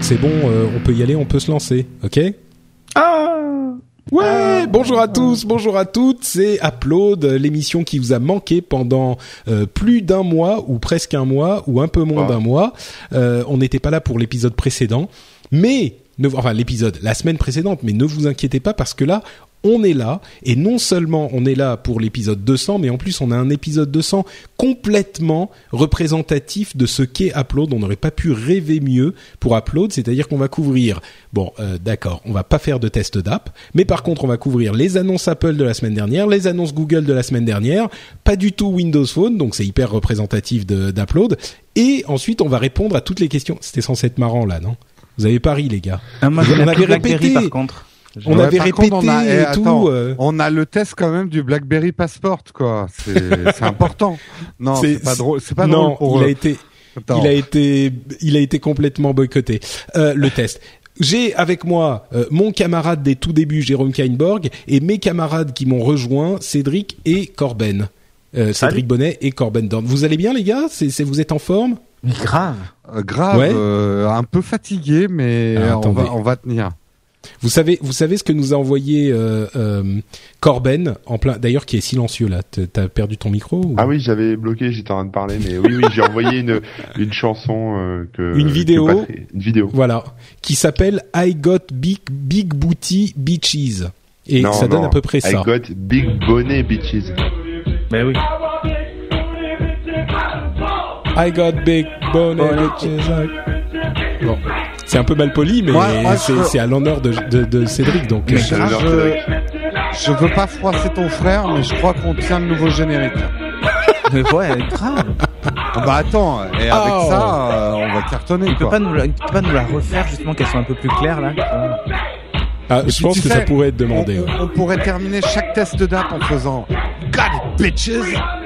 Donc c'est bon, euh, on peut y aller, on peut se lancer, ok? Ah Ouais, bonjour à tous, bonjour à toutes, c'est Upload, l'émission qui vous a manqué pendant euh, plus d'un mois ou presque un mois ou un peu moins d'un mois. Euh, on n'était pas là pour l'épisode précédent, mais ne, enfin l'épisode la semaine précédente, mais ne vous inquiétez pas parce que là on est là et non seulement on est là pour l'épisode 200 mais en plus on a un épisode 200 complètement représentatif de ce qu'est Upload. On n'aurait pas pu rêver mieux pour Upload c'est-à-dire qu'on va couvrir bon euh, d'accord on va pas faire de test d'app mais par contre on va couvrir les annonces Apple de la semaine dernière les annonces Google de la semaine dernière pas du tout Windows Phone donc c'est hyper représentatif d'Upload et ensuite on va répondre à toutes les questions. C'était censé être marrant là non? Vous avez pas ri les gars. Ah, moi, on avait répété. par contre. On Ouais, avait répété contre, on a, eh, et attends, tout euh, On a le test quand même du BlackBerry Passport, quoi. C'est important. Non, C'est- pas drôle. C'est pas non, drôle pour il a été, Attends. il a été, il a été complètement boycotté. Euh, le test. J'ai avec moi euh, mon camarade des tout débuts, Jérôme Kainborg, et mes camarades qui m'ont rejoint, Cédric et Corben. Euh, Cédric Bonnet et Corben Dorn. Vous allez bien les gars? C'est, Vous êtes en forme? Mais grave. Euh, grave, Ouais. euh, un peu fatigué, mais Ah, on va on va tenir. Vous savez, vous savez ce que nous a envoyé euh, euh, Corben en plein. D'ailleurs, qui est silencieux là. T'as perdu ton micro ou- Ah oui, j'avais bloqué, j'étais en train de parler, mais oui, oui, j'ai envoyé une une chanson euh, que Une que vidéo. Patrick- une vidéo. Voilà, qui s'appelle I Got Big Big Booty Bitches. Et Non, ça donne non, à peu près I ça. got big bonnet bitches. Mais oui. I got big bonnet bitches. I- Bon, c'est un peu mal poli, mais Ouais, ouais, c'est je- à l'honneur de, de, de Cédric, donc. Mais euh, je, je veux pas froisser ton frère, mais je crois qu'on tient le nouveau générique. Mais ouais, grave. Ah Bah attends, et avec Oh. ça, euh, on va cartonner Tu peux quoi. pas nous la, tu peux pas nous la refaire justement qu'elle soit un peu plus claire là. Ah, je pense que sais, ça pourrait être On, demandé. ouais. on- pourrait terminer chaque test d'app en faisant Got it, bitches.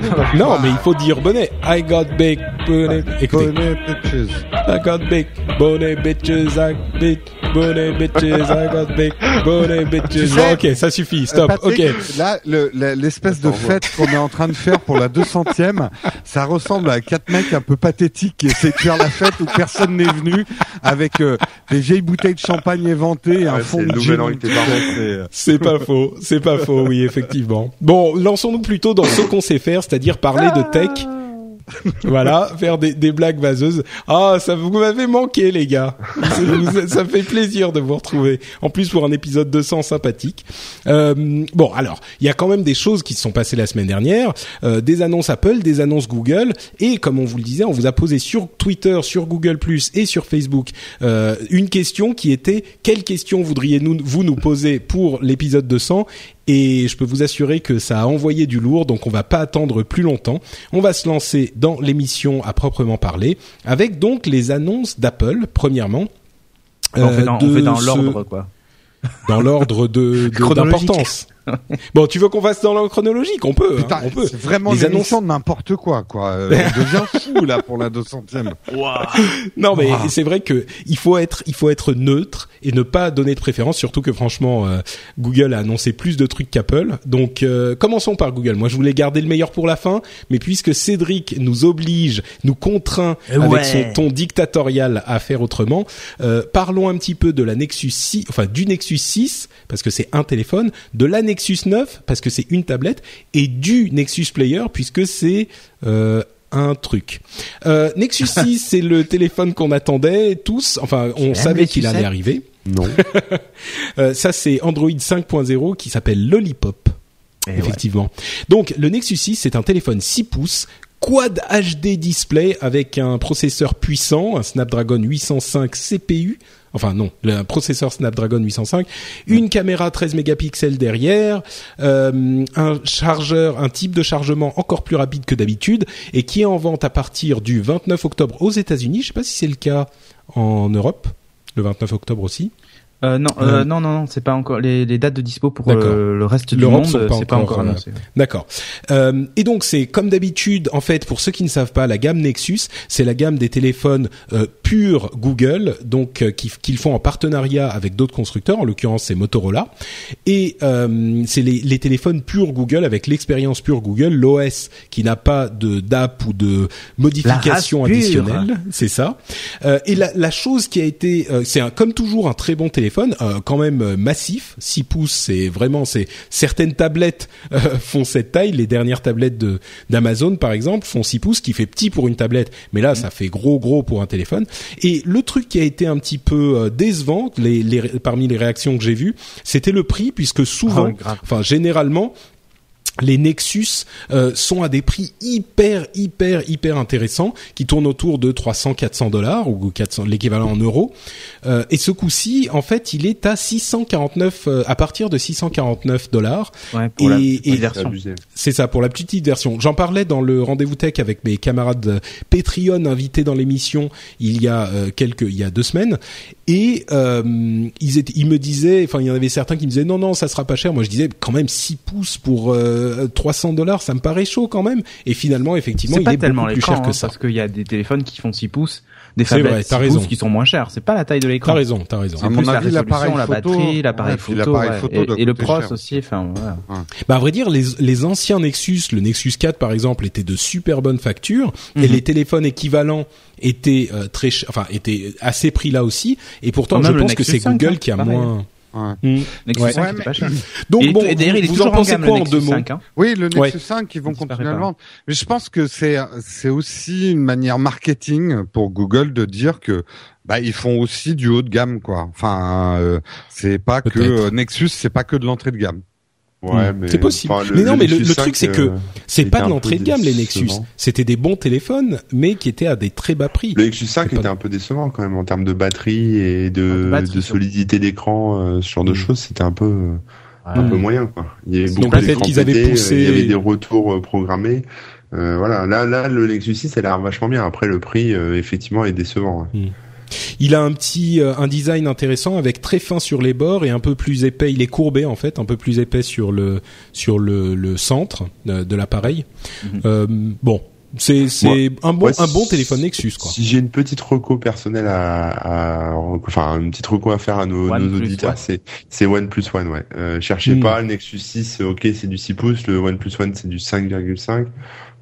Non, mais il faut dire bonnet. I got big bonnet. Écoutez, Bonnet, bitches. I got big bonnet bitches. I big bonnet bitches. I got big bonnet bitches. Tu sais, Bon, ok, ça suffit. Stop. Patrick, ok. Là, le- la- l'espèce de fête qu'on est en train de faire pour la 200e, ça ressemble à quatre mecs un peu pathétiques qui essaient de faire la fête où personne n'est venu avec euh, des vieilles bouteilles de champagne éventées et un Ouais, fond de le gin. euh, C'est pas faux, c'est pas faux, oui, effectivement. Bon, lançons-nous plutôt dans ce qu'on sait faire, c'est-à-dire parler de tech. Voilà, faire des, blagues vaseuses. Ah, ça vous m'avez manqué, les gars. Ça, fait plaisir de vous retrouver. En plus, pour un épisode 200 sympathique. Euh, bon, alors, il y a quand même des choses qui se sont passées la semaine dernière. Euh, des annonces Apple, des annonces Google. Et comme on vous le disait, on vous a posé sur Twitter, sur Google+, et sur Facebook, euh, une question qui était quelle question voudriez-vous vous nous poser pour l'épisode 200 et je peux vous assurer que ça a envoyé du lourd, donc on va pas attendre plus longtemps. On va se lancer dans l'émission à proprement parler, avec donc les annonces d'Apple, premièrement. on fait dans, fait dans ce- l'ordre quoi. Dans l'ordre de, d'importance. bon, tu veux qu'on fasse dans l'ordre chronologique On peut, hein, Putain, on peut. c'est vraiment Les émission de n'importe quoi, quoi. Euh, on devient fou là pour la 200e. Non, mais Wow. c'est vrai que il faut être, il faut être neutre et ne pas donner de préférence. Surtout que franchement, euh, Google a annoncé plus de trucs qu'Apple. Donc, euh, commençons par Google. Moi, je voulais garder le meilleur pour la fin, mais puisque Cédric nous oblige, nous contraint Ouais. avec son ton dictatorial à faire autrement, euh, parlons un petit peu de la Nexus 6, enfin du Nexus 6 parce que c'est un téléphone, de la Nexus 9 parce que c'est une tablette et du Nexus Player puisque c'est euh, un truc. Euh, Nexus 6, c'est le téléphone qu'on attendait tous. Enfin, on savait qu'il allait arriver. Non. Euh, ça, c'est Android 5.0 qui s'appelle Lollipop. Et ouais. Effectivement. Donc, le Nexus 6, c'est un téléphone 6 pouces Quad HD display avec un processeur puissant, un Snapdragon 805 CPU. Enfin non, le processeur Snapdragon 805, une caméra 13 mégapixels derrière, euh, un chargeur, un type de chargement encore plus rapide que d'habitude et qui est en vente à partir du 29 octobre aux États-Unis. Je sais pas si c'est le cas en Europe, le 29 octobre aussi. Euh, non, Euh, euh, non, non, non, c'est pas encore les, les dates de dispo pour euh, le reste du monde, pas c'est pas encore, euh, annoncé. D'accord. Euh, et donc c'est comme d'habitude, en fait, pour ceux qui ne savent pas, la gamme Nexus, c'est la gamme des téléphones euh, purs Google, donc qui- qu'ils font en partenariat avec d'autres constructeurs. En l'occurrence, c'est Motorola. Et euh, c'est les, les téléphones purs Google avec l'expérience pure Google, l'OS qui n'a pas de d'app ou de modification additionnelle. C'est ça. Euh, et la, la chose qui a été, euh, c'est un, comme toujours un très bon téléphone, euh, quand même euh, massif. 6 pouces, c'est vraiment, c'est certaines tablettes euh, font cette taille. Les dernières tablettes de d'Amazon, par exemple, font 6 pouces, qui fait petit pour une tablette, mais là, ça fait gros gros pour un téléphone. Et le truc qui a été un petit peu euh, décevant, les, les, parmi les réactions que j'ai vues, c'était le prix, puisque souvent, Ah enfin généralement, les Nexus euh, sont à des prix hyper hyper hyper intéressants qui tournent autour de 300 400 dollars ou 400 l'équivalent en euros Euh, et ce coup-ci en fait il est à 649 euh, à partir de 649 dollars Ouais, pour la Et- et- version. c'est ça pour la petite version. J'en parlais dans le rendez-vous tech avec mes camarades euh, Patreon invités dans l'émission il y a euh, quelques il y a deux semaines et euh, ils étaient ils me disaient enfin il y en avait certains qui me disaient non non ça sera pas cher. Moi je disais quand même 6 pouces pour euh, 300 dollars ça me paraît chaud quand même et finalement effectivement il est tellement beaucoup plus cher que hein, ça. parce qu'il y a des téléphones qui font 6 pouces, des C'est vrai, phablettes t'as 6 raison. pouces qui sont moins chers. C'est pas la taille de l'écran. T'as raison, t'as raison. C'est plus la résolution, l'appareil la photo- batterie, l'appareil photo, l'appareil ouais. photo et, le pros cher. aussi. Enfin, voilà. Bah à vrai dire, les, les anciens Nexus, le Nexus 4 par exemple, étaient de super bonne facture et Mhm. les téléphones équivalents étaient euh, très, enfin étaient à ces prix-là aussi. Et pourtant, Quand je pense que c'est 5, Google hein, qui a pareil. moins. Ouais. Hmm. Nexus Ouais. 5 Ouais, c'était mais- pas cher. Donc et, bon, et d'ailleurs, il est vous toujours en pensez gamme, quoi en deux mots 5, hein. Oui, le Nexus Ouais. 5, ils vont continuer à le vendre. Mais je pense que c'est c'est aussi une manière marketing pour Google de dire que bah ils font aussi du haut de gamme quoi. Enfin, euh, c'est pas que euh, Nexus, c'est pas que de l'entrée de gamme. Ouais, Hmm. mais C'est possible. Mais non, mais le- le truc, 5, c'est que euh, C'est pas de l'entrée de gamme les Nexus. C'était des bons téléphones, mais qui étaient à des très bas prix. Le Nexus 5 C'est pas- était un peu décevant quand même en termes de batterie et de, Ah, de batterie, de surtout. solidité d'écran, euh, ce genre de Mm. choses. C'était un peu euh, un peu moyen quoi. Il y avait Donc beaucoup peut-être d'écrans qu'ils avaient pétés, poussé- euh, Il y avait des retours euh, programmés. Euh, voilà, là, là, le Nexus 6, ça a l'air vachement bien. Après, le prix, euh, effectivement, est décevant. hein. Il a un petit euh, un design intéressant avec très fin sur les bords et un peu plus épais. Il est courbé en fait, un peu plus épais sur le sur le, le centre euh, de l'appareil. Mhm. Euh, bon, c'est c'est un bon Ouais, un bon téléphone Nexus quoi. Si j'ai une petite reco personnelle à, à- enfin une petite reco à faire à nos, nos auditeurs, One. c'est c'est OnePlus One, ouais. Euh, cherchez Hmm. pas le Nexus 6, ok, c'est du 6 pouces, le OnePlus One c'est du 5,5.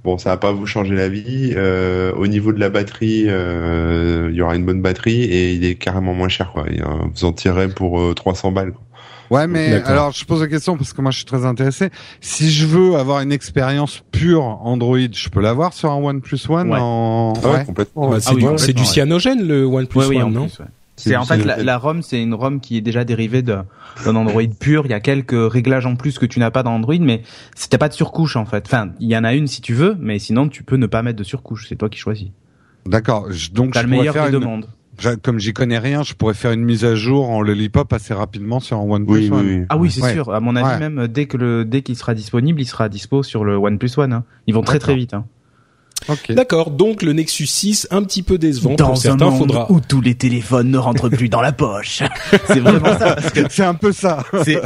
Bon, ça va pas vous changer la vie. Euh, au niveau de la batterie, euh, il y aura une bonne batterie et il est carrément moins cher, quoi. Il vous en tirerez pour euh, 300 balles. Quoi. Ouais, mais alors je pose la question parce que moi je suis très intéressé. Si je veux avoir une expérience pure Android, je peux l'avoir sur un OnePlus One Ouais. en Ah ouais, ouais. complètement. Bah, ouais. c'est Ah oui, du, cyanogène le OnePlus Ouais, oui, en One, non plus, ouais. C'est en fait la, la ROM, c'est une ROM qui est déjà dérivée d'un Android pur. Il y a quelques réglages en plus que tu n'as pas dans Android, mais c'était pas de surcouche en fait. Enfin, il y en a une si tu veux, mais sinon tu peux ne pas mettre de surcouche. C'est toi qui choisis. D'accord. Donc je le pourrais meilleur faire des deux une... mondes. j'a- comme j'y connais rien, je pourrais faire une mise à jour en lollipop assez rapidement sur un OnePlus Oui, One. oui. Ah oui, c'est Ouais. sûr. À mon avis, Ouais. même dès que le dès qu'il sera disponible, il sera dispo sur le OnePlus One. hein. Ils vont très très vite. Hein. Ok. D'accord. Donc le Nexus 6 un petit peu décevant Dans pour certains. un monde Faudra. où tous les téléphones ne rentrent plus dans la poche. c'est vraiment ça. C'est un peu ça. si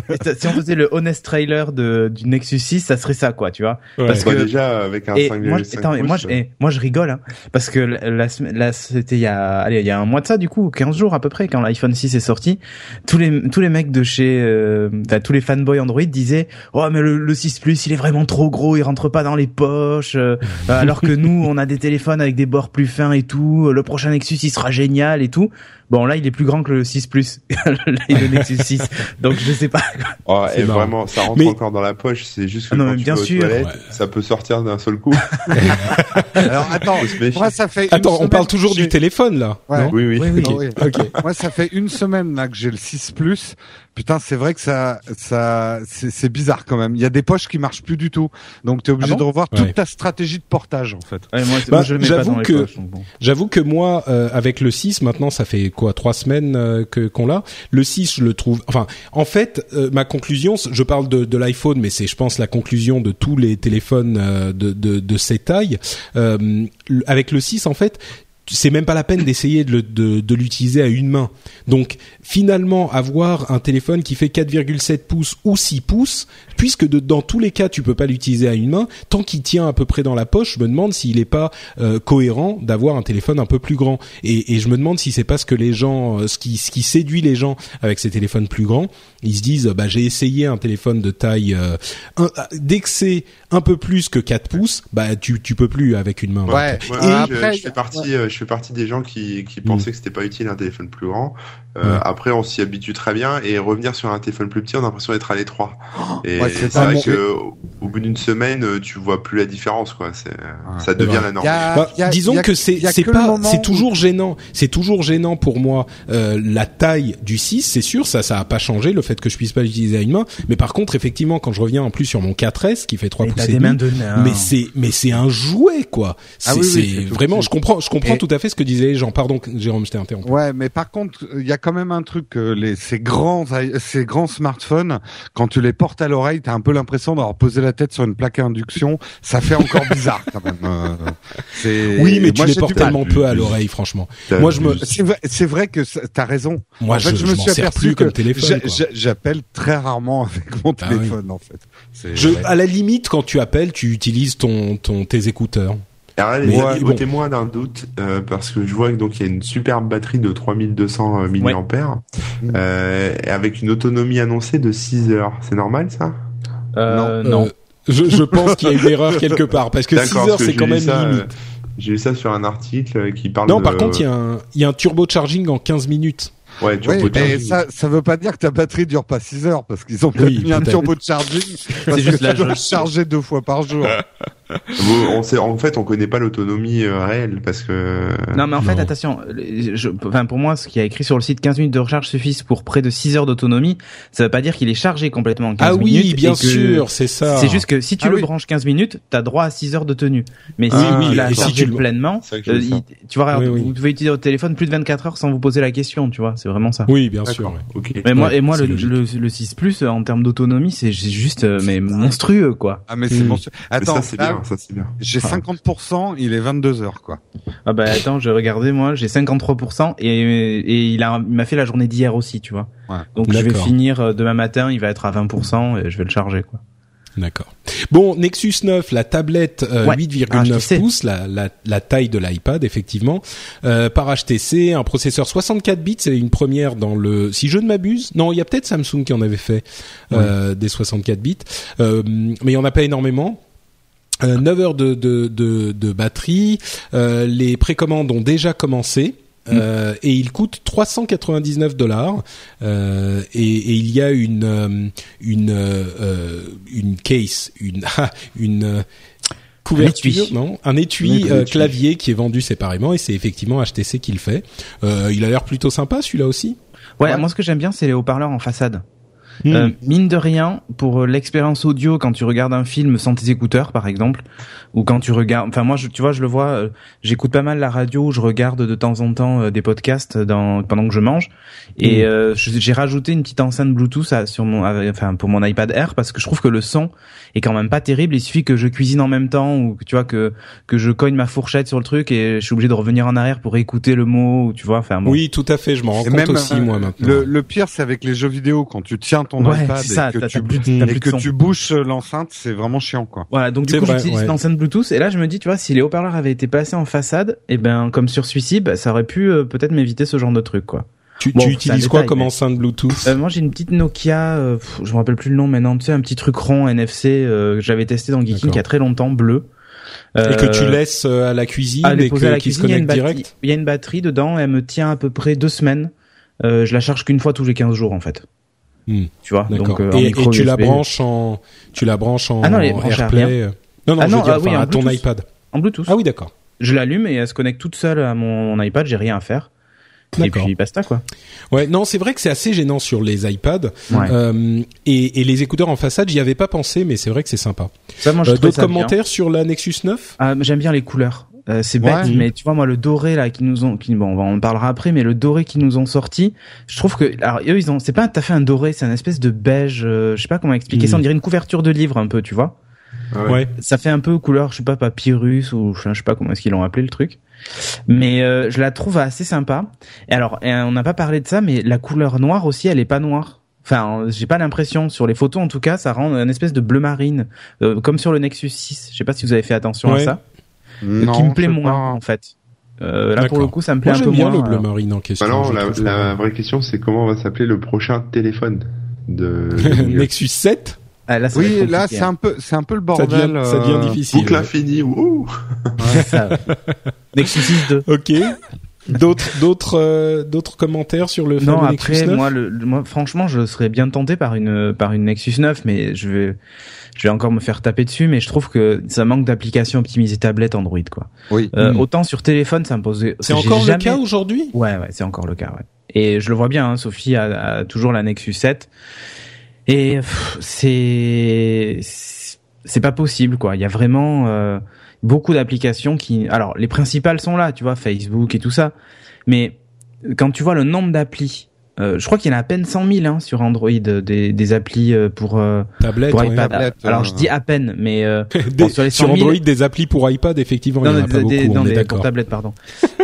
on faisait le honest trailer de, du Nexus 6, ça serait ça, quoi, tu vois. Ouais. Parce Bah, que- déjà avec un Et 5,5 moi, attends, mais moi, je, et moi, je rigole, hein, parce que semaine- là, c'était il y a, allez, il y a un mois de ça, du coup, 15 jours à peu près, quand l'iPhone 6 est sorti, tous les, tous les mecs de chez, euh, enfin, tous les fanboys Android disaient, oh, mais le, le 6 Plus, il est vraiment trop gros, il rentre pas dans les poches, euh, alors que nous, on a des téléphones avec des bords plus fins et tout, le prochain Nexus, il sera génial et tout. Bon, là, il est plus grand que le 6 Plus, le Nexus 6. Donc, je sais pas. Oh, et marrant. vraiment, ça rentre Mais- encore dans la poche. C'est juste que Ah non, quand mais tu bien vas aux sûr. toilettes, Ouais. ça peut sortir d'un seul coup. Alors attends, moi ça fait. une Attends, on parle toujours du téléphone là. Ouais. non? Oui, oui. Oui, oui. Oui. Ok. Moi, ça fait une semaine là que j'ai le 6 Plus. Putain, c'est vrai que ça, ça, c'est bizarre quand même. Il y a des poches qui marchent plus du tout, donc t'es obligé Ah bon? de revoir Ouais. toute ta stratégie de portage en fait. Ouais, moi, Bah, moi, je le mets pas j'avoue dans les que- poches, donc bon. J'avoue que moi, euh, avec le 6, maintenant, ça fait quoi, trois semaines euh, que qu'on l'a. Le 6, je le trouve. Enfin, en fait, euh, ma conclusion, je parle de, de l'iPhone, mais c'est, je pense, la conclusion de tous les téléphones euh, de, de, de. Euh, l- avec le 6, en fait. C'est même pas la peine d'essayer de, l'utiliser à une main. Donc finalement, avoir un téléphone qui fait 4,7 pouces ou 6 pouces, puisque dans tous les cas tu peux pas l'utiliser à une main, tant qu'il tient à peu près dans la poche, je me demande s'il est pas euh, cohérent d'avoir un téléphone un peu plus grand. Et, je me demande si c'est pas ce que les gens, euh, ce qui séduit les gens avec ces téléphones plus grands. Ils se disent, bah j'ai essayé un téléphone de taille, euh, un- dès que c'est un peu plus que 4 pouces, bah tu, tu peux plus avec une main. Ouais. Et je- après, je, fais partie, euh, je fais partie des gens qui, qui pensaient que c'était pas utile un téléphone plus grand. Euh, Ouais. Après, on s'y habitue très bien et revenir sur un téléphone plus petit, on a l'impression d'être à l'étroit. Et Ouais, c'est vrai que au- bout d'une semaine, tu vois plus la différence, quoi. C'est, ça devient la norme. y a- Bah, il y a- disons il y a- que c'est c'est pas c'est où- toujours gênant c'est toujours gênant pour moi euh, la taille du 6 c'est sûr ça ça a pas changé le fait que je puisse pas l'utiliser à une main mais par contre effectivement quand je reviens en plus sur mon 4S qui fait 3 Et pouces et mains de mais c'est mais c'est un jouet quoi c'est Ah oui, vraiment je comprends je comprends Et- tout à fait ce que disaient les gens pardon Jérôme je t'ai interrompu Ouais, mais par contre, il y a quand même un truc, euh, les, ces grands, ces grands smartphones, quand tu les portes à l'oreille, t'as un peu l'impression d'avoir posé la tête sur une plaque à induction. Ça fait encore bizarre quand même. Euh, c'est- oui mais tu moi, les j'ai portes tellement peu à l'oreille franchement moi, je me- C'est vrai, c'est vrai que t'as raison. moi en fait, je, je, je me m'en suis sers aperçu plus que comme téléphone j'a- quoi. j'a- j'appelle très rarement avec mon Ah oui. téléphone en fait. Je, à la limite, quand tu appelles, tu utilises ton, ton tes écouteurs. Alors les amis, bon. au témoin d'un doute, euh, parce que je vois que donc il y a une superbe batterie de 3200 euh, milliampères, Mm. euh, avec une autonomie annoncée de 6 heures. C'est normal ça? Euh, non. Euh, je, je pense qu'il y a une erreur quelque part parce que 6 D'accord, heures c'est quand même ça, limite. euh, J'ai lu ça sur un article euh, qui parle Non, de... par contre, il y a un il y a un turbo charging en 15 minutes. Ouais, Oui, mais charging. ça, ça veut pas dire que ta batterie dure pas 6 heures parce qu'ils ont Oui, mis un turbo de charging. Parce juste que la tu dois jauge. charger deux fois par jour. On sait, en fait, on connaît pas l'autonomie euh, réelle parce que. Non, mais en fait, Non. attention. Je, enfin, pour moi, ce qui a écrit sur le site 15 minutes de recharge suffisent pour près de 6 heures d'autonomie. Ça veut pas dire qu'il est chargé complètement en 15 Ah minutes. oui, bien sûr, c'est ça. C'est juste que si tu Ah le oui. branches 15 minutes, t'as droit à 6 heures de tenue. Mais Ah si oui, tu l'as et si chargé tu le- pleinement, euh, il- tu vois, Oui, oui. vous pouvez utiliser votre téléphone plus de 24 heures sans vous poser la question, tu vois. C'est vraiment ça. Oui, bien sûr. Ouais. Mais moi, et moi, le, le, le 6 Plus, euh, en termes d'autonomie, c'est juste, euh, mais monstrueux, quoi. Ah mais c'est Mm. bon. Mais Attends, bien, ça c'est bien. j'ai 50%, il est 22 heures quoi. Ah bah attends, j'ai regardé moi, j'ai 53% et, et il a il m'a fait la journée d'hier aussi, tu vois. Ouais. Donc je vais finir euh, demain matin, il va être à 20% et je vais le charger quoi. D'accord. Bon, Nexus 9, la tablette euh, Ouais. 8,9 HTC. pouces, la, la, la taille de l'iPad, effectivement, euh, par HTC, un processeur 64 bits, c'est une première dans le... Si je ne m'abuse, non, il y a peut-être Samsung qui en avait fait euh, des 64 bits, euh, mais il y en a pas énormément. Euh, 9 heures de, de, de, de batterie, euh, les précommandes ont déjà commencé. Euh, et il coûte 399 dollars euh, et, et il y a une euh, une euh, une case une une euh, couverture étui. non un étui Oui, un euh, étui. clavier qui est vendu séparément et c'est effectivement HTC qui le fait euh, il a l'air plutôt sympa celui-là aussi? Ouais, Ouais. moi ce que j'aime bien c'est les haut-parleurs en façade. Hmm. Euh, mine de rien, pour euh, l'expérience audio, quand tu regardes un film sans tes écouteurs, par exemple, ou quand tu regardes, enfin moi, je, tu vois, je le vois, euh, j'écoute pas mal la radio, je regarde de temps en temps euh, des podcasts dans, pendant que je mange, et je- j'ai rajouté une petite enceinte Bluetooth à- sur mon, enfin pour mon iPad Air parce que je trouve que le son est quand même pas terrible. Il suffit que je cuisine en même temps ou que tu vois que que je cogne ma fourchette sur le truc et je suis obligé de revenir en arrière pour écouter le mot, ou tu vois, enfin bon. oui tout à fait je m'en rends compte même, aussi moi maintenant Le, le pire, c'est avec les jeux vidéo quand tu tiens ton Ouais, iPad c'est ça, et que t'as- tu, t'as plus de- t'as et plus que tu bouches l'enceinte, c'est vraiment chiant quoi. Voilà, donc du coup j'utilise ouais. une enceinte Bluetooth et là je me dis tu vois si les haut-parleurs avaient été placés en façade, et ben comme sur celui-ci, bah, ça aurait pu euh, peut-être m'éviter ce genre de truc quoi. tu, Bon, tu utilises quoi détail, comme mais- enceinte Bluetooth Euh, moi j'ai une petite Nokia, euh, pff, je me rappelle plus le nom maintenant, tu sais un petit truc rond NFC euh, que j'avais testé dans Geeking il y a très longtemps, bleu. et que tu Euh, laisses euh, à la cuisine à et que la qui se cuisine, il y a une connecte batterie, direct il y a une batterie dedans, elle me tient à peu près deux semaines. Euh, je la charge qu'une fois tous les 15 jours en fait. Hmm. Tu vois, D'accord. donc euh, et, tu la branches en, tu la branches en Ah non, AirPlay. euh. Non, non, Ah je veux non, dire, ah oui, enfin, à ton iPad. en Bluetooth. Ah oui, d'accord. Je l'allume et elle se connecte toute seule à mon, iPad, j'ai rien à faire. Et puis basta quoi. Ouais, non, c'est vrai que c'est assez gênant sur les iPads Ouais. Euh, et, et les écouteurs en façade. J'y avais pas pensé, mais c'est vrai que c'est sympa. Euh, D'autres bien. commentaires sur la Nexus 9 Ah, mais j'aime bien les couleurs. Euh, c'est Ouais. bête, mais tu vois moi le doré là qui nous ont, qui, bon, on en parlera après, mais le doré qui nous ont sorti, je trouve que, alors eux ils ont, c'est pas tout à fait un doré, c'est un espèce de beige, euh, je sais pas comment expliquer Mhm. ça, on dirait une couverture de livre un peu, tu vois. Ah Ouais. Ça fait un peu couleur, je sais pas, papyrus ou je sais pas comment est-ce qu'ils l'ont appelé le truc, mais euh, je la trouve assez sympa. Et alors, et on n'a pas parlé de ça, mais la couleur noire aussi, elle est pas noire. Enfin, j'ai pas l'impression sur les photos en tout cas, ça rend une espèce de bleu marine, euh, comme sur le Nexus 6. Je sais pas si vous avez fait attention Ouais. à ça Non, qui me plaît moins pas. en fait. Euh, là pour le coup ça me plaît Moi un peu j'aime bien moins. le bleu alors. marine en question. Alors, je la, vraie question, c'est comment va s'appeler le prochain téléphone de. Nexus 7 Ah, là, ça Oui, là c'est un peu, c'est un peu le ça bordel. devient, ça devient euh, difficile. Boucle infinie, ouh hein. Ça, ouais. Nexus 6 2. Ok. D'autres d'autres euh, d'autres commentaires sur le Non après Nexus 9 moi le, le- moi franchement je serais bien tenté par une par une Nexus 9 mais je vais je vais encore me faire taper dessus mais je trouve que ça manque d'applications optimisées tablette Android quoi. Oui. Euh, Mm. Autant sur téléphone ça me posait C'est encore le cas aujourd'hui? Ouais, ouais, c'est encore le cas, ouais. Et je le vois bien, hein, Sophie a, a toujours la Nexus 7. Et c'est c'est pas possible, quoi. Il y a vraiment euh, beaucoup d'applications qui... Alors, les principales sont là, tu vois, Facebook et tout ça. Mais quand tu vois le nombre d'applis, euh, je crois qu'il y en a à peine 100 000 hein, sur Android, euh, des, des applis euh, pour, euh, Tablette. pour ouais. iPad. tablette, Alors, euh, je dis à peine, mais... euh, Des- Bon, sur les sur 100 000, Android, des applis pour iPad, effectivement, il y en a des- pas beaucoup. non, on est pour tablette, pardon.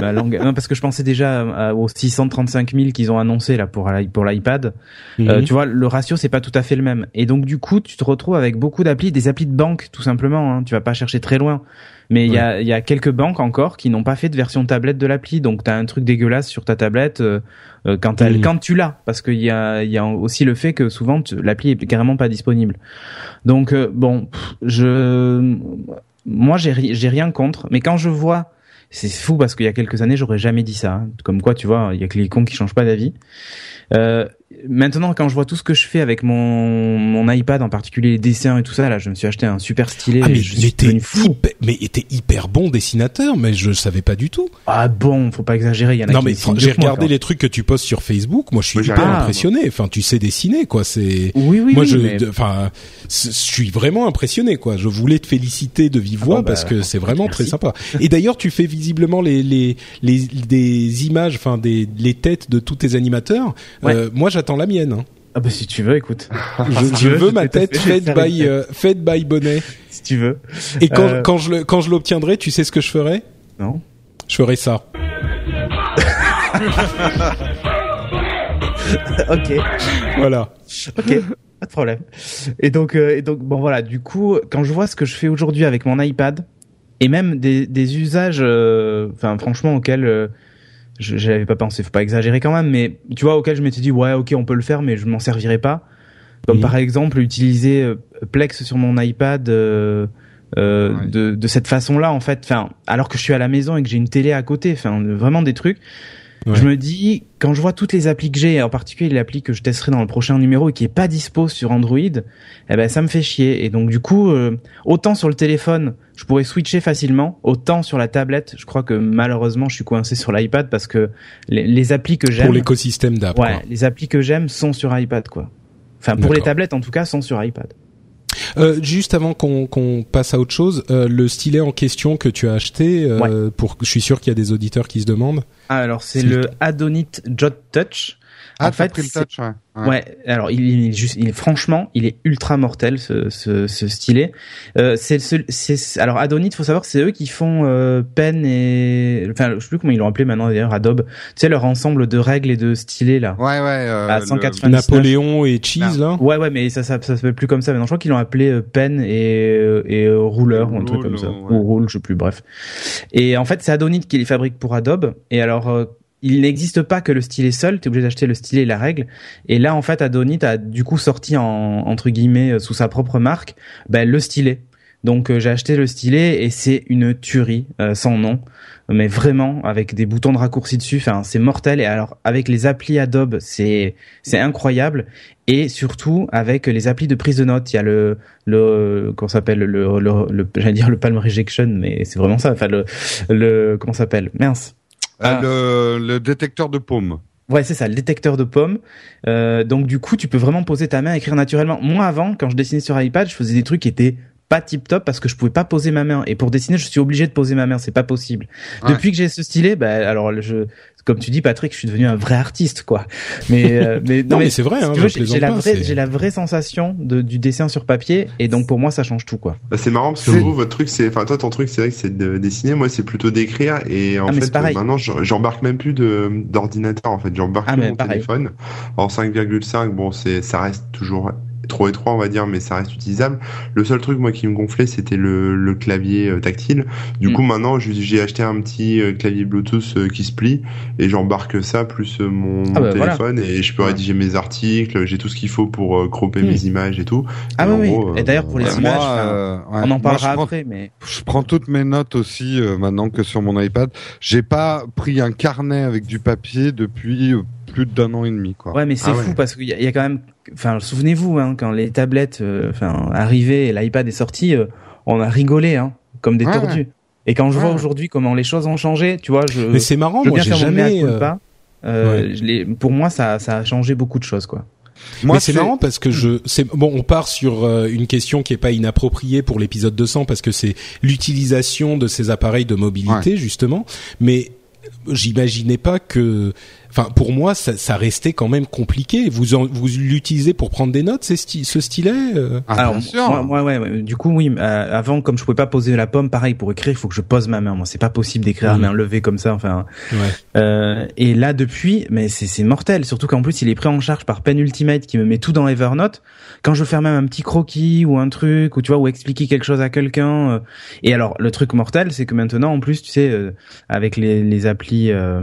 Ma langue- non, parce que je pensais déjà aux 635 000 qu'ils ont annoncé là pour pour l'iPad. Euh, Mhm. tu vois, le ratio c'est pas tout à fait le même. Et donc du coup, tu te retrouves avec beaucoup d'applis, des applis de banque tout simplement. Hein. Tu vas pas chercher très loin. Mais il y a y a quelques banques encore qui n'ont pas fait de version tablette de l'appli. Donc t'as un truc dégueulasse sur ta tablette euh, euh, quand elle, quand tu l'as, parce qu'il y a y a aussi le fait que souvent l'appli est carrément pas disponible. Donc euh, bon, je moi j'ai j'ai rien contre, mais quand je vois c'est fou parce qu'il y a quelques années j'aurais jamais dit ça. hein. Comme quoi tu vois, il y a que les cons qui changent pas d'avis. Euh, maintenant, quand je vois tout ce que je fais avec mon, mon iPad, en particulier les dessins et tout ça, là, je me suis acheté un super stylet. Ah mais, je devenu fou. hyper, mais t'es hyper bon dessinateur, mais je savais pas du tout. Ah bon, faut pas exagérer. Il y en a Non qui mais j'ai moi, regardé les trucs que tu postes sur Facebook. Moi, je suis hyper impressionné. Enfin, tu sais dessiner, quoi. C'est Oui, oui, moi, oui, je, mais- enfin, je suis vraiment impressionné, quoi. Je voulais te féliciter de vive voix bon, bah, parce que c'est vraiment merci. très sympa. Et d'ailleurs, tu fais visiblement les les les des images, enfin des les têtes de tous tes animateurs. Ouais. Euh, moi, j'attends la mienne. hein. Ah bah si tu veux, écoute. Je, Si je tu veux, veux je ma te tête faite by euh, faite by Bonnet. si tu veux. Et quand Euh, quand je le quand je l'obtiendrai, tu sais ce que je ferai? Non. Je ferai ça. ok. Voilà. Ok. Pas de problème. Et donc, euh, et donc, bon voilà. Du coup, quand je vois ce que je fais aujourd'hui avec mon iPad et même des, des usages, euh, enfin franchement auxquels euh, je j'avais pas pensé, faut pas exagérer quand même, mais tu vois auxquels je m'étais dit ouais ok on peut le faire, mais je m'en servirai pas. Comme par exemple utiliser euh, Plex sur mon iPad. euh, euh, Ouais. de, de cette façon-là en fait enfin alors que je suis à la maison et que j'ai une télé à côté enfin vraiment des trucs Ouais. je me dis quand je vois toutes les applis que j'ai et en particulier l'appli que je testerai dans le prochain numéro et qui est pas dispo sur Android eh ben ça me fait chier et donc du coup euh, autant sur le téléphone je pourrais switcher facilement autant sur la tablette je crois que malheureusement je suis coincé sur l'iPad parce que les, les applis que j'aime Pour l'écosystème d'app. ouais quoi. les applis que j'aime sont sur iPad quoi enfin pour les tablettes en tout cas sont sur iPad Euh, juste avant qu'on passe à autre chose, euh, le stylet en question que tu as acheté, euh, pour je suis sûr qu'il y a des auditeurs qui se demandent. Ah, alors c'est le- Adonit Jot Touch. Ah, en fait, pris le touch, ouais. Ouais. Ouais. alors il, il est juste, il est franchement, il est ultra mortel ce, ce, ce stylet. Euh, c'est, ce- c'est, alors Adonit, faut savoir, que c'est eux qui font euh, Pen et, enfin, je sais plus comment ils l'ont appelé maintenant d'ailleurs, Adobe. Tu sais leur ensemble de règles et de stylets là. Ouais, ouais. euh, À le- 180. Napoléon et Cheese là. Ouais, ouais, mais ça, ça, ça s'appelle plus comme ça. Maintenant, je crois qu'ils l'ont appelé euh, Pen et, euh, et euh, Rouleur ou un truc Roule, comme ça. ouais. Ou Roule, je sais plus, bref. Et en fait, c'est Adonit qui les fabrique pour Adobe. Et alors, euh, il n'existe pas que le stylet seul. T'es obligé d'acheter le stylet et la règle. Et là, en fait, Adonit a du coup sorti en, entre guillemets, euh, sous sa propre marque, ben, le stylet. Donc, euh, j'ai acheté le stylet et c'est une tuerie, euh, sans nom. Mais vraiment, avec des boutons de raccourci dessus, enfin, c'est mortel. Et alors, avec les applis Adobe, c'est, c'est incroyable et surtout avec les applis de prise de notes il y a le le comment s'appelle le le, le, j'allais dire le palm rejection mais c'est vraiment ça enfin le le comment s'appelle? Mince Ah. le, le détecteur de paume. Ouais, c'est ça, le détecteur de pommes. Euh, donc du coup, tu peux vraiment poser ta main, écrire naturellement. Moi, avant, quand je dessinais sur iPad, je faisais des trucs qui étaient pas tip top parce que je pouvais pas poser ma main et pour dessiner je suis obligé de poser ma main c'est pas possible Ouais. depuis que j'ai ce stylet bah alors je comme tu dis Patrick je suis devenu un vrai artiste quoi mais euh, mais Non, mais c'est vrai, hein, tu veux, je j'ai la vraie j'ai la vraie sensation de, du dessin sur papier et donc pour moi ça change tout quoi Bah, c'est marrant parce que C'est- vous, votre truc, c'est, enfin toi, ton truc, c'est vrai que c'est de dessiner. Moi, c'est plutôt d'écrire. Et en Ah, fait, euh, maintenant, j'embarque même plus de d'ordinateur. En fait, j'embarque Ah, mon pareil. téléphone. En 5,5, bon, c'est, ça reste toujours trop étroit, on va dire, mais ça reste utilisable. Le seul truc, moi, qui me gonflait, c'était le, le clavier euh, tactile. Du Mm. coup, maintenant, j'ai- acheté un petit euh, clavier Bluetooth euh, qui se plie et j'embarque ça plus mon, mon Ah, bah, voilà. téléphone et je peux rédiger mes articles. J'ai tout ce qu'il faut pour cropper Mm. mes images et tout. ah Et oui en oui gros, et d'ailleurs pour les images Moi, enfin, euh, ouais. on en Moi, parlera prends- après mais Je prends toutes mes notes aussi euh, maintenant que sur mon iPad. J'ai pas pris un carnet avec du papier depuis euh, plus d'un an et demi, quoi. Ouais, mais c'est Ah fou ouais. parce qu'il y, a- il y a quand même. Enfin, souvenez-vous, hein, quand les tablettes, euh, enfin, arrivaient et l'iPad est sorti, euh, on a rigolé, hein, comme des Ouais, tordus. ouais. Et quand je vois Ouais. aujourd'hui comment les choses ont changé, tu vois, je. Mais c'est marrant, je moi j'ai jamais. euh, culpa. Euh, je pour moi, ça, ça a changé beaucoup de choses, quoi. Moi, c'est marrant parce que je c'est bon on part sur euh, une question qui est pas inappropriée pour l'épisode 200 parce que c'est l'utilisation de ces appareils de mobilité justement mais j'imaginais pas que enfin pour moi ça, ça restait quand même compliqué vous en, vous l'utilisez pour prendre des notes ces sti- ce stylet euh Ah, Alors, bien sûr. moi, moi, ouais, ouais, du coup, oui. euh, avant, comme je pouvais pas poser la pomme, pareil pour écrire, il faut que je pose ma main. Moi, c'est pas possible d'écrire à Mhm. main levée comme ça. Enfin, ouais Euh, et là depuis, mais c'est c'est mortel. Surtout qu'en plus il est pris en charge par Pen Ultimate qui me met tout dans Evernote. Quand je veux faire même un petit croquis ou un truc ou tu vois ou expliquer quelque chose à quelqu'un. euh, et alors le truc mortel, c'est que maintenant en plus tu sais euh, avec les les applis euh,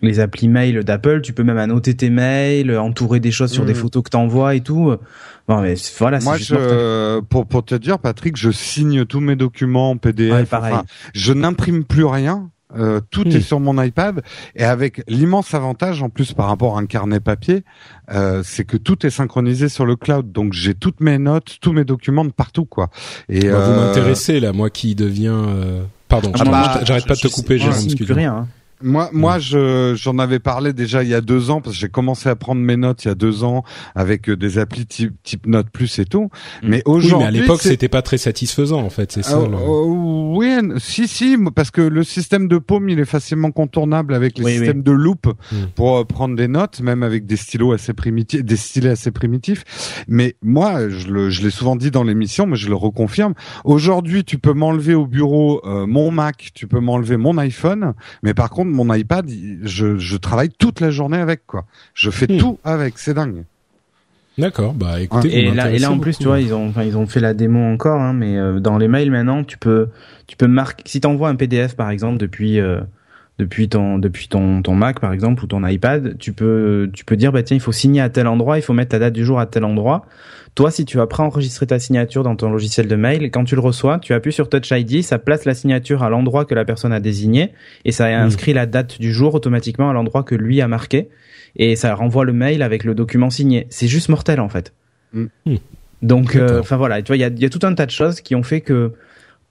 les applis mail d'Apple, tu peux même annoter tes mails, euh, entourer des choses sur des Mhm. photos que t'envoies et tout. Bon mais voilà, Moi, je, pour, pour te dire, Patrick, je signe tous mes documents en PDF. Ouais, pareil. Enfin, je n'imprime plus rien. Euh, tout est sur mon iPad et avec l'immense avantage en plus par rapport à un carnet papier, euh, c'est que tout est synchronisé sur le cloud. Donc j'ai toutes mes notes, tous mes documents de partout quoi. Et Bah, vous m'intéressez là moi qui deviens euh, pardon Ah, je- bah, je- j'arrête pas de te je- couper je Jérôme signe plus rien. hein. Moi, moi, je j'en avais parlé déjà il y a deux ans parce que j'ai commencé à prendre mes notes il y a deux ans avec euh, des applis type, type Note Plus et tout. Mm. Mais oui aujourd'hui, mais à l'époque c'était pas très satisfaisant en fait c'est ça le- oh, oui, si, si, parce que le système de paume, il est facilement contournable avec les Oui, systèmes de loupe Mm. pour euh, prendre des notes, même avec des stylos assez primitifs, des stylets assez primitifs. Mais moi, je le, je l'ai souvent dit dans l'émission, mais je le reconfirme. Aujourd'hui, tu peux m'enlever au bureau euh, mon Mac, tu peux m'enlever mon iPhone, mais par contre, mon iPad, je, je travaille toute la journée avec, quoi. Je fais Mm. tout avec, c'est dingue. d'accord bah écoutez Et là, et là en plus, beaucoup. tu vois, ils ont, enfin, ils ont fait la démo encore, hein, mais euh, dans les mails maintenant, tu peux, tu peux marquer. Si t'envoies un PDF par exemple depuis, euh, depuis ton, depuis ton, ton Mac par exemple ou ton iPad, tu peux, tu peux dire bah tiens, il faut signer à tel endroit, il faut mettre ta date du jour à tel endroit. Toi, si tu vas préenregistrer ta signature dans ton logiciel de mail, quand tu le reçois, tu appuies sur Touch ID, ça place la signature à l'endroit que la personne a désigné et ça inscrit la date du jour automatiquement à l'endroit que lui a marqué et ça renvoie le mail avec le document signé. C'est juste mortel en fait. Mm. Mm. Donc, euh, enfin voilà, tu vois, il y a, il y a tout un tas de choses qui ont fait que,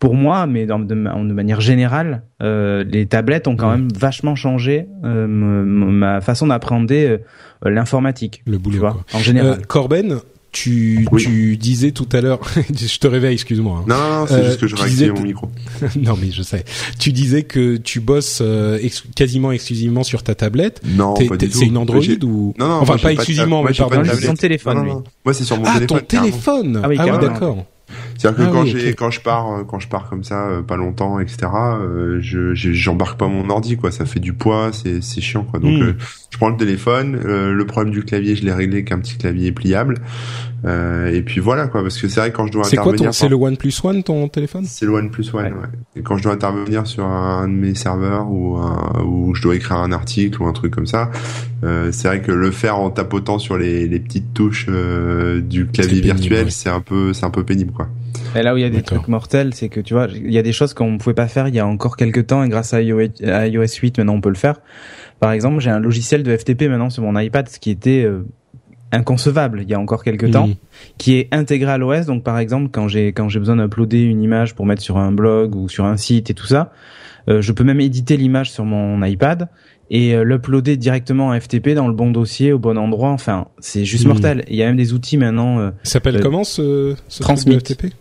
pour moi, mais dans, de, ma- de manière générale, euh, les tablettes ont quand même vachement changé euh, ma façon d'appréhender euh, l'informatique. le Tu boulot vois, quoi. en général. Euh, Corben, tu, Oui. tu disais tout à l'heure, je te réveille, excuse-moi. hein. Non, non, non, c'est Euh, juste que je réactivais mon micro. non, mais je sais. Tu disais que tu bosses euh, ex- quasiment exclusivement sur ta tablette. Non, T'es- pas t'es- du tout. c'est une Android ou Non, non, enfin pas de exclusivement, mais pas de pardon. C'est son téléphone, Non, non, lui. non. Moi, c'est sur mon Ah, téléphone. ton téléphone. Ah oui, oui, carrément. d'accord. C'est-à-dire que Ah quand oui, j'ai quand je pars euh, quand je pars comme ça euh, pas longtemps etc euh, je j'embarque pas mon ordi quoi ça fait du poids c'est c'est chiant quoi donc Mm. euh, je prends le téléphone euh, le problème du clavier je l'ai réglé avec un petit clavier pliable euh, et puis voilà quoi parce que c'est vrai que quand je dois C'est quoi ton intervenir C'est le OnePlus One ton téléphone? C'est le OnePlus One Ouais. ouais. et quand je dois intervenir sur un, de mes serveurs ou un, ou je dois écrire un article ou un truc comme ça euh, c'est vrai que le faire en tapotant sur les, les petites touches euh, du clavier pénible, virtuel ouais. c'est un peu c'est un peu pénible quoi Et là où il y a des trucs mortels, c'est que tu vois, il y a des choses qu'on ne pouvait pas faire il y a encore quelques temps et grâce à iOS, à iOS 8 maintenant on peut le faire. Par exemple, j'ai un logiciel de FTP maintenant sur mon iPad, ce qui était euh, inconcevable il y a encore quelques temps, qui est intégré à l'OS. Donc par exemple, quand j'ai quand j'ai besoin d'uploader une image pour mettre sur un blog ou sur un site et tout ça, euh, je peux même éditer l'image sur mon iPad et euh, l'uploader directement en FTP dans le bon dossier au bon endroit. Enfin, c'est juste mortel. Il y a même des outils maintenant euh, s'appelle Euh, comment ce, ce Transmit. truc de FTP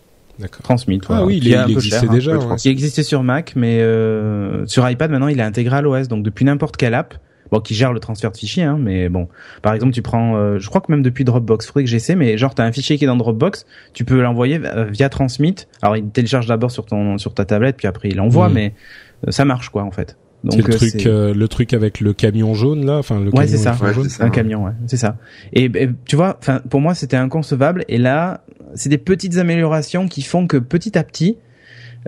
Transmit. Ah oui, il, qui est un il peu existait cher, hein. déjà. peu ouais. qui existait sur Mac, mais euh, sur iPad maintenant il est intégré à l'OS, donc depuis n'importe quelle app, bon qui gère le transfert de fichiers, hein, mais bon, par exemple tu prends, euh, je crois que même depuis Dropbox, faudrait que j'essaie, mais genre t'as un fichier qui est dans Dropbox, tu peux l'envoyer euh, via Transmit. Alors il télécharge d'abord sur ton sur ta tablette, puis après il l'envoie, Mhm. mais euh, ça marche quoi en fait. C'est Donc le euh, truc, c'est- euh, le truc avec le camion jaune là, enfin le Ouais, camion c'est ça. Ouais, jaune. c'est ça. un camion, ouais, c'est ça. Et, et tu vois, enfin pour moi c'était inconcevable. Et là, c'est des petites améliorations qui font que petit à petit,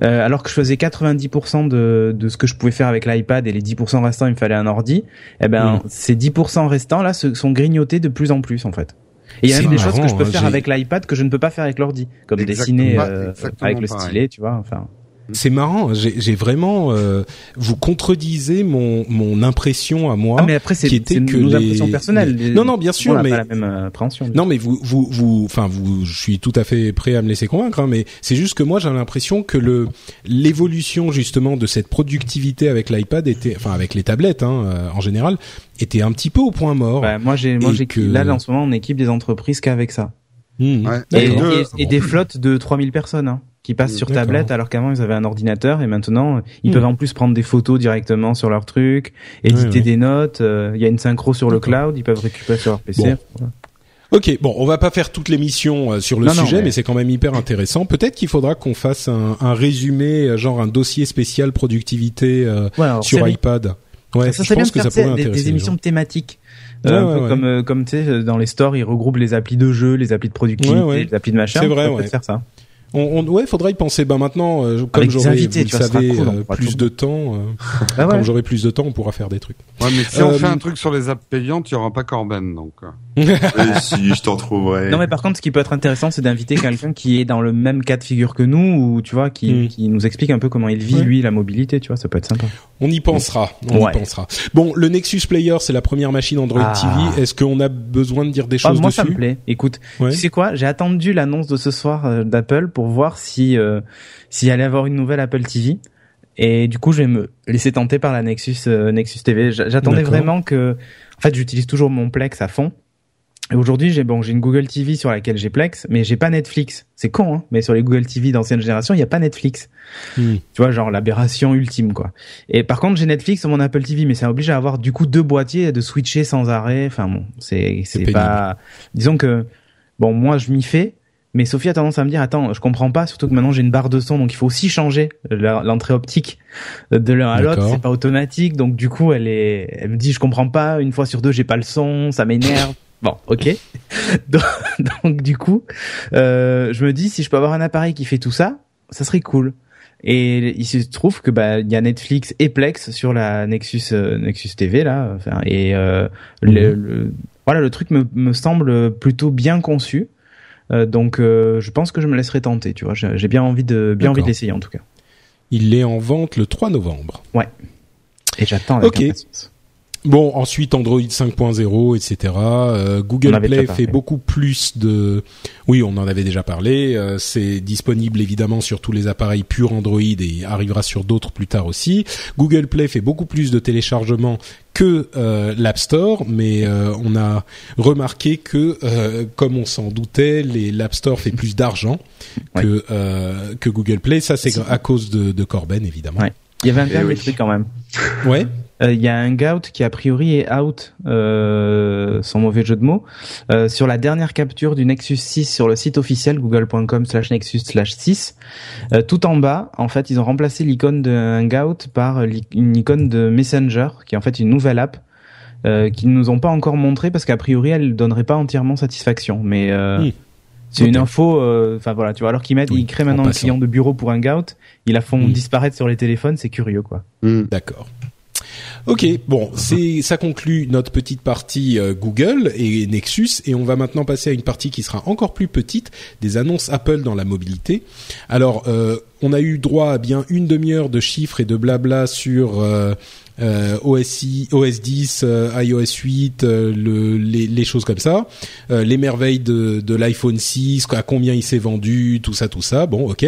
euh, alors que je faisais 90% de, de ce que je pouvais faire avec l'iPad et les 10% restants, il me fallait un ordi. Eh ben, Mm. ces 10% restants là se, sont grignotés de plus en plus en fait. Et il y a même des choses que je peux hein, faire j'ai- avec l'iPad que je ne peux pas faire avec l'ordi, comme Exactement, dessiner euh, avec le pareil. stylet, tu vois. Enfin, C'est marrant. J'ai j'ai vraiment euh, vous contredisez mon mon impression à moi. ah mais après c'est qui était que nos les- impressions personnelles. les- Non, non, bien sûr, on n'a mais- pas la même euh, appréhension. Non, mais vous, vous, vous, enfin, vous, je suis tout à fait prêt à me laisser convaincre, hein, mais c'est juste que moi, j'ai l'impression que le l'évolution justement de cette productivité avec l'iPad était, enfin, avec les tablettes, hein, euh, en général, était un petit peu au point mort. Bah, moi j'ai moi j'ai que- là en ce moment on équipe des entreprises qu'avec ça. Mmh. Ouais. Et- et des flottes de 3000 personnes hein, qui passent sur tablette alors qu'avant ils avaient un ordinateur et maintenant ils Hmm. peuvent en plus prendre des photos directement sur leur truc, éditer des notes, euh, il y a une synchro sur le cloud, ils peuvent récupérer sur leur PC. Bon. Voilà. Ok, bon, on va pas faire toute l'émission euh, sur le Non, non, sujet, mais, mais- c'est quand même hyper intéressant. Peut-être qu'il faudra qu'on fasse un, un résumé, euh, genre un dossier spécial productivité euh, Ouais, alors, sur iPad. Ouais, ça je serait bien pense de que ça pourrait des, intéresser des émissions thématiques. Ouais, Euh, un ouais, peu ouais. comme euh, comme tu sais dans les stores ils regroupent les applis de jeux, les applis de productivité, Ouais, ouais. les applis de machin. C'est vrai, on peut faire ça. On, on, ouais, faudra y penser. Ben maintenant, euh, comme j'aurai, invités, vous vois, savez, cool, euh, plus tout- de temps. euh, ouais. Quand j'aurai plus de temps, on pourra faire des trucs. Ouais, mais si on Euh, fait un truc sur les apps payantes, il y aura pas Corben, donc. euh. Si je t'en trouverai. Non mais par contre ce qui peut être intéressant c'est d'inviter quelqu'un qui est dans le même cas de figure que nous ou tu vois qui, Mm. qui nous explique un peu comment il vit Ouais. lui la mobilité, tu vois, ça peut être sympa. On y pensera. On Ouais. y pensera. Bon, le Nexus Player, c'est la première machine Android Ah. TV. Est-ce qu'on a besoin de dire des Ah, choses moi dessus ça me plaît. Écoute, Ouais. tu sais quoi J'ai attendu l'annonce de ce soir euh, d'Apple pour voir si euh, s'il allait avoir une nouvelle Apple TV. Et du coup, je vais me laisser tenter par la Nexus euh, Nexus TV. J'attendais vraiment que, en fait, j'utilise toujours mon Plex à fond. Et aujourd'hui, j'ai bon, j'ai une Google TV sur laquelle j'ai Plex, mais j'ai pas Netflix. C'est con, hein Mais sur les Google TV d'ancienne génération, il y a pas Netflix. Hmm. Tu vois, genre l'aberration ultime, quoi. Et par contre, j'ai Netflix sur mon Apple TV, mais ça oblige à avoir du coup deux boîtiers et de switcher sans arrêt. Enfin bon, c'est c'est pas. Disons que bon, moi je m'y fais, mais Sophie a tendance à me dire attends, je comprends pas, surtout que maintenant j'ai une barre de son, donc il faut aussi changer l'entrée optique de l'un à l'autre. C'est pas automatique, donc du coup elle est, elle me dit je comprends pas. Une fois sur deux, j'ai pas le son, ça m'énerve. Bon, ok. donc, donc, du coup, euh, je me dis si je peux avoir un appareil qui fait tout ça, ça serait cool. Et il se trouve que bah il y a Netflix et Plex sur la Nexus euh, Nexus TV là, enfin et euh, le, le- voilà le truc me, me semble plutôt bien conçu. Euh, donc euh, je pense que je me laisserai tenter, tu vois. J'ai bien envie de bien envie d'essayer en tout cas. Il est en vente le 3 novembre. Et j'attends avec Ok. impatience. Bon, ensuite Android 5.0, etc. Euh, Google Play fait beaucoup plus de. Oui, on en avait déjà parlé. Euh, c'est disponible évidemment sur tous les appareils purs Android et arrivera sur d'autres plus tard aussi. Google Play fait beaucoup plus de téléchargements que euh, l'App Store, mais euh, on a remarqué que, euh, comme on s'en doutait, les l'App Store fait plus d'argent Ouais. que euh, que Google Play. Ça, c'est à cause de, de Corben, évidemment. Ouais. Il y avait un Eh dernier oui. truc quand même. Ouais. Euh, Il y a un gout qui a priori est out, euh, sans mauvais jeu de mots, euh, sur la dernière capture du Nexus 6 sur le site officiel google.com slash nexus slash 6. Euh, tout en bas, en fait, ils ont remplacé l'icône de Hangout par une icône de Messenger, qui est en fait une nouvelle app. Euh, qu'ils nous ont pas encore montré parce qu'a priori elle donnerait pas entièrement satisfaction mais euh, c'est une info euh, enfin voilà tu vois alors qu'ils mettent Oui, ils créent en maintenant un client de bureau pour Hangout ils la font disparaître sur les téléphones c'est curieux quoi Hmm. D'accord. Ok, bon, c'est ça conclut notre petite partie euh, Google et Nexus et on va maintenant passer à une partie qui sera encore plus petite, des annonces Apple dans la mobilité. Alors, euh, on a eu droit à bien une demi-heure de chiffres et de blabla sur euh, euh, OSI, OS 10, euh, iOS 8, euh, le, les, les, choses comme ça, euh, les merveilles de, de l'iPhone 6, à combien il s'est vendu, tout ça, tout ça. Bon, ok.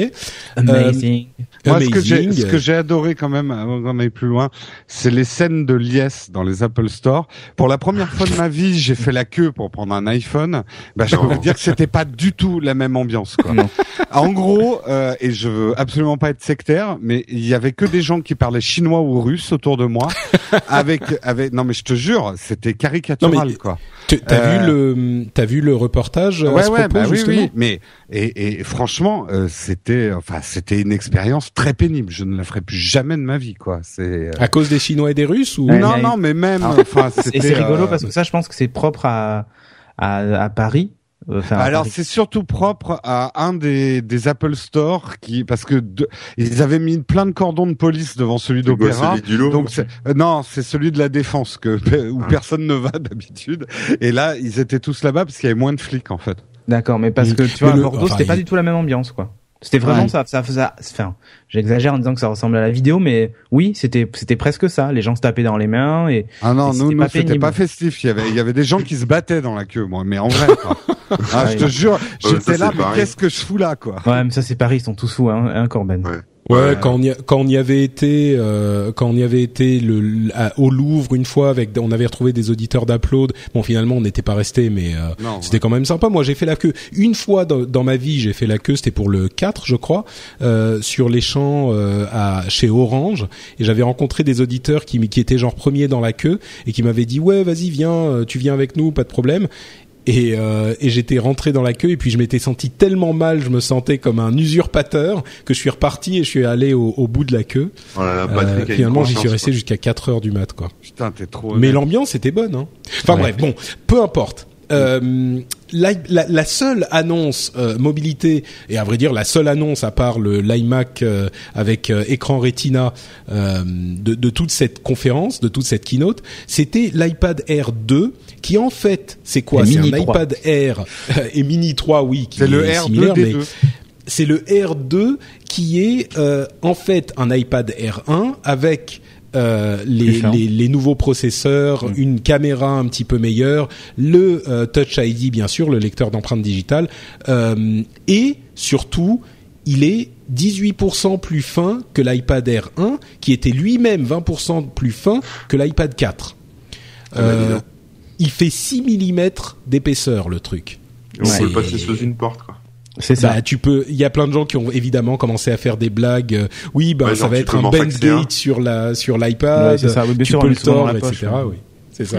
Amazing. Moi, ce que j'ai, ce que j'ai adoré quand même, avant d'en aller plus loin, c'est les scènes de liesse dans les Apple Store. Pour la première fois de ma vie, j'ai fait la queue pour prendre un iPhone. Bah, je peux vous dire que c'était pas du tout la même ambiance. Quoi. En gros, euh, et je veux absolument pas être sectaire, mais il y avait que des gens qui parlaient chinois ou russe autour de moi, avec, avec. Non, mais je te jure, c'était caricatural, mais, quoi. T'as euh... vu le, t'as vu le reportage Ouais, à ce ouais, propos, bah oui, justement oui. Mais et, et franchement, euh, c'était, enfin, c'était une expérience très pénible. Je ne la ferai plus jamais de ma vie, quoi. C'est euh, à cause des Chinois et des Russes ou? Non, non, mais même, Alors, enfin, c'est rigolo euh, parce que ça, je pense que c'est propre à, à, à Paris. Euh, Alors c'est surtout propre à un des, des Apple Store qui parce que de- ils avaient mis plein de cordons de police devant celui d'Opéra. celui du lot. Donc c'est- euh, non, c'est celui de la défense que où Ah. personne ne va d'habitude. Et là, ils étaient tous là-bas parce qu'il y avait moins de flics en fait. D'accord, mais parce que tu vois, Mais à Bordeaux, enfin, c'était pas il- du tout la même ambiance, quoi. C'était vraiment Ouais. ça, ça faisait, enfin, j'exagère en disant que ça ressemblait à la vidéo, mais oui, c'était, c'était presque ça. Les gens se tapaient dans les mains et Ah non, Et nous, c'était nous pas c'était pas festif. Il y avait, il y avait des gens qui se battaient dans la queue, moi. Mais en vrai, quoi. Ah, je te Ouais. jure, ça, j'étais là, mais qu'est-ce que je fous là, quoi ouais, mais ça c'est Paris, ils sont tous fous, hein, hein Corben. Ouais. Ouais, Ouais. quand on y a- quand on y avait été euh, quand on y avait été le, à- au Louvre une fois avec on avait retrouvé des auditeurs d'Upload. Bon finalement on n'était pas resté mais euh, Non, c'était quand même sympa. Moi j'ai fait la queue une fois dans, dans ma vie, j'ai fait la queue, c'était pour le 4 je crois, euh, sur les champs euh, à chez Orange et j'avais rencontré des auditeurs qui qui étaient genre premiers dans la queue et qui m'avaient dit "Ouais, vas-y, viens, euh, tu viens avec nous, pas de problème." Et, euh, et j'étais rentré dans la queue et puis je m'étais senti tellement mal, je me sentais comme un usurpateur que je suis reparti et je suis allé au, au bout de la queue. Oh là là, Euh, Patrick finalement, j'y suis resté jusqu'à 4 heures du mat, quoi. Putain, t'es trop. Mais l'ambiance était bonne. Hein. Enfin Ouais. bref, bon, peu importe. Euh, la, la- la seule annonce euh, mobilité et à vrai dire la seule annonce à part le l'iMac euh, avec euh, écran Retina de, de toute cette conférence, de toute cette keynote, c'était l'iPad Air 2 qui en fait c'est quoi? C'est un Mini 3. iPad Air et Mini 3 oui qui C'est le est R2 similaire, mais c'est le R2 qui est en fait un iPad R1 avec euh, les, Différent. les, les nouveaux processeurs, une caméra un petit peu meilleure, le euh, Touch ID bien sûr, le lecteur d'empreintes digitales, euh, et surtout il est 18% plus fin que l'iPad Air 1, qui était lui-même 20% plus fin que l'iPad 4. Ah bah, Euh, il fait 6 mm d'épaisseur le truc. On peut le passer sous une porte, quoi. C'est ça. Bah, tu peux. Il y a plein de gens qui ont évidemment commencé à faire des blagues. euh, oui, bah Ouais, ça genre, va être un un. Band-Aid sur la sur l'iPad. Ouais, c'est ça. Oui, bien tu sûr, on peux le tordre, etc. ouais. Oui, c'est ça.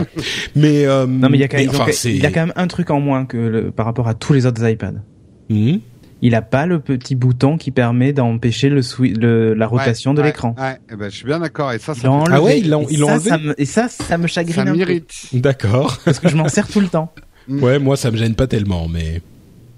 mais euh, Non, mais il y a quand même, ils ont enfin, quand- c'est- il y a quand même un truc en moins que le, par rapport à tous les autres iPads. Mhm. Il a pas le petit bouton qui permet d'empêcher le, swi- le la rotation Ouais, de ouais, l'écran. Ouais, eh ben, je suis bien d'accord. Et ça, ça, fait- Ah ouais, ils l'ont- ils l'ont enlevé ça me- Et ça, ça me chagrine ça un peu. D'accord. Parce que je m'en sers tout le temps. Ouais, moi ça me gêne pas tellement, mais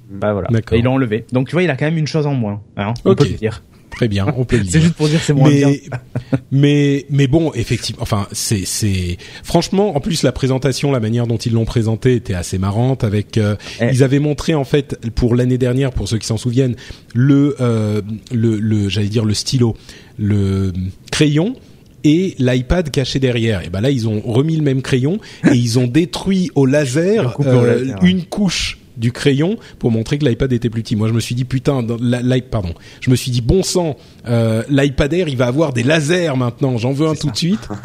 Bah voilà. Et ils l'ont enlevé. Donc tu vois, il a quand même une chose en moins. Hein, on peut le dire. très bien, on peut le C'est dire. juste pour dire c'est moins bien. mais mais mais bon effectivement enfin c'est c'est franchement en plus la présentation la manière dont ils l'ont présenté était assez marrante avec euh, Eh. ils avaient montré en fait pour l'année dernière pour ceux qui s'en souviennent le euh, le le j'allais dire le stylo le crayon et l'iPad caché derrière. Et ben là, ils ont remis le même crayon et ils ont détruit au laser au euh, ouais. une couche du crayon pour montrer que l'iPad était plus petit. Moi, je me suis dit putain, dans la- l'i- pardon, je me suis dit bon sang, euh, l'iPad Air, il va avoir des lasers maintenant. J'en veux un tout de suite.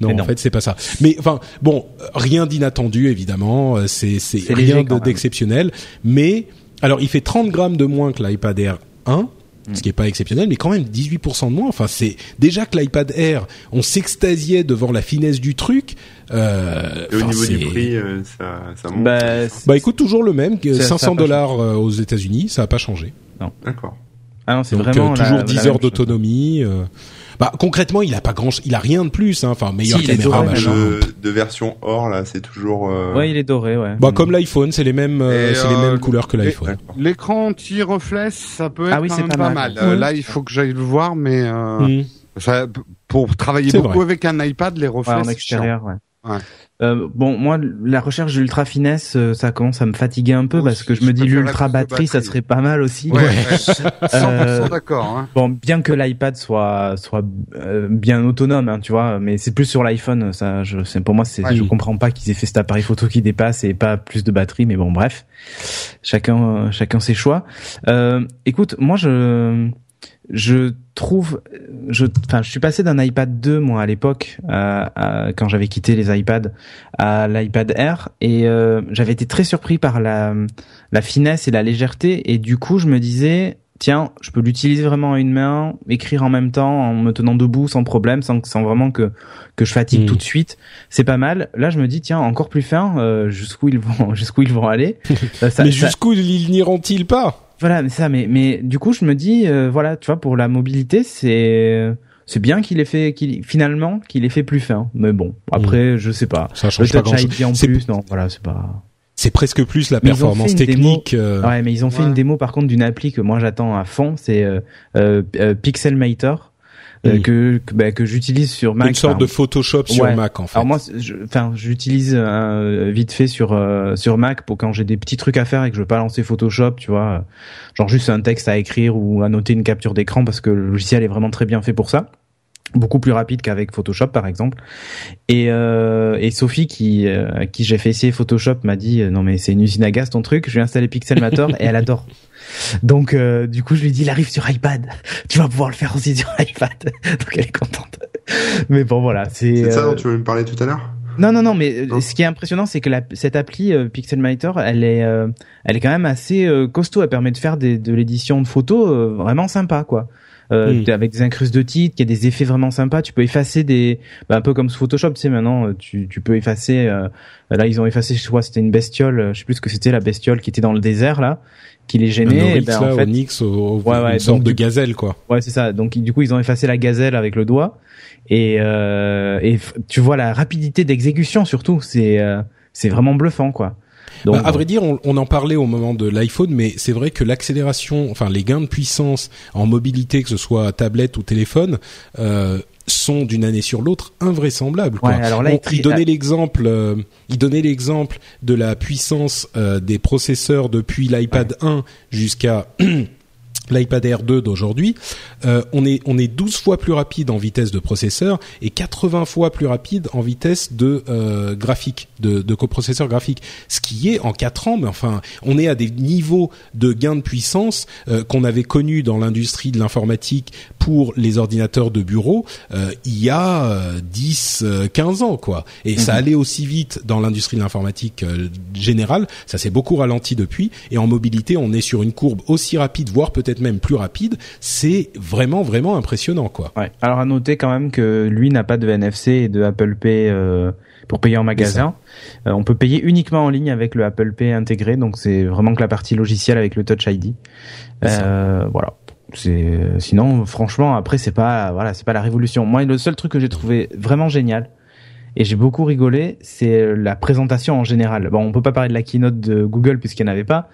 Non, en fait, c'est pas ça. Mais enfin, bon, rien d'inattendu évidemment. euh, C'est c'est rien d'exceptionnel. Mais alors, il fait 30 grammes de moins que l'iPad Air 1. Hmm. Ce qui est pas exceptionnel, mais quand même 18% de moins. Enfin, c'est déjà que l'iPad Air, on s'extasiait devant la finesse du truc. Euh, Et au niveau du prix, euh, ça, ça monte. Bah, bah écoute, toujours le même, que Ça- ça a 500 pas dollars euh, aux États-Unis, ça a pas changé. D'accord. ah non, c'est vraiment euh, toujours la 10 même heures d'autonomie. euh. Bah concrètement, il a pas grand, il a rien de plus. Hein. Enfin, meilleure Si, caméra, doré, machin. De, de version or, là, c'est toujours... euh, Ouais, il est doré, ouais. Bah comme l'iPhone, c'est les mêmes, euh, c'est les euh, mêmes couleurs que l'iPhone. L'écran anti-reflet, ça peut être Ah oui, quand même pas pas mal. Euh. Là, il faut que j'aille le voir, mais euh, Hmm. ça, pour travailler beaucoup vrai. avec un iPad, les reflets, Ouais, en extérieur, ouais. Euh, bon, moi, la recherche d'ultra finesse, euh, ça commence à me fatiguer un peu parce que je je me dis l'ultra batterie, ça serait pas mal aussi. Ouais, ouais. 100% Euh, d'accord. Hein. Bon, bien que l'iPad soit soit euh, bien autonome, hein, tu vois, mais c'est plus sur l'iPhone. Ça, je, c'est pour moi, c'est, Ouais. je comprends pas qu'ils aient fait cet appareil photo qui dépasse et pas plus de batterie. Mais bon, bref, chacun chacun ses choix. Euh, écoute, moi, je je trouve, je, enfin, je suis passé d'un iPad 2 moi à l'époque, à- quand j'avais quitté les iPads, à l'iPad Air, et euh, j'avais été très surpris par la la finesse et la légèreté, et du coup, je me disais, tiens, je peux l'utiliser vraiment à une main, écrire en même temps, en me tenant debout sans problème, sans sans vraiment que que je fatigue Mm. tout de suite. C'est pas mal. Là, je me dis, tiens, encore plus fin, euh, jusqu'où ils vont, jusqu'où ils vont aller. Ça- mais ça- jusqu'où ils n'iront-ils pas? Voilà, mais ça, mais mais du coup, je me dis, euh, voilà, tu vois, pour la mobilité, c'est c'est bien qu'il ait fait, qu'il finalement qu'il ait fait plus fin. Mais bon, après, je sais pas. Ça Le change pas Touch grand-chose. ID en C'est- plus, non, voilà, c'est pas. C'est presque plus la Mais performance technique. euh, Ouais, mais ils ont fait une démo par contre d'une appli que moi j'attends à fond, c'est euh, euh, euh, Pixelmator euh, que que, bah, que j'utilise sur Mac. une sorte Enfin, de Photoshop sur Ouais. Mac en fait. Alors moi, enfin, j'utilise euh, vite fait sur euh, sur Mac pour quand j'ai des petits trucs à faire et que je veux pas lancer Photoshop, tu vois, genre juste un texte à écrire ou à noter une capture d'écran parce que le logiciel est vraiment très bien fait pour ça. Beaucoup plus rapide qu'avec Photoshop par exemple. Et, euh, et Sophie qui euh, qui j'ai fait essayer Photoshop m'a dit euh, non mais c'est une usine à gaz ton truc. Je lui ai installé Pixelmator et elle adore. Donc euh, du coup je lui dit il arrive sur iPad. Tu vas pouvoir le faire aussi sur iPad. Donc elle est contente. Mais bon voilà c'est. Ça euh, dont tu voulais me parler tout à l'heure? Non, non, non, mais euh, Non. ce qui est impressionnant, c'est que la, cette appli euh, Pixelmator, elle est, euh, elle est quand même assez euh, costaud. Elle permet de faire des, de l'édition de photos euh, vraiment sympa, quoi. Euh, Mm. Avec des incrustes de titres, y a des effets vraiment sympas. Tu peux effacer des, bah, un peu comme sous Photoshop, tu sais maintenant, euh, tu, tu peux effacer. euh, là, ils ont effacé, je crois, c'était une bestiole. euh, Je sais plus ce que c'était la bestiole qui était dans le désert là, qui les gênait. Oryx, et ben, là, en fait, Onyx, au- au- Ouais, ouais, une sorte donc, de gazelle quoi. Ouais, c'est ça. Donc du coup, ils ont effacé la gazelle avec le doigt et euh, et tu vois la rapidité d'exécution surtout, c'est euh, c'est vraiment bluffant quoi. Donc Bah, à vrai dire, on, on en parlait au moment de l'iPhone, mais c'est vrai que l'accélération, enfin les gains de puissance en mobilité, que ce soit tablette ou téléphone, euh, sont d'une année sur l'autre invraisemblables. Quoi. Ouais, alors là, On- il tri- il donnait l'exemple, euh, il donnait l'exemple de la puissance euh, des processeurs depuis l'iPad 1 jusqu'à l'iPad Air 2 d'aujourd'hui, euh, on est on est 12 fois plus rapide en vitesse de processeur et 80 fois plus rapide en vitesse de euh, graphique, de, de coprocesseur graphique. Ce qui est en 4 ans, mais enfin, on est à des niveaux de gain de puissance euh, qu'on avait connus dans l'industrie de l'informatique pour les ordinateurs de bureau euh, il y a euh, 10 euh, 15 ans quoi. Et ça allait aussi vite dans l'industrie de l'informatique euh, générale, ça s'est beaucoup ralenti depuis et en mobilité, on est sur une courbe aussi rapide voire peut-être même plus rapide, c'est vraiment vraiment impressionnant quoi. Ouais. Alors à noter quand même que lui n'a pas de NFC et de Apple Pay euh, pour payer en magasin. Euh, on peut payer uniquement en ligne avec le Apple Pay intégré, donc c'est vraiment que la partie logicielle avec le Touch ID. Euh, voilà. C'est sinon franchement après c'est pas voilà c'est pas la révolution. Moi le seul truc que j'ai trouvé vraiment génial et j'ai beaucoup rigolé c'est la présentation en général. Bon on peut pas parler de la keynote de Google puisqu'il n'y en avait pas,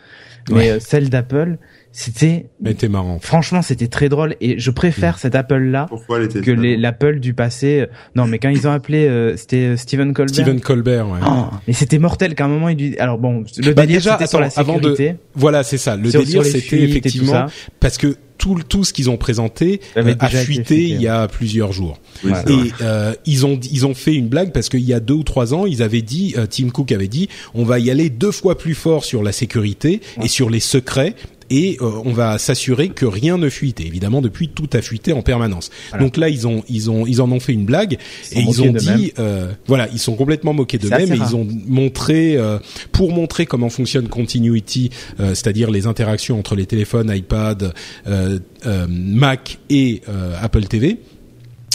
mais Ouais. euh, celle d'Apple c'était Mais t'es marrant. franchement c'était très drôle et je préfère cette Apple là Pourquoi elle était que les- l'Apple du passé. Non, mais quand ils ont appelé, euh, c'était euh, Stephen Colbert. Steven Colbert, ouais. Oh, mais c'était mortel qu'à un moment il lui. Alors bon, le Bah, délire déjà, c'était sur la attends, avant de- sécurité. Voilà, c'est ça. Le sur- délire, c'était effectivement ça. parce que tout tout ce qu'ils ont présenté euh, a fuité fuité, il y a plusieurs jours. Oui. Et euh, ils ont ils ont fait une blague parce qu'il y a deux ou trois ans, ils avaient dit, euh, Tim Cook avait dit, on va y aller deux fois plus fort sur la sécurité et sur les secrets. Et euh, on va s'assurer que rien ne fuite. Et évidemment, depuis tout a fuité en permanence. Voilà. Donc là, ils ont ils ont ils en ont fait une blague et ils ont dit, euh, voilà, ils sont complètement moqués d'eux-mêmes et ils ont montré euh, pour montrer comment fonctionne Continuity, euh, c'est-à-dire les interactions entre les téléphones, iPad, euh, euh, Mac et Apple TV.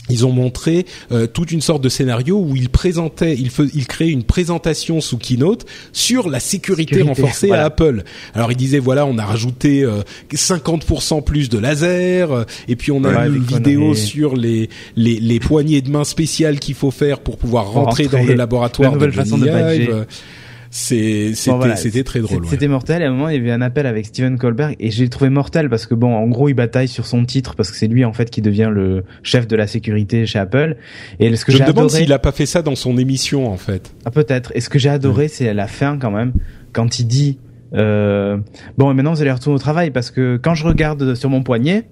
Ils ont montré euh, toute une sorte de scénario où ils présentaient, ils, ils créaient une présentation sous Keynote sur la sécurité, Sécurité, renforcée voilà. à Apple. Alors ils disaient voilà, on a rajouté euh, 50% plus de laser, euh, et puis on a Ouais, une vidéo sur les, les les poignées de main spéciales qu'il faut faire pour pouvoir rentrer, rentrer. dans le laboratoire La nouvelle de façon de badger. C'est c'était Bon, voilà, c'était très drôle. C'était ouais. mortel. Et à un moment, il y avait un appel avec Steven Colbert et j'ai trouvé mortel parce que bon, en gros, il bataille sur son titre parce que c'est lui en fait qui devient le chef de la sécurité chez Apple. Et ce que Je me demande adoré, s'il a pas fait ça dans son émission en fait. ah, peut-être. Et ce que j'ai adoré, c'est à la fin quand même quand il dit euh, bon, maintenant vous allez retourner au travail parce que quand je regarde sur mon poignet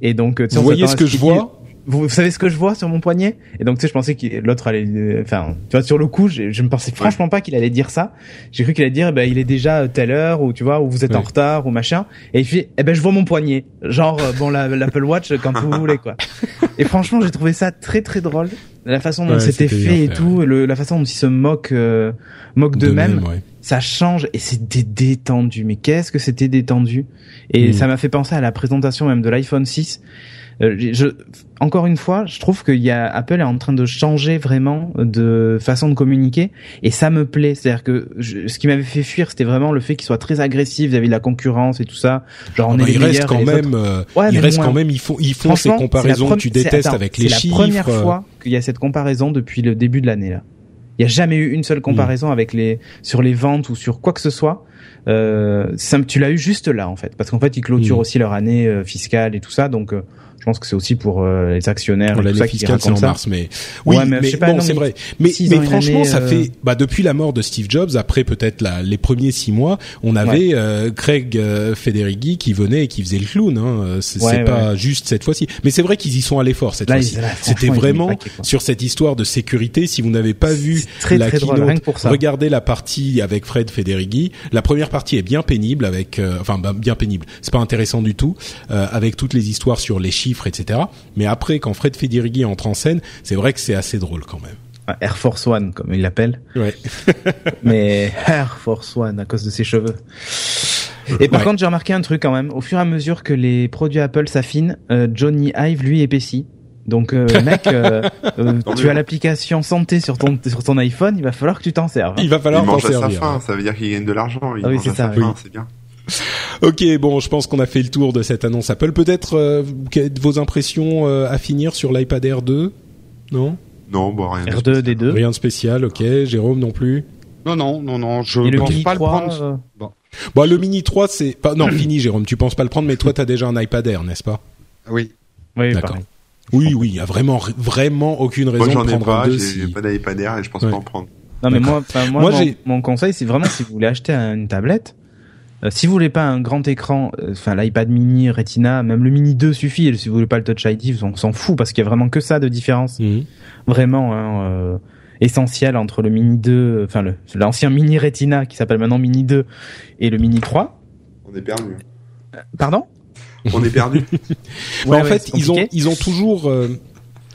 et donc sais, Vous voyez ce que je vois? Vous, vous savez ce que je vois sur mon poignet? Et donc tu sais, je pensais que l'autre allait, enfin, tu vois, sur le coup, je, je me pensais franchement pas qu'il allait dire ça. J'ai cru qu'il allait dire, eh ben, il est déjà euh, telle heure ou tu vois, ou vous êtes en retard ou machin. Et il fait, eh ben, je vois mon poignet. Genre, euh, bon, la- l'Apple Watch quand vous voulez quoi. Et franchement, j'ai trouvé ça très très drôle. La façon dont Ouais, c'était fait et tout, le- la façon dont ils se moquent, euh, moquent d'eux-mêmes ouais. ça change et c'était détendu. Mais qu'est-ce que c'était détendu? Et Mm. ça m'a fait penser à la présentation même de l'iPhone 6. Euh, je, encore une fois, je trouve qu'il y a Apple est en train de changer vraiment de façon de communiquer et ça me plaît. C'est-à-dire que je- ce qui m'avait fait fuir, c'était vraiment le fait qu'il soit très agressif vis-à-vis de la concurrence et tout ça. Genre on Ah est bah, les il reste meilleurs et quand les même, euh, Ouais, il reste moins. quand même, ils font, ils font ces comparaisons la que tu détestes attends, avec les chiffres. la première fois qu'il y a cette comparaison depuis le début de l'année là. Il y a jamais eu une seule comparaison avec les sur les ventes ou sur quoi que ce soit. Euh, ça, tu l'as eu juste là en fait, parce qu'en fait ils clôturent Mm. aussi leur année euh, fiscale et tout ça, donc euh, pense que c'est aussi pour euh, les actionnaires Pour l'année fiscale, c'est en ça. mars, mais oui, Ouais, mais je bon, c'est vrai. Mais, mais franchement, année, ça euh, fait, bah, depuis la mort de Steve Jobs, après peut-être les premiers six mois, on avait euh, Craig euh, Federighi qui venait et qui faisait le clown. Hein. C'est Ouais, pas juste cette fois-ci, mais c'est vrai qu'ils y sont allés fort cette fois-ci. C'était vraiment paquet, sur cette histoire de sécurité. Si vous n'avez pas vu très la très keynote, pour ça. regardez la partie avec Fred Federighi. La première partie est bien pénible, avec, euh, enfin bah, bien pénible. C'est pas intéressant du tout, euh, avec toutes les histoires sur les chiffres, etc. Mais après, quand Fred Federighi entre en scène, c'est vrai que c'est assez drôle quand même. Ah, Air Force One comme il l'appelle, Ouais. mais Air Force One à cause de ses cheveux. Et par Ouais. contre, j'ai remarqué un truc quand même. Au fur et à mesure que les produits Apple s'affinent, euh, Johnny Ive lui épaissit. Donc euh, mec, euh, euh, tu as l'application santé sur ton sur ton iPhone, il va falloir que tu t'en serves. hein. Il va falloir il t'en mange à sa faim, ça veut dire qu'il gagne de l'argent. Il Ah oui, mange c'est à ça, sa oui. faim, c'est bien. Ok, bon, je pense qu'on a fait le tour de cette annonce Apple. Peut-être euh, vos impressions euh, à finir sur l'iPad Air 2 Non? Non, bon, rien. de R2 spécial. des deux. Rien de spécial, ok. Jérôme non plus? Non, non, non, non, je le pense pas 3, le prendre. euh, Bon, le Mini 3, c'est... Pas... Non, fini, Jérôme, tu penses pas le prendre, mais toi, t'as déjà un iPad Air, n'est-ce pas? Oui. Oui, D'accord. Oui, oui, il y a vraiment, vraiment aucune raison Moi, j'en de ai prendre pas, un 2 j'ai si... pas d'iPad Air et je pense Ouais. pas en prendre. Non mais moi, moi, Moi, mon, j'ai- mon conseil, c'est vraiment si vous voulez acheter une tablette, euh, si vous voulez pas un grand écran, euh, enfin l'iPad mini, Retina, même le mini 2 suffit. Et si vous voulez pas le Touch ID, on s'en fout parce qu'il y a vraiment que ça de différence, Mhm. vraiment hein, euh, essentiel entre le mini 2, enfin l'ancien mini Retina qui s'appelle maintenant mini 2 et le mini 3. On est perdu. Pardon? On est perdu. Mais Ouais, en ouais, fait, ils ont, ils ont toujours...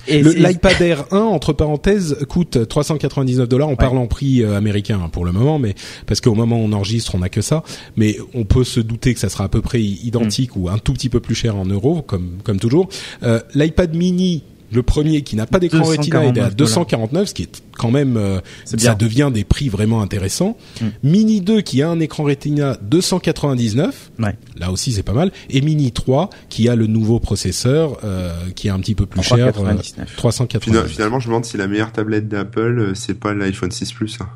L'iPad Air 1, entre parenthèses, coûte 399 dollars. On parle en prix euh, américain hein, pour le moment, mais parce qu'au moment où on enregistre, on n'a que ça. Mais on peut se douter que ça sera à peu près identique Mm. ou un tout petit peu plus cher en euros, comme comme toujours. Euh, L'iPad Mini, le premier qui n'a pas d'écran Retina, est à 249 249, ce qui est quand même, euh, ça bien. devient des prix vraiment intéressants. Mm. Mini 2 qui a un écran Retina 299. Ouais. Là aussi c'est pas mal. Et Mini 3 qui a le nouveau processeur euh, qui est un petit peu plus cher. euh, 399. 399. Fina- Finalement, je me demande si la meilleure tablette d'Apple, euh, c'est pas l'iPhone 6 Plus. hein.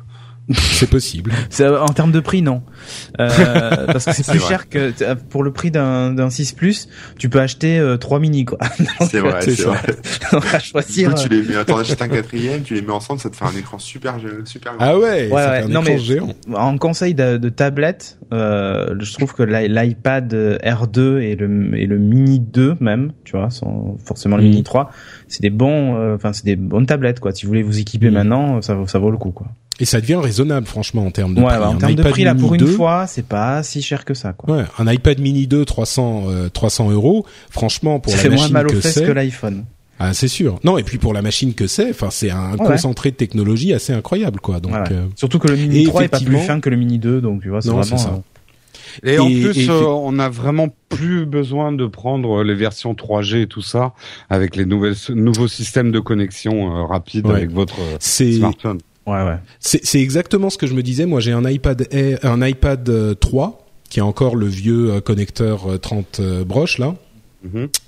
C'est possible. C'est- En termes de prix, non. Euh, parce que c'est plus vrai. cher que pour le prix d'un d'un 6 Plus, tu peux acheter euh, 3 mini quoi. Donc, C'est vrai, c'est vrai. on va Du choisir. coup, tu les mets, attends, achète un quatrième, tu les mets ensemble, ça te fait un écran super, super grand. Ah ouais, Ouais, ça ouais. fait un Non, écran mais- géant. En conseil de, de tablette, euh, je trouve que l'i- l'iPad R2 et le et le Mini 2 même, tu vois, sans forcément le. Mini 3, c'est des bons, euh, enfin c'est des bonnes tablettes quoi. Si vous voulez vous équiper maintenant, ça vaut ça vaut le coup quoi. Et ça devient raisonnable, franchement, en termes de Ouais, prix. bah, en Un termes de iPad prix là mini pour 2, une fois, c'est pas si cher que ça quoi. Ouais, un iPad mini 2, 300, euh, 300 euros. Franchement, pour ça la fait moins machine mal aux que fesses que l'iPhone. ah, c'est sûr. Non, et puis pour la machine que c'est, enfin, c'est un Ouais. concentré de technologie assez incroyable, quoi. Donc, Voilà. euh, Surtout que le Mini Et 3 est pas plus fin que le Mini 2, donc tu vois, c'est vraiment. ça. euh, Et, en plus, et- euh, on a vraiment plus besoin de prendre les versions 3G et tout ça avec les nouvelles nouveaux systèmes de connexion euh, rapide Ouais. avec votre euh, smartphone. Ouais, ouais. c'est c'est exactement ce que je me disais. Moi, j'ai un iPad Air- un iPad euh, 3 qui a encore le vieux euh, connecteur euh, 30 euh, broches là.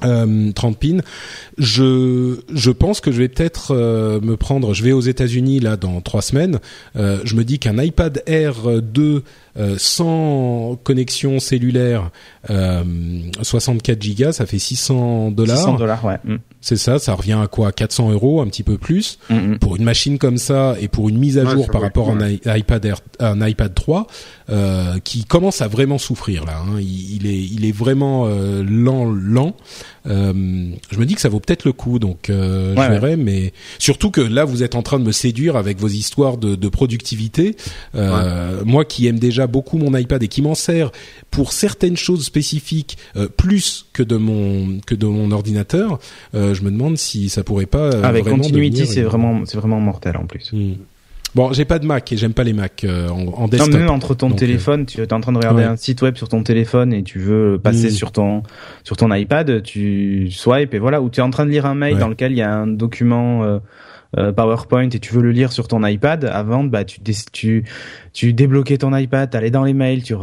euh, 30 pins. Je je pense que je vais peut-être euh, me prendre. Je vais aux États-Unis là dans trois semaines. Euh, je me dis qu'un iPad Air 2 euh, sans connexion cellulaire, 64 gigas, ça fait 600 dollars. 600 dollars, ouais. Mm. C'est ça, ça revient à quoi 400 euros, un petit peu plus. Mm, mm. Pour une machine comme ça et pour une mise à Ouais, jour par rapport à un, iPad Air, à un iPad 3, euh, qui commence à vraiment souffrir là. hein. Il, il est, il est vraiment euh, lent, lent. Euh, je me dis que ça vaut peut-être le coup, donc euh, Ouais, je verrai. Mais surtout que là, vous êtes en train de me séduire avec vos histoires de, de productivité. Euh, Moi, qui aime déjà beaucoup mon iPad et qui m'en sert pour certaines choses spécifiques euh, plus que de mon que de mon ordinateur, euh, je me demande si ça pourrait pas euh, Avec vraiment Continuity, c'est vraiment, c'est vraiment mortel en plus. Hmm. Bon, j'ai pas de Mac et j'aime pas les Mac euh, en, en Non, mais même entre ton Donc, téléphone, tu es en train de regarder ouais. un site web sur ton téléphone et tu veux passer sur ton sur ton iPad, tu swipes et voilà, ou tu es en train de lire un mail Ouais. dans lequel il y a un document euh, euh, PowerPoint et tu veux le lire sur ton iPad, avant bah tu dé- tu tu débloquais ton iPad, t'allais dans les mails, tu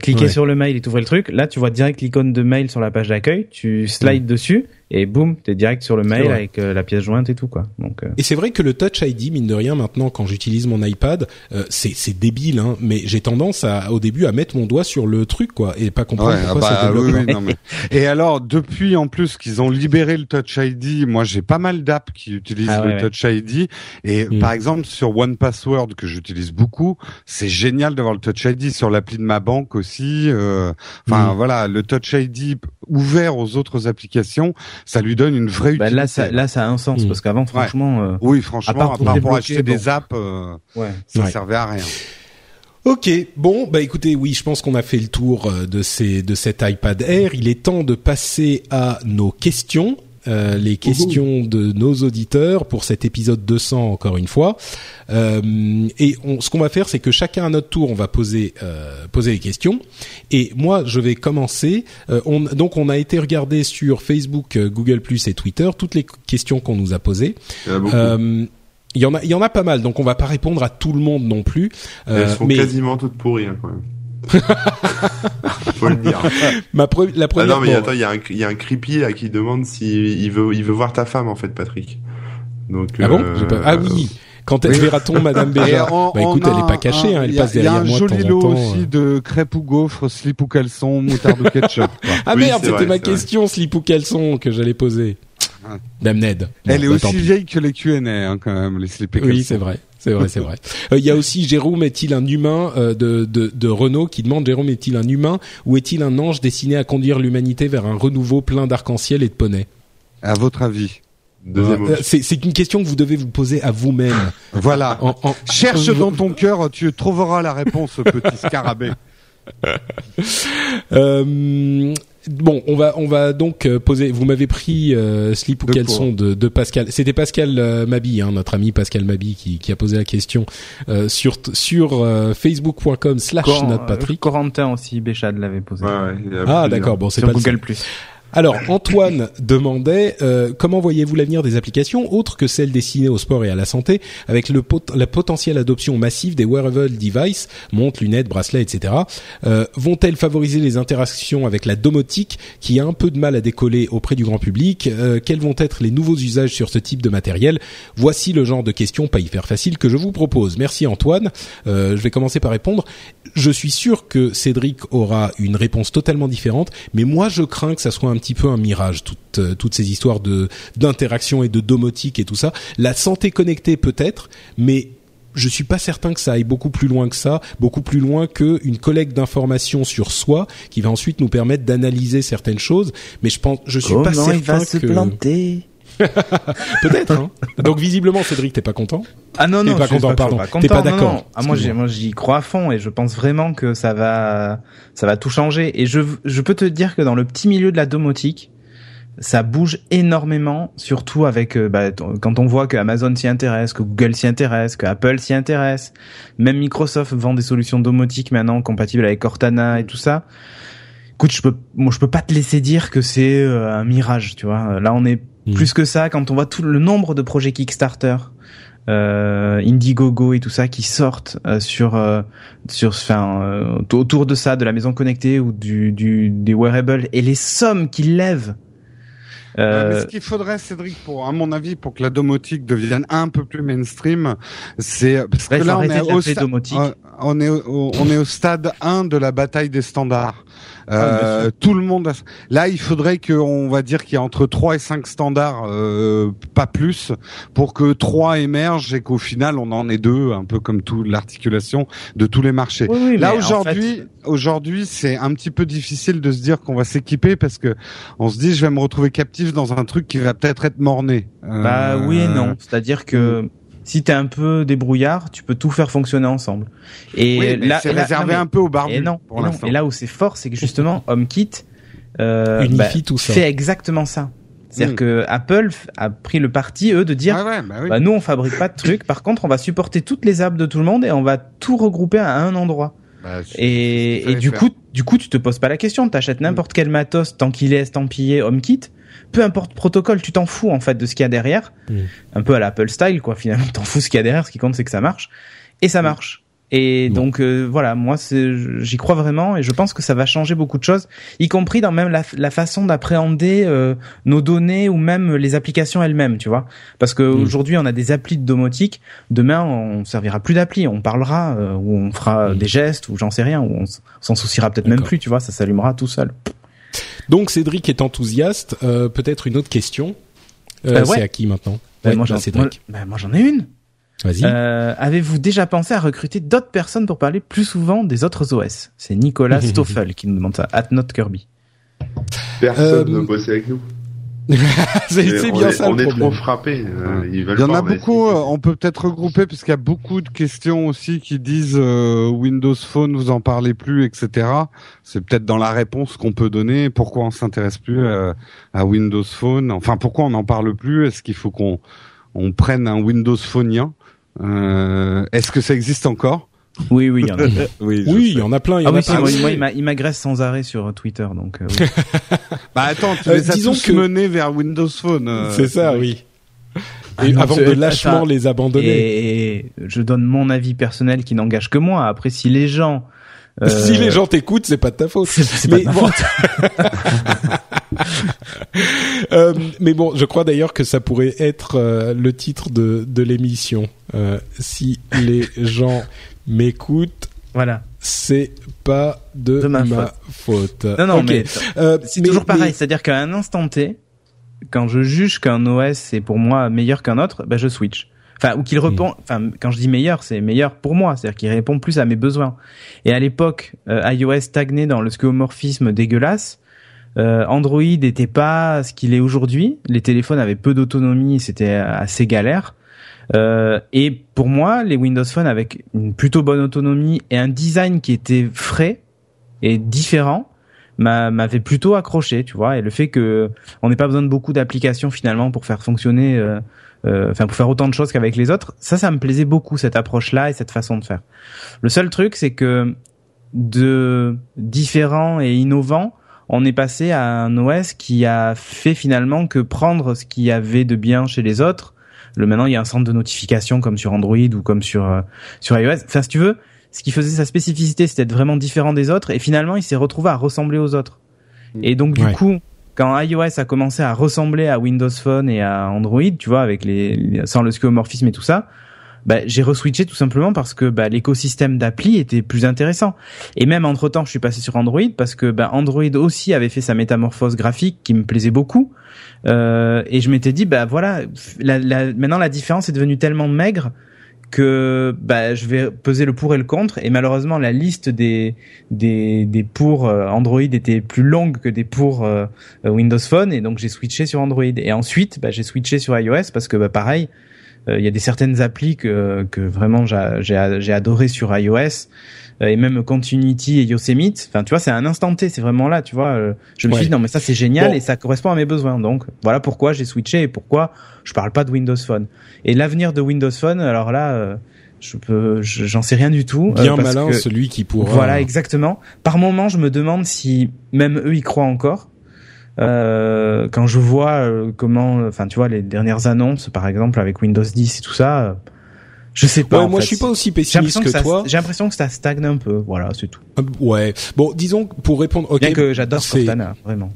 cliquais Ouais. sur le mail et t'ouvrais le truc. Là, tu vois direct l'icône de mail sur la page d'accueil, tu slides dessus et boum, t'es direct sur le mail avec euh, la pièce jointe et tout quoi. Donc euh, Et c'est vrai que le Touch ID, mine de rien, maintenant, quand j'utilise mon iPad, euh, c'est c'est débile, hein, mais j'ai tendance à, au début, à mettre mon doigt sur le truc, quoi, et pas comprendre Ouais, ah pourquoi ça bah, débloque oui, oui, non, mais... Et alors, depuis en plus qu'ils ont libéré le Touch ID, moi j'ai pas mal d'apps qui utilisent Ah ouais, le ouais. Touch ID. Et Mm. par exemple sur One Password que j'utilise beaucoup, c'est génial d'avoir le Touch ID sur l'appli de ma banque aussi. euh, Enfin Mm. voilà, le Touch ID ouvert aux autres applications, ça lui donne une vraie bah, utilité. là ça là ça a un sens Mm. parce qu'avant franchement euh, Oui, franchement, À part à pour part pour débloquer, acheter bon. des apps, euh, ouais. ça Ouais. servait à rien. Ok, bon, bah écoutez, oui, je pense qu'on a fait le tour euh, de ces de cet iPad Air. Il est temps de passer à nos questions. Euh, les questions de nos auditeurs pour cet épisode 200 encore une fois. Euh, et on, ce qu'on va faire, c'est que chacun à notre tour, on va poser euh, poser les questions. Et moi, je vais commencer. Euh, on, donc, on a été regarder sur Facebook, euh, Google Plus et Twitter toutes les questions qu'on nous a posées. Il y en a il y en a, il y en a pas mal. Donc, on va pas répondre à tout le monde non plus. Euh, Elles sont mais quasiment toutes pourries, hein, quand même. Faut le dire. ma pre- la Ah non, mais bon, attends, il y a un, il y a un creepy là qui demande si il veut, il veut voir ta femme en fait, Patrick. Donc. ah bon euh, pas- Ah oui. Quand elle oui. verra-t-on Madame on- Bah écoute, elle est pas cachée. un- hein, elle il y a- passe derrière Il y a moi un joli lot temps. aussi euh. de crêpes ou gaufres, slip ou caleçon, moutarde ou ketchup. quoi. Ah Oui, merde, c'était ma c'est vrai. question, slip ou caleçon, que j'allais poser. Ah. Dame Ned. Elle Bon, est bah, aussi vieille que les Q&A hein, quand même, les slip et Oui, c'est vrai. C'est vrai, c'est vrai. Euh, Il y a aussi Jérôme est-il un humain euh, de, de, de Renault qui demande Jérôme est-il un humain ou est-il un ange destiné à conduire l'humanité vers un renouveau plein d'arc-en-ciel et de poneys À votre avis? Deuxième Euh. C'est une question que vous devez vous poser à vous-même. Voilà. En- en- Cherche dans ton cœur, tu trouveras la réponse, petit scarabée. Euh, bon, on va on va donc euh, poser. Vous m'avez pris euh, slip ou De caleçon de, de Pascal. C'était Pascal euh, Mabi, hein, notre ami Pascal Mabi, qui, qui a posé la question euh, sur sur euh, facebook.com/slash Corentin aussi, Béchade l'avait posé. Ouais, ouais, Ah d'accord, bon c'est sur pas Google. Plus. Alors Antoine demandait euh, comment voyez-vous l'avenir des applications autres que celles destinées au sport et à la santé, avec le pot- la potentielle adoption massive des wearable devices, montres, lunettes, bracelets, etc. Euh, Vont-elles favoriser les interactions avec la domotique qui a un peu de mal à décoller auprès du grand public? Euh, Quels vont être les nouveaux usages sur ce type de matériel? Voici le genre de questions pas hyper faciles que je vous propose. Merci Antoine. Euh, je vais commencer par répondre. Je suis sûr que Cédric aura une réponse totalement différente, mais moi je crains que ça soit un petit peu un mirage toutes euh, toutes ces histoires de d'interaction et de domotique et tout ça. La santé connectée peut-être, mais je suis pas certain que ça aille beaucoup plus loin que ça, beaucoup plus loin que une collecte d'informations sur soi qui va ensuite nous permettre d'analyser certaines choses. Mais je pense, je suis pas certain que planter? peut-être. Hein. Donc visiblement, Cédric, t'es pas content. Ah non T'es non, pas content, pas, je suis pardon. pas T'es pas content, d'accord. Ah moi moi j'y crois à fond et je pense vraiment que ça va ça va tout changer et je je peux te dire que dans le petit milieu de la domotique ça bouge énormément, surtout avec euh, bah, quand on voit que Amazon s'y intéresse, que Google s'y intéresse, que Apple s'y intéresse, même Microsoft vend des solutions domotiques maintenant compatibles avec Cortana et tout ça. Écoute, je peux, moi, je peux pas te laisser dire que c'est euh, un mirage, tu vois. Là, on est Mhm. plus que ça quand on voit tout le nombre de projets Kickstarter euh, Indiegogo et tout ça qui sortent euh, sur euh, sur enfin euh, autour de ça de la maison connectée ou du, du des wearables et les sommes qu'ils lèvent euh... mais ce qu'il faudrait, Cédric, pour à mon avis, pour que la domotique devienne un peu plus mainstream, c'est parce que là on est, au on est au, on est au stade 1 de la bataille des standards. Ah, euh, tout le monde. A... Là, il faudrait qu'on va dire qu'il y a entre 3 et 5 standards, euh, pas plus, pour que 3 émergent et qu'au final on en ait deux, un peu comme tout l'articulation de tous les marchés. Là aujourd'hui, fait... aujourd'hui, c'est un petit peu difficile de se dire qu'on va s'équiper parce que on se dit je vais me retrouver captif dans un truc qui va peut-être être morné. Bah oui et non, c'est-à-dire que si t'es un peu débrouillard, tu peux tout faire fonctionner ensemble. Et là, c'est réservé un peu au barbu. Et non, pour et, non. et là où c'est fort, c'est que justement HomeKit euh, bah, tout ça. fait exactement ça. C'est-à-dire mm. que Apple a pris le parti eux de dire, ah ouais, bah, oui. bah, nous on fabrique pas de trucs. Par contre, on va supporter toutes les apps de tout le monde et on va tout regrouper à un endroit. Bah, et, et du faire. coup, du coup, tu te poses pas la question. T'achètes n'importe quel matos tant qu'il est estampillé HomeKit peu importe protocole, tu t'en fous en fait de ce qu'il y a derrière. Mm. Un peu à l'Apple style quoi. Finalement, t'en fous ce qu'il y a derrière. Ce qui compte c'est que ça marche et ça marche. Et Bon. donc euh, voilà, moi j'y crois vraiment et je pense que ça va changer beaucoup de choses, y compris dans même la, la façon d'appréhender euh, nos données ou même les applications elles-mêmes, tu vois. Parce que Mm. aujourd'hui on a des applis de domotique, demain on servira plus d'appli, on parlera euh, ou on fera des gestes ou j'en sais rien, ou on s'en souciera peut-être même plus, tu vois, ça s'allumera tout seul. Donc Cédric est enthousiaste. Euh, Peut-être une autre question. Euh, Euh, ouais. C'est à qui maintenant Ben, Ouais, moi, bah, j'en, Cédric. moi, ben, moi, j'en ai une. Vas-y. Euh, avez-vous déjà pensé à recruter d'autres personnes pour parler plus souvent des autres OS C'est Nicolas Stoffel qui nous demande ça. At Not Kirby. Personne Euh, ne bosse avec nous. c'est on bien est, ça on le est trop frappés. euh, Il y en a beaucoup, euh, on peut peut-être regrouper parce qu'il y a beaucoup de questions aussi qui disent euh, Windows Phone, vous en parlez plus, etc. C'est peut-être dans la réponse qu'on peut donner. Pourquoi on s'intéresse plus euh, à Windows Phone? Enfin, pourquoi on n'en parle plus? Est-ce qu'il faut qu'on on prenne un Windows Phoneien euh, Est-ce que ça existe encore? Oui, oui, il y en a. Oui, il y en a plein. Il y ah en a oui, si, plein. moi, moi, il m'a- il m'agresse sans arrêt sur Twitter, donc euh, oui. Bah attends, tu Euh, les as disons tous que- menés vers Windows Phone. euh, C'est ça, oui. Ah Et non, avant de lâchement attends. les abandonner. et, et je donne mon avis personnel qui n'engage que moi. Après, si les gens... euh, Si les gens t'écoutent, c'est pas de ta faute. C'est, c'est pas Mais de ma bon. faute. Euh, mais bon, je crois d'ailleurs que ça pourrait être euh, le titre de, de l'émission. Euh, si les gens m'écoutent, Voilà. c'est pas de, De ma ma faute. Non, non, mais Euh, c'est toujours pareil. mais- C'est-à-dire qu'à un instant T, quand je juge qu'un OS est pour moi meilleur qu'un autre, ben je switch. Enfin, ou qu'il Hmm. répond. Enfin, quand je dis meilleur, c'est meilleur pour moi. C'est-à-dire qu'il répond plus à mes besoins. Et à l'époque, euh, iOS stagnait dans le skeuomorphisme dégueulasse. Euh, Android n'était pas ce qu'il est aujourd'hui. Les téléphones avaient peu d'autonomie, c'était assez galère. Euh, et pour moi, les Windows Phone avec une plutôt bonne autonomie et un design qui était frais et différent m'a- m'avait plutôt accroché, tu vois. Et le fait que on n'ait pas besoin de beaucoup d'applications finalement pour faire fonctionner, euh, euh, enfin pour faire autant de choses qu'avec les autres, ça, ça me plaisait beaucoup cette approche-là et cette façon de faire. Le seul truc, c'est que de différent et innovant, on est passé à un OS qui a fait finalement que prendre ce qu'il y avait de bien chez les autres. Le maintenant, il y a un centre de notification comme sur Android ou comme sur euh, sur iOS. Enfin, si tu veux, ce qui faisait sa spécificité, c'était d'être vraiment différent des autres. Et finalement, il s'est retrouvé à ressembler aux autres. Et donc, du Ouais. coup, quand iOS a commencé à ressembler à Windows Phone et à Android, tu vois, avec les, les- sans le skeuomorphisme et tout ça, bah, j'ai reswitché tout simplement parce que bah, l'écosystème d'appli était plus intéressant. Et même entre temps, je suis passé sur Android parce que bah, Android aussi avait fait sa métamorphose graphique qui me plaisait beaucoup. Euh, et je m'étais dit, bah voilà, la, la- maintenant la différence est devenue tellement maigre que bah, je vais peser le pour et le contre. Et malheureusement, la liste des des, des pour euh, Android était plus longue que des pour euh, Windows Phone. Et donc j'ai switché sur Android. Et ensuite, bah, j'ai switché sur iOS parce que bah, pareil, euh, il y a des certaines applis que, que vraiment j'a- j'ai adoré sur iOS euh, et même Continuity et Yosemite. Enfin, tu vois, c'est un instant T, c'est vraiment là, tu vois. euh, je me Ouais. suis dit non mais ça c'est génial Bon. et ça correspond à mes besoins. Donc voilà pourquoi j'ai switché et pourquoi je parle pas de Windows Phone. Et l'avenir de Windows Phone, alors là, je peux, je- j'en sais rien du tout. Bien parce malin que- celui qui pourra. voilà, exactement. Par moment, je me demande si même eux y croient encore. Euh, quand je vois euh, comment, enfin, tu vois, les dernières annonces, par exemple, avec Windows 10 et tout ça, euh, Je sais pas. Ouais, moi fait. je suis pas aussi pessimiste que, que, ça- toi. J'ai l'impression que ça stagne un peu. Voilà, c'est tout. Euh, Ouais. Bon, disons que pour répondre. ok, Bien que j'adore Cortana, vraiment.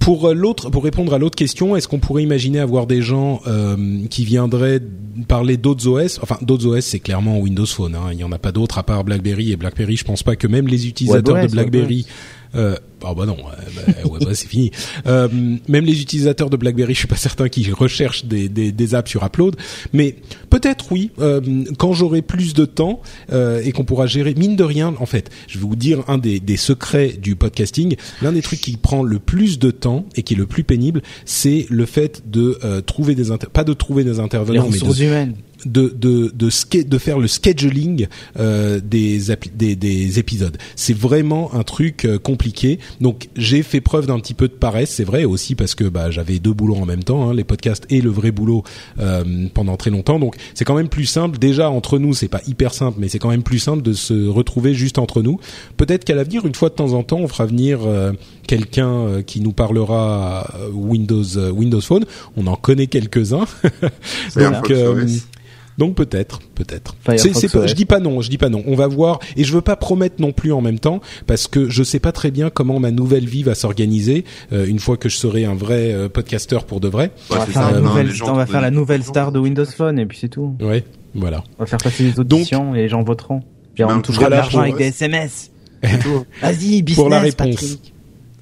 Pour euh, l'autre, pour répondre à l'autre question, est-ce qu'on pourrait imaginer avoir des gens euh, qui viendraient parler d'autres OS Enfin, d'autres OS, c'est clairement Windows Phone. Hein. Il y en a pas d'autres à part BlackBerry et BlackBerry. Je pense pas que même les utilisateurs de BlackBerry. Euh, ah bah non, bah, ouais, bah, c'est fini. Euh, même les utilisateurs de BlackBerry, je suis pas certain qu'ils recherchent des, des, des apps sur Upload, mais peut-être oui. euh, quand j'aurai plus de temps euh, et qu'on pourra gérer, mine de rien, en fait, je vais vous dire un des, des secrets du podcasting. L'un des trucs qui prend le plus de temps et qui est le plus pénible, c'est le fait de euh, trouver des inter- pas de trouver des Les intervenants, mais de humaines. de de de, faire le scheduling euh, des, des des épisodes. C'est vraiment un truc euh, compliqué. Donc j'ai fait preuve d'un petit peu de paresse, c'est vrai aussi parce que bah j'avais deux boulots en même temps, hein, les podcasts et le vrai boulot euh, pendant très longtemps. Donc c'est quand même plus simple. Déjà entre nous, c'est pas hyper simple, mais c'est quand même plus simple de se retrouver juste entre nous. Peut-être qu'à l'avenir, une fois de temps en temps, on fera venir euh, quelqu'un euh, qui nous parlera euh, Windows euh, Windows Phone. On en connaît euh, OS. Donc peut-être, peut-être. Firefox C'est, c'est pas, OS. je dis pas non, je dis pas non. On va voir et je veux pas promettre non plus en même temps parce que je sais pas très bien comment ma nouvelle vie va s'organiser euh, une fois que je serai un vrai euh, podcasteur pour de vrai. On va faire, ça, la nouvelle, on va faire la nouvelle star de Windows Phone et puis c'est tout. Ouais, voilà. On va faire passer les auditions et les gens voteront. Puis on touchera l'argent avec des SMS. Vas-y, business, Pour la réponse. Patrick.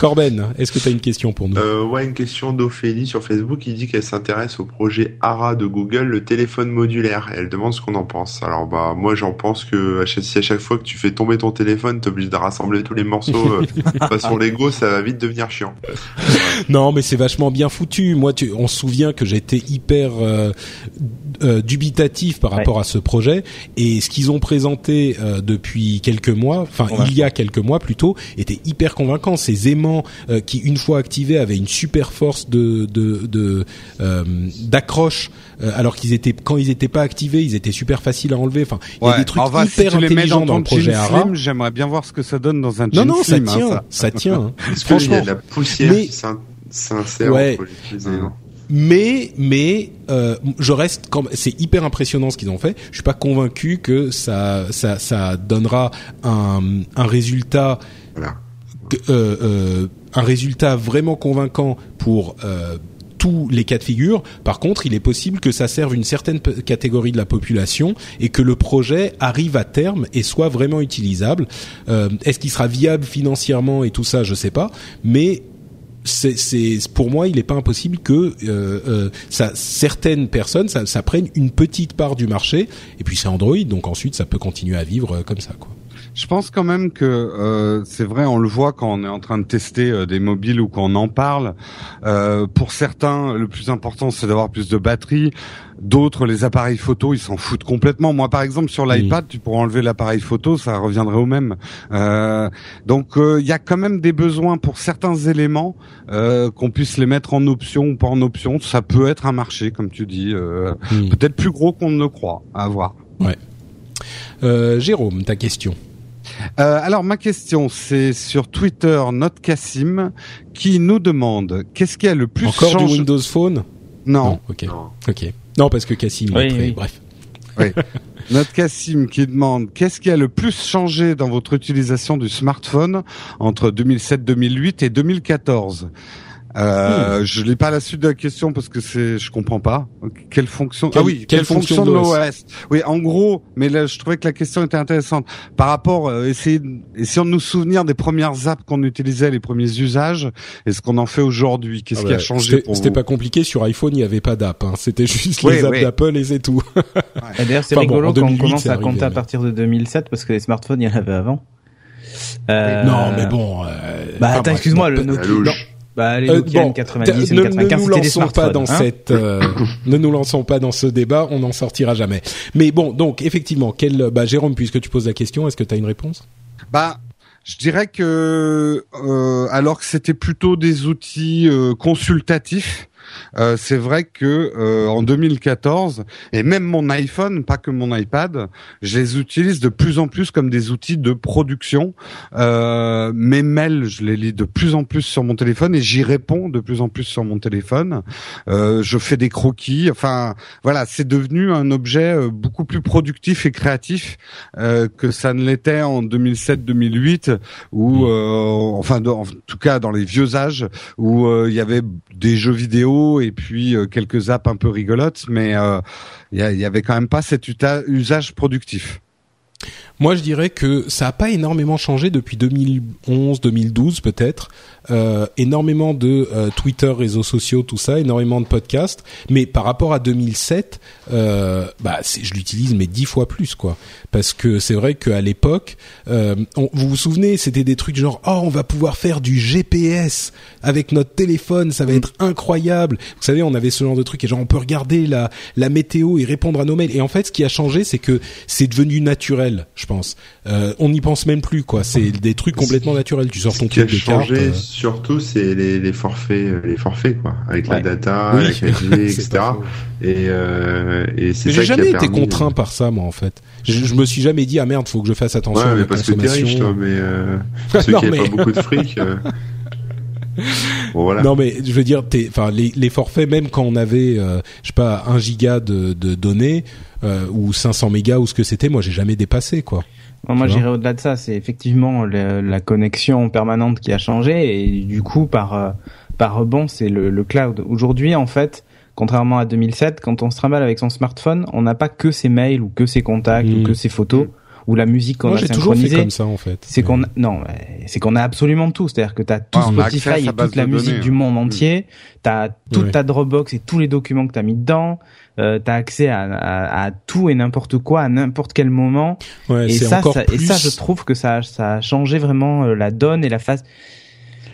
Corben, est-ce que tu as une question pour nous? Euh, ouais, une question d'Ophélie sur Facebook. Il dit qu'elle s'intéresse au projet ARA de Google, le téléphone modulaire. Et elle demande ce qu'on en pense. Alors bah moi j'en pense que à chaque, si à chaque fois que tu fais tomber ton téléphone, t'es obligé de rassembler tous les morceaux euh, façon Lego, ça va vite devenir chiant. Non, mais c'est vachement bien foutu. Moi, tu, on se souvient que j'étais hyper euh, euh, dubitatif par Ouais. rapport à ce projet et ce qu'ils ont présenté euh, depuis quelques mois, enfin il y a quelques mois plutôt, était hyper convaincant. Ces aimants euh, qui, une fois activés, avaient une super force de de de, euh, d'accroche, euh, alors qu'ils étaient quand ils étaient pas activés, ils étaient super faciles à enlever. Enfin, il y a des trucs enfin, hyper intelligents dans, le projet ARA. j'aimerais bien voir ce que ça donne dans un Non, non, ça hein, tient, ça. ça tient. hein. Est-ce qu'il y Franchement, a de la poussière mais- qui s'in- s'insère Ouais. entre les les éléments mais mais euh, je reste quand c'est hyper impressionnant ce qu'ils ont fait. Je suis pas convaincu que ça ça ça donnera un un résultat Voilà. Euh, euh, un résultat vraiment convaincant pour euh, tous les cas de figure. Par contre, il est possible que ça serve une certaine catégorie de la population et que le projet arrive à terme et soit vraiment utilisable. Euh, Est-ce qu'il sera viable financièrement et tout ça, je sais pas, mais c'est, pour moi, il n'est pas impossible que euh, euh, ça, certaines personnes, ça, ça prenne une petite part du marché. Et puis c'est Android, donc ensuite ça peut continuer à vivre comme ça, quoi. Je pense quand même que euh, c'est vrai, on le voit quand on est en train de tester euh, des mobiles ou quand on en parle. Euh, pour certains, le plus important, c'est d'avoir plus de batterie. D'autres, les appareils photo, ils s'en foutent complètement. Moi, par exemple, sur l'iPad, tu pourrais enlever l'appareil photo, ça reviendrait au même. Euh, donc, euh, il y a quand même des besoins pour certains éléments euh, qu'on puisse les mettre en option ou pas en option. Ça peut être un marché, comme tu dis, euh, Hmm. peut-être plus gros qu'on ne le croit. À voir. Euh, Jérôme, ta question. Euh, alors ma question, c'est sur Twitter, Note Cassim, qui nous demande qu'est-ce qui a le plus Encore changé du Windows Phone? Non, ok, Non. ok. Non, parce que Cassim, Oui, oui. bref. Note Cassim qui demande qu'est-ce qui a le plus changé dans votre utilisation du smartphone entre 2007, 2008 et 2014 euh, Hmm. Je lis pas la suite de la question parce que c'est, je comprends pas. Quelle fonction Quelle- Ah oui, quelle quelle, fonction fonction, de l'OS Oui, en gros, mais là, je trouvais que la question était intéressante par rapport. Euh, essayer, de- essayons de nous souvenir des premières apps qu'on utilisait, les premiers usages, et ce qu'on en fait aujourd'hui. Qu'est-ce Ah qui a ouais, changé C'était pour c'était vous? pas compliqué. Sur iPhone, il n'y avait pas d'app. Hein. C'était juste Oui, les apps oui. d'Apple et c'est tout. Et D'ailleurs, c'est Enfin bon, rigolo en quand 2008, on commence à compter à partir de 2007 parce que les smartphones, il y en avait avant. Euh, Non, mais bon. euh, Bah, attends, excuse-moi, le Nokia. Bah, les Euh, Nokia bon, N90, ne, N95, ne nous des lançons pas dans hein. cette, euh, ne nous lançons pas dans ce débat, on n'en sortira jamais. Mais bon, donc effectivement, quel, bah Jérôme, puisque tu poses la question, est-ce que tu as une réponse? Bah, je dirais que euh, alors que c'était plutôt des outils euh, consultatifs, euh, c'est vrai que euh, en 2014 et même mon iPhone, pas que mon iPad, je les utilise de plus en plus comme des outils de production. Euh, mes mails, je les lis de plus en plus sur mon téléphone et j'y réponds de plus en plus sur mon téléphone. Euh, je fais des croquis. Enfin, voilà, c'est devenu un objet euh, beaucoup plus productif et créatif que ça ne l'était en 2007-2008, où, euh, enfin, en tout cas dans les vieux âges, où il y avait des jeux vidéo et puis euh, quelques apps un peu rigolotes, mais euh, il y, avait quand même pas cet usage productif. Moi, je dirais que ça a pas énormément changé depuis 2011, 2012 peut-être. Euh, énormément de euh, Twitter, réseaux sociaux, tout ça, énormément de podcasts. Mais par rapport à 2007, euh, bah, je l'utilise mais dix fois plus quoi. Parce que c'est vrai qu'à l'époque, euh, vous vous souvenez, c'était des trucs genre oh on va pouvoir faire du GPS avec notre téléphone, ça va être incroyable. Vous savez, on avait ce genre de truc et genre on peut regarder la la météo et répondre à nos mails. Et en fait, ce qui a changé, c'est que c'est devenu naturel, je pense. Euh, on n'y pense même plus quoi. C'est des trucs complètement naturels. Tu sors ton truc de carte. Euh, surtout, c'est les, les forfaits, euh, les forfaits quoi, avec la data, Oui, la 4G, c'est etc. Et, euh, et c'est ça j'ai qui a jamais été contraint par ça, moi, en fait. Je, je me suis jamais dit ah merde, faut que je fasse attention Ouais, à mais ma parce que t'es consommation. riche, toi, mais euh, ceux Non, qui n'avaient mais- pas beaucoup de fric. euh, Bon, voilà. Non mais je veux dire, enfin les, les forfaits, même quand on avait, euh, je sais pas, 1 giga de, de données euh, ou 500 mégas ou ce que c'était, moi j'ai jamais dépassé quoi. Bon, moi, j'irais au-delà de ça. C'est effectivement le- la connexion permanente qui a changé et du coup, par euh, par rebond, c'est le, le cloud. Aujourd'hui, en fait, contrairement à 2007, quand on se trimballe avec son smartphone, on n'a pas que ses mails ou que ses contacts Mm. ou que ses photos ou la musique qu'on Moi a j'ai toujours fait synchronisée. comme ça en fait. C'est qu'on a- non, ouais, c'est qu'on a absolument tout. C'est-à-dire que t'as tout Ouais, Spotify et toute la musique données, du hein. monde entier. T'as toute Ouais. ta Dropbox et tous les documents que t'as mis dedans. Euh, t'as accès à, à, à tout et n'importe quoi à n'importe quel moment. Ouais, et c'est ça, ça- plus. et ça, je trouve que ça, ça a changé vraiment euh, la donne et la face,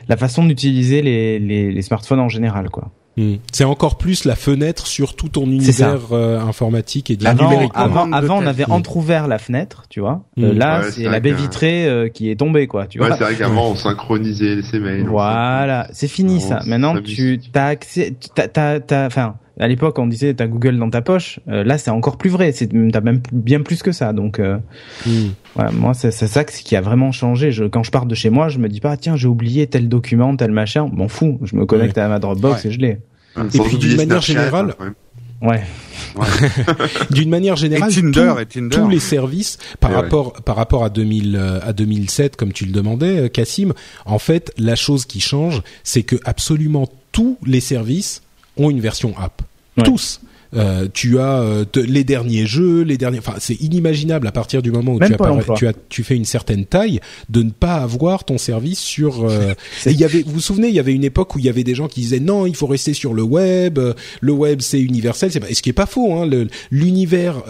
la façon d'utiliser les, les, les smartphones en général, quoi. Hmm. C'est encore plus la fenêtre sur tout ton univers euh, informatique et du Avant, numérique. avant, de avant, on avait Mm. entrouvert la fenêtre, tu vois. Euh, Mm. là, Ouais, c'est la baie vitrée euh, qui est tombée, quoi. Tu Ouais, vois. c'est vrai qu'avant on synchronisait ses mails. Voilà, c'est fini On ça. Maintenant, tu as accès, t'as, t'as, t'as, enfin, à l'époque, on disait t'as Google dans ta poche. Euh, là, c'est encore plus vrai. C'est, t'as même bien plus que ça. Donc, euh, Hmm. voilà, moi, c'est, c'est ça qui a vraiment changé. Je, quand je pars de chez moi, je me dis pas, tiens, j'ai oublié tel document, tel machin. M'en fous. Je me connecte à ma Dropbox Ouais. et je l'ai. Et puis, d'une manière Snapchat, générale- hein. Ouais. D'une manière Et générale, Tinder, tout- et Tinder. tous les services par Et ouais. rapport par rapport à 2000 euh, à 2007 comme tu le demandais Cassim en fait la chose qui change c'est que absolument tous les services ont une version app Tous Euh, tu as euh, te- les derniers jeux, les derniers. Enfin, c'est inimaginable à partir du moment où tu, apparais- tu as tu fais une certaine taille de ne pas avoir ton service sur. euh, et il y avait, vous vous souvenez, il y avait une époque où il y avait des gens qui disaient non, il faut rester sur le web. Le web c'est universel. C'est ce qui est pas faux. Hein, le- L'univers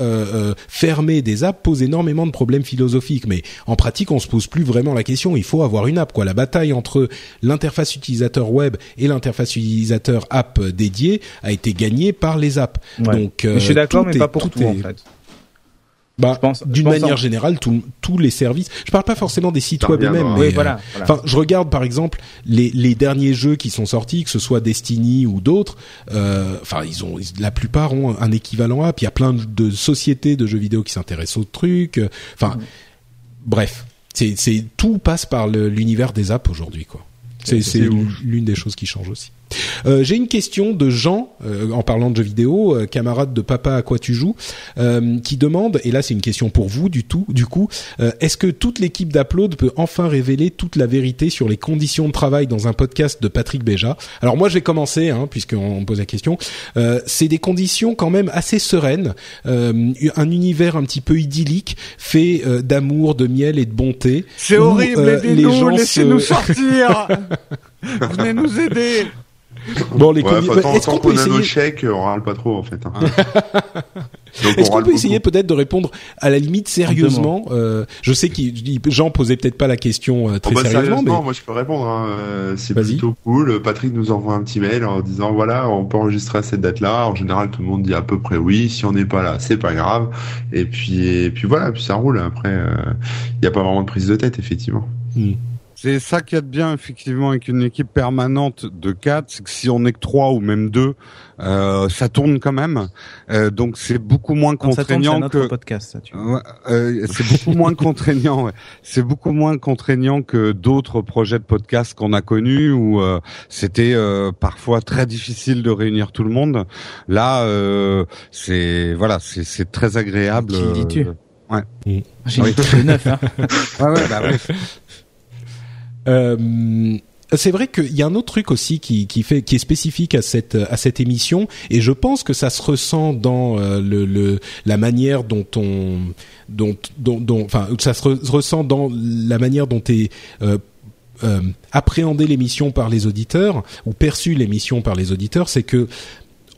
fermé des apps pose énormément de problèmes philosophiques, mais en pratique, on se pose plus vraiment la question. Il faut avoir une app. Quoi. La bataille entre l'interface utilisateur web et l'interface utilisateur app dédiée a été gagnée par les apps. Ouais. Donc, euh, mais je suis d'accord, tout mais est- pas pour tout, est- en fait. Bah, d'une manière en- générale, tout- tous les services. Je parle pas forcément des sites web eux-mêmes. Oui, mais, voilà. euh, voilà. Enfin, je regarde par exemple les, les derniers jeux qui sont sortis, que ce soit Destiny ou d'autres. euh, Enfin, ils ont la plupart ont un équivalent app. Il y a plein de, de sociétés de jeux vidéo qui s'intéressent au truc. euh, Enfin, bref, c'est tout passe par l'univers des apps aujourd'hui, quoi. C'est l'une des choses qui change aussi. Euh, J'ai une question de Jean, euh, en parlant de jeux vidéo, euh, camarade de Papa à quoi tu joues, qui demande, et là c'est une question pour vous du tout, du coup, est-ce que toute l'équipe d'Upload peut enfin révéler toute la vérité sur les conditions de travail dans un podcast de Patrick Béja? Alors moi je vais commencer, hein, puisqu'on me pose la question. C'est des conditions quand même assez sereines, un univers un petit peu idyllique, fait d'amour, de miel et de bonté. C'est horrible, les aidez-nous, gens laissez-nous se- sortir Venez nous aider Bon, les Ouais, enfin, tant, Est-ce tant qu'on peut qu'on a nos essayer chèques, on râle pas trop en fait. hein. Est-ce on qu'on peut essayer peut-être de répondre à la limite sérieusement euh, Je sais que Jean posait peut-être pas la question euh, très Oh, bah, sérieusement, mais sérieusement, moi je peux répondre. Hein. euh, C'est plutôt cool. Patrick nous envoie un petit mail en disant voilà, on peut enregistrer à cette date-là. En général, tout le monde dit à peu près oui. Si on n'est pas là, c'est pas grave. Et puis, et puis voilà, puis ça roule. Après, il n'y a pas vraiment de prise de tête, effectivement. C'est ça qu'il y a de bien effectivement avec une équipe permanente de quatre, c'est que si on est que trois ou même deux, euh, ça tourne quand même. Euh, donc c'est beaucoup moins Quand ça tourne, contraignant que podcast, ça, tu vois. Ouais, euh, c'est beaucoup moins contraignant. ouais. C'est beaucoup moins contraignant que d'autres projets de podcast qu'on a connus où euh, c'était euh, parfois très difficile de réunir tout le monde. Là, euh, c'est voilà, c'est c'est très agréable. Qui dis-tu? euh, Ouais. J'ai Oui. mis tous les neuf, hein. Ouais, ouais, bah ouais. Euh, c'est vrai qu'il y a un autre truc aussi qui, fait qui est spécifique à cette à cette émission et je pense que ça se ressent dans euh, le, la manière dont on dont dont, enfin ça se re- ressent dans la manière dont est euh, euh, appréhender l'émission par les auditeurs ou perçu l'émission par les auditeurs, c'est que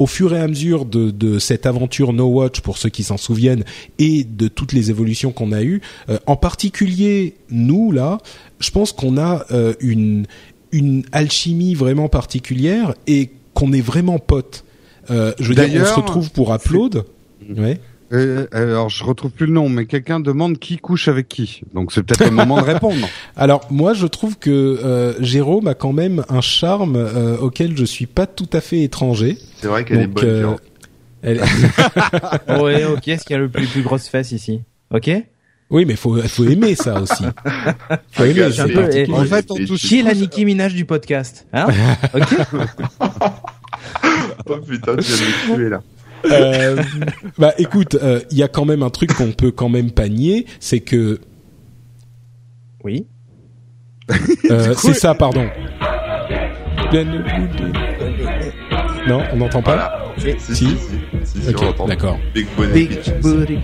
au fur et à mesure de, de cette aventure No Watch, pour ceux qui s'en souviennent, et de toutes les évolutions qu'on a eues, euh, en particulier nous là, je pense qu'on a euh, une une alchimie vraiment particulière et qu'on est vraiment potes. Euh, je veux dire, on se retrouve pour upload. Ouais. Euh, alors je retrouve plus le nom, mais quelqu'un demande qui couche avec qui. Donc c'est peut-être le moment de répondre. Alors moi, je trouve que euh, Jérôme a quand même un charme euh, auquel je suis pas tout à fait étranger. C'est vrai qu'elle est bonne. euh, elle- ouais, ok, est-ce qu'il y a le plus, plus grosse fesse ici? Ok? Oui, mais faut faut aimer ça aussi. Faut aimer. Un peu- et- En fait, on Et- touche Qui est la Nicki Minaj du podcast? Hein? Ok? Oh putain, tu viens de me tuer là. Euh, bah écoute, euh, il y a quand même un truc qu'on peut quand même pas nier, c'est que Oui. euh, c'est ça, pardon. Non, on n'entend pas. Voilà. Si, Si. si, si, si, si, Ok, on entend. d'accord. Big Bonnet Big Bitches. booty.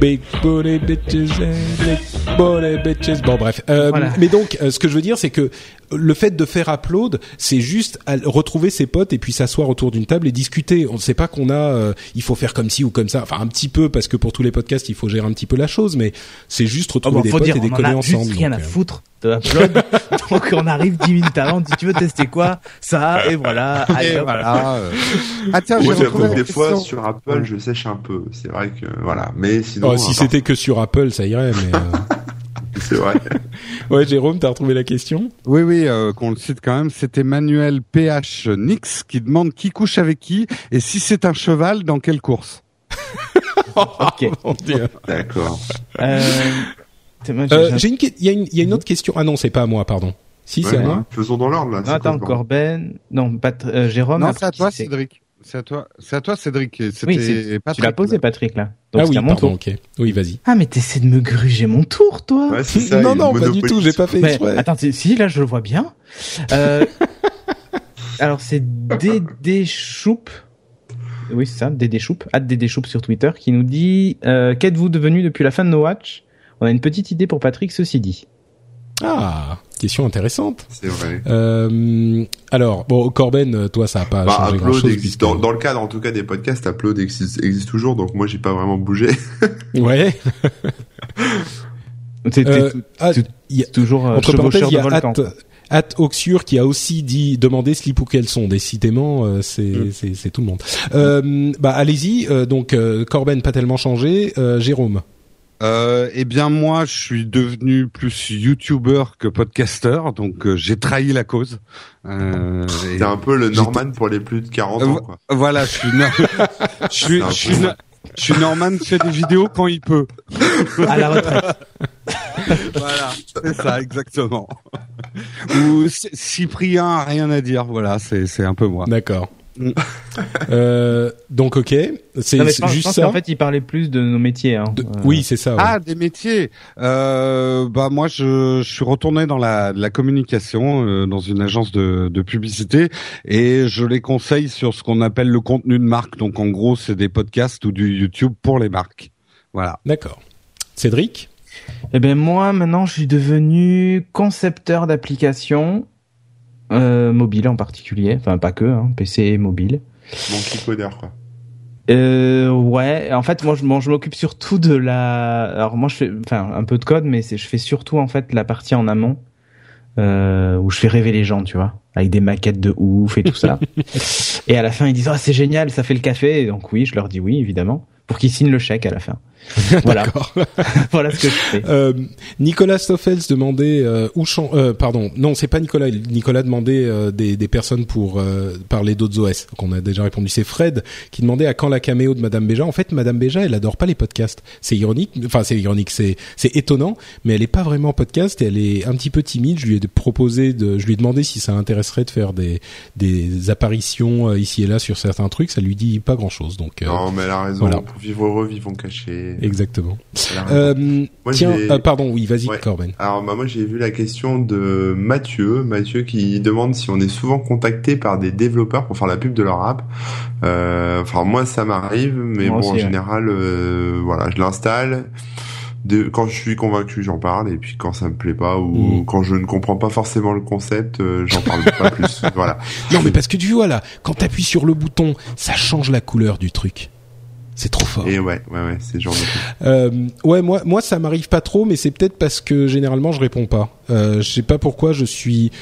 Big booty bitches, and big booty bitches. Bon bref. Euh, Voilà. Mais donc, euh, ce que je veux dire, c'est que le fait de faire upload, c'est juste à- retrouver ses potes et puis s'asseoir autour d'une table et discuter. On ne sait pas qu'on a, euh, il faut faire comme ci ou comme ça. Enfin, un petit peu parce que pour tous les podcasts, il faut gérer un petit peu la chose, mais c'est juste Oh, retrouver bon, des potes dire, et on en a ensemble. juste rien donc, à euh. foutre de upload. Donc on arrive 10 minutes avant, on dit tu veux tester quoi? Ça, et voilà. Allez, Et voilà. euh. Ah tiens, Moi, des fois, sur Apple, je sèche un peu. C'est vrai que, voilà. Mais sinon, Oh, si c'était que sur Apple, ça irait. Mais euh, c'est vrai. ouais, Jérôme, t'as retrouvé la question Oui, oui, euh, qu'on le cite quand même. C'est Emmanuel PH Nix qui demande qui couche avec qui et si c'est un cheval, dans quelle course. Ok. Mon Dieu. D'accord. Euh, moi, Euh, j'ai- une, il y a une, il y a une autre question. Ah non, c'est pas à moi, pardon. Si, c'est à moi. ouais. Faisons dans l'ordre, là. Attends, Corben. Non, pas euh, Jérôme. non, c'est à toi, c'est Cédric. C'est à toi, c'est à toi, Cédric. Oui, tu l'as posé. Patrick, là. Donc ah oui, mon pardon. tour. Ok. Oui, vas-y. Ah, mais t'essaies de me gruger mon tour, toi. Ouais, c'est ça. non, non, pas du tout. J'ai pas fait Mais, exprès. attends, si, là, je le vois bien. Euh, alors, c'est Dédé Choup. Oui, c'est ça, Dédé Choup. At Dédé Choup sur Twitter, qui nous dit, euh, qu'êtes-vous devenu depuis la fin de No Watch? On a une petite idée pour Patrick, ceci dit. Ah, question intéressante. C'est vrai. Euh, alors, bon, Corben, toi, ça a pas Bah, changé grand chose. existe. Dans, dans le cadre, en tout cas, des podcasts, Upload existe, existe toujours. Donc, moi, j'ai pas vraiment bougé. Ouais. C'est Euh, ah, tout- il y a- toujours euh, entre parenthèses, il y a volcan. At, At Oxure qui a aussi dit demander slip ou quels sont. Décidément, euh, c'est Mm. c'est c'est tout le monde. Euh, bah allez-y. euh, donc euh, Corben pas tellement changé. Euh, Jérôme. Euh, eh bien moi, je suis devenu plus YouTuber que podcasteur, donc euh, j'ai trahi la cause. Euh, C'est un peu le Norman pour les plus de 40 ans, quoi. Voilà, je suis, no- je suis, je suis, je suis Norman qui fait des vidéos quand il peut. À la retraite. Voilà, c'est ça exactement. Ou Cyprien a rien à dire. Voilà, c'est c'est un peu moi. D'accord. Euh, donc ok, c'est je pense, juste pense ça. qu'en fait, il parlait plus de nos métiers. Hein. De- Euh, Oui, c'est ça. ouais. Ah, des métiers. Euh, bah moi, je, je suis retourné dans la, la communication, euh, dans une agence de, de publicité, et je les conseille sur ce qu'on appelle le contenu de marque. Donc en gros, c'est des podcasts ou du YouTube pour les marques. Voilà. D'accord. Cédric? Eh ben moi, maintenant, je suis devenu concepteur d'applications euh, mobiles en particulier. Enfin, pas que, hein, PC et mobile. Mon codeur, quoi. Euh, ouais, en fait, moi, je, bon, je m'occupe surtout de la. Alors, moi, je fais, enfin, un peu de code, mais c'est, je fais surtout en fait la partie en amont euh, où je fais rêver les gens, tu vois, avec des maquettes de ouf et tout ça. et à la fin, ils disent, ah, c'est génial, ça fait le café. Et donc oui, je leur dis oui, évidemment, pour qu'ils signent le chèque à la fin. Voilà. D'accord. voilà ce que je fais. Euh, Nicolas Stoffels demandait euh, où chan- euh, pardon non c'est pas Nicolas Nicolas demandait euh, des, des personnes pour euh, parler d'autres OS qu'on a déjà répondu c'est Fred qui demandait à quand la caméo de Madame Béja en fait Madame Béja elle adore pas les podcasts c'est ironique enfin c'est ironique c'est c'est étonnant mais elle est pas vraiment podcast et elle est un petit peu timide je lui ai proposé de je lui ai demandé si ça l'intéresserait de faire des des apparitions euh, ici et là sur certains trucs ça lui dit pas grand chose donc euh, Non, mais elle a raison. voilà. Pour vivre heureux, vivons cachés. Exactement euh, Moi, tiens euh, pardon oui vas-y Ouais. Corben Alors bah, moi j'ai vu la question de Mathieu, Mathieu qui demande si on est souvent contacté par des développeurs pour faire la pub de leur app. Euh, Enfin moi ça m'arrive, mais Moi bon en ouais. général euh, voilà je l'installe. De, quand je suis convaincu j'en parle et puis quand ça me plaît pas ou Mm. quand je ne comprends pas forcément le concept euh, j'en parle pas plus. Voilà. Non, mais parce que tu vois là, quand t'appuies sur le bouton, ça change la couleur du truc. C'est trop fort. Et ouais ouais ouais c'est genre de. Euh, ouais, moi, moi, ça m'arrive pas trop, mais c'est peut-être parce que généralement je réponds pas. Euh, je sais pas pourquoi je suis.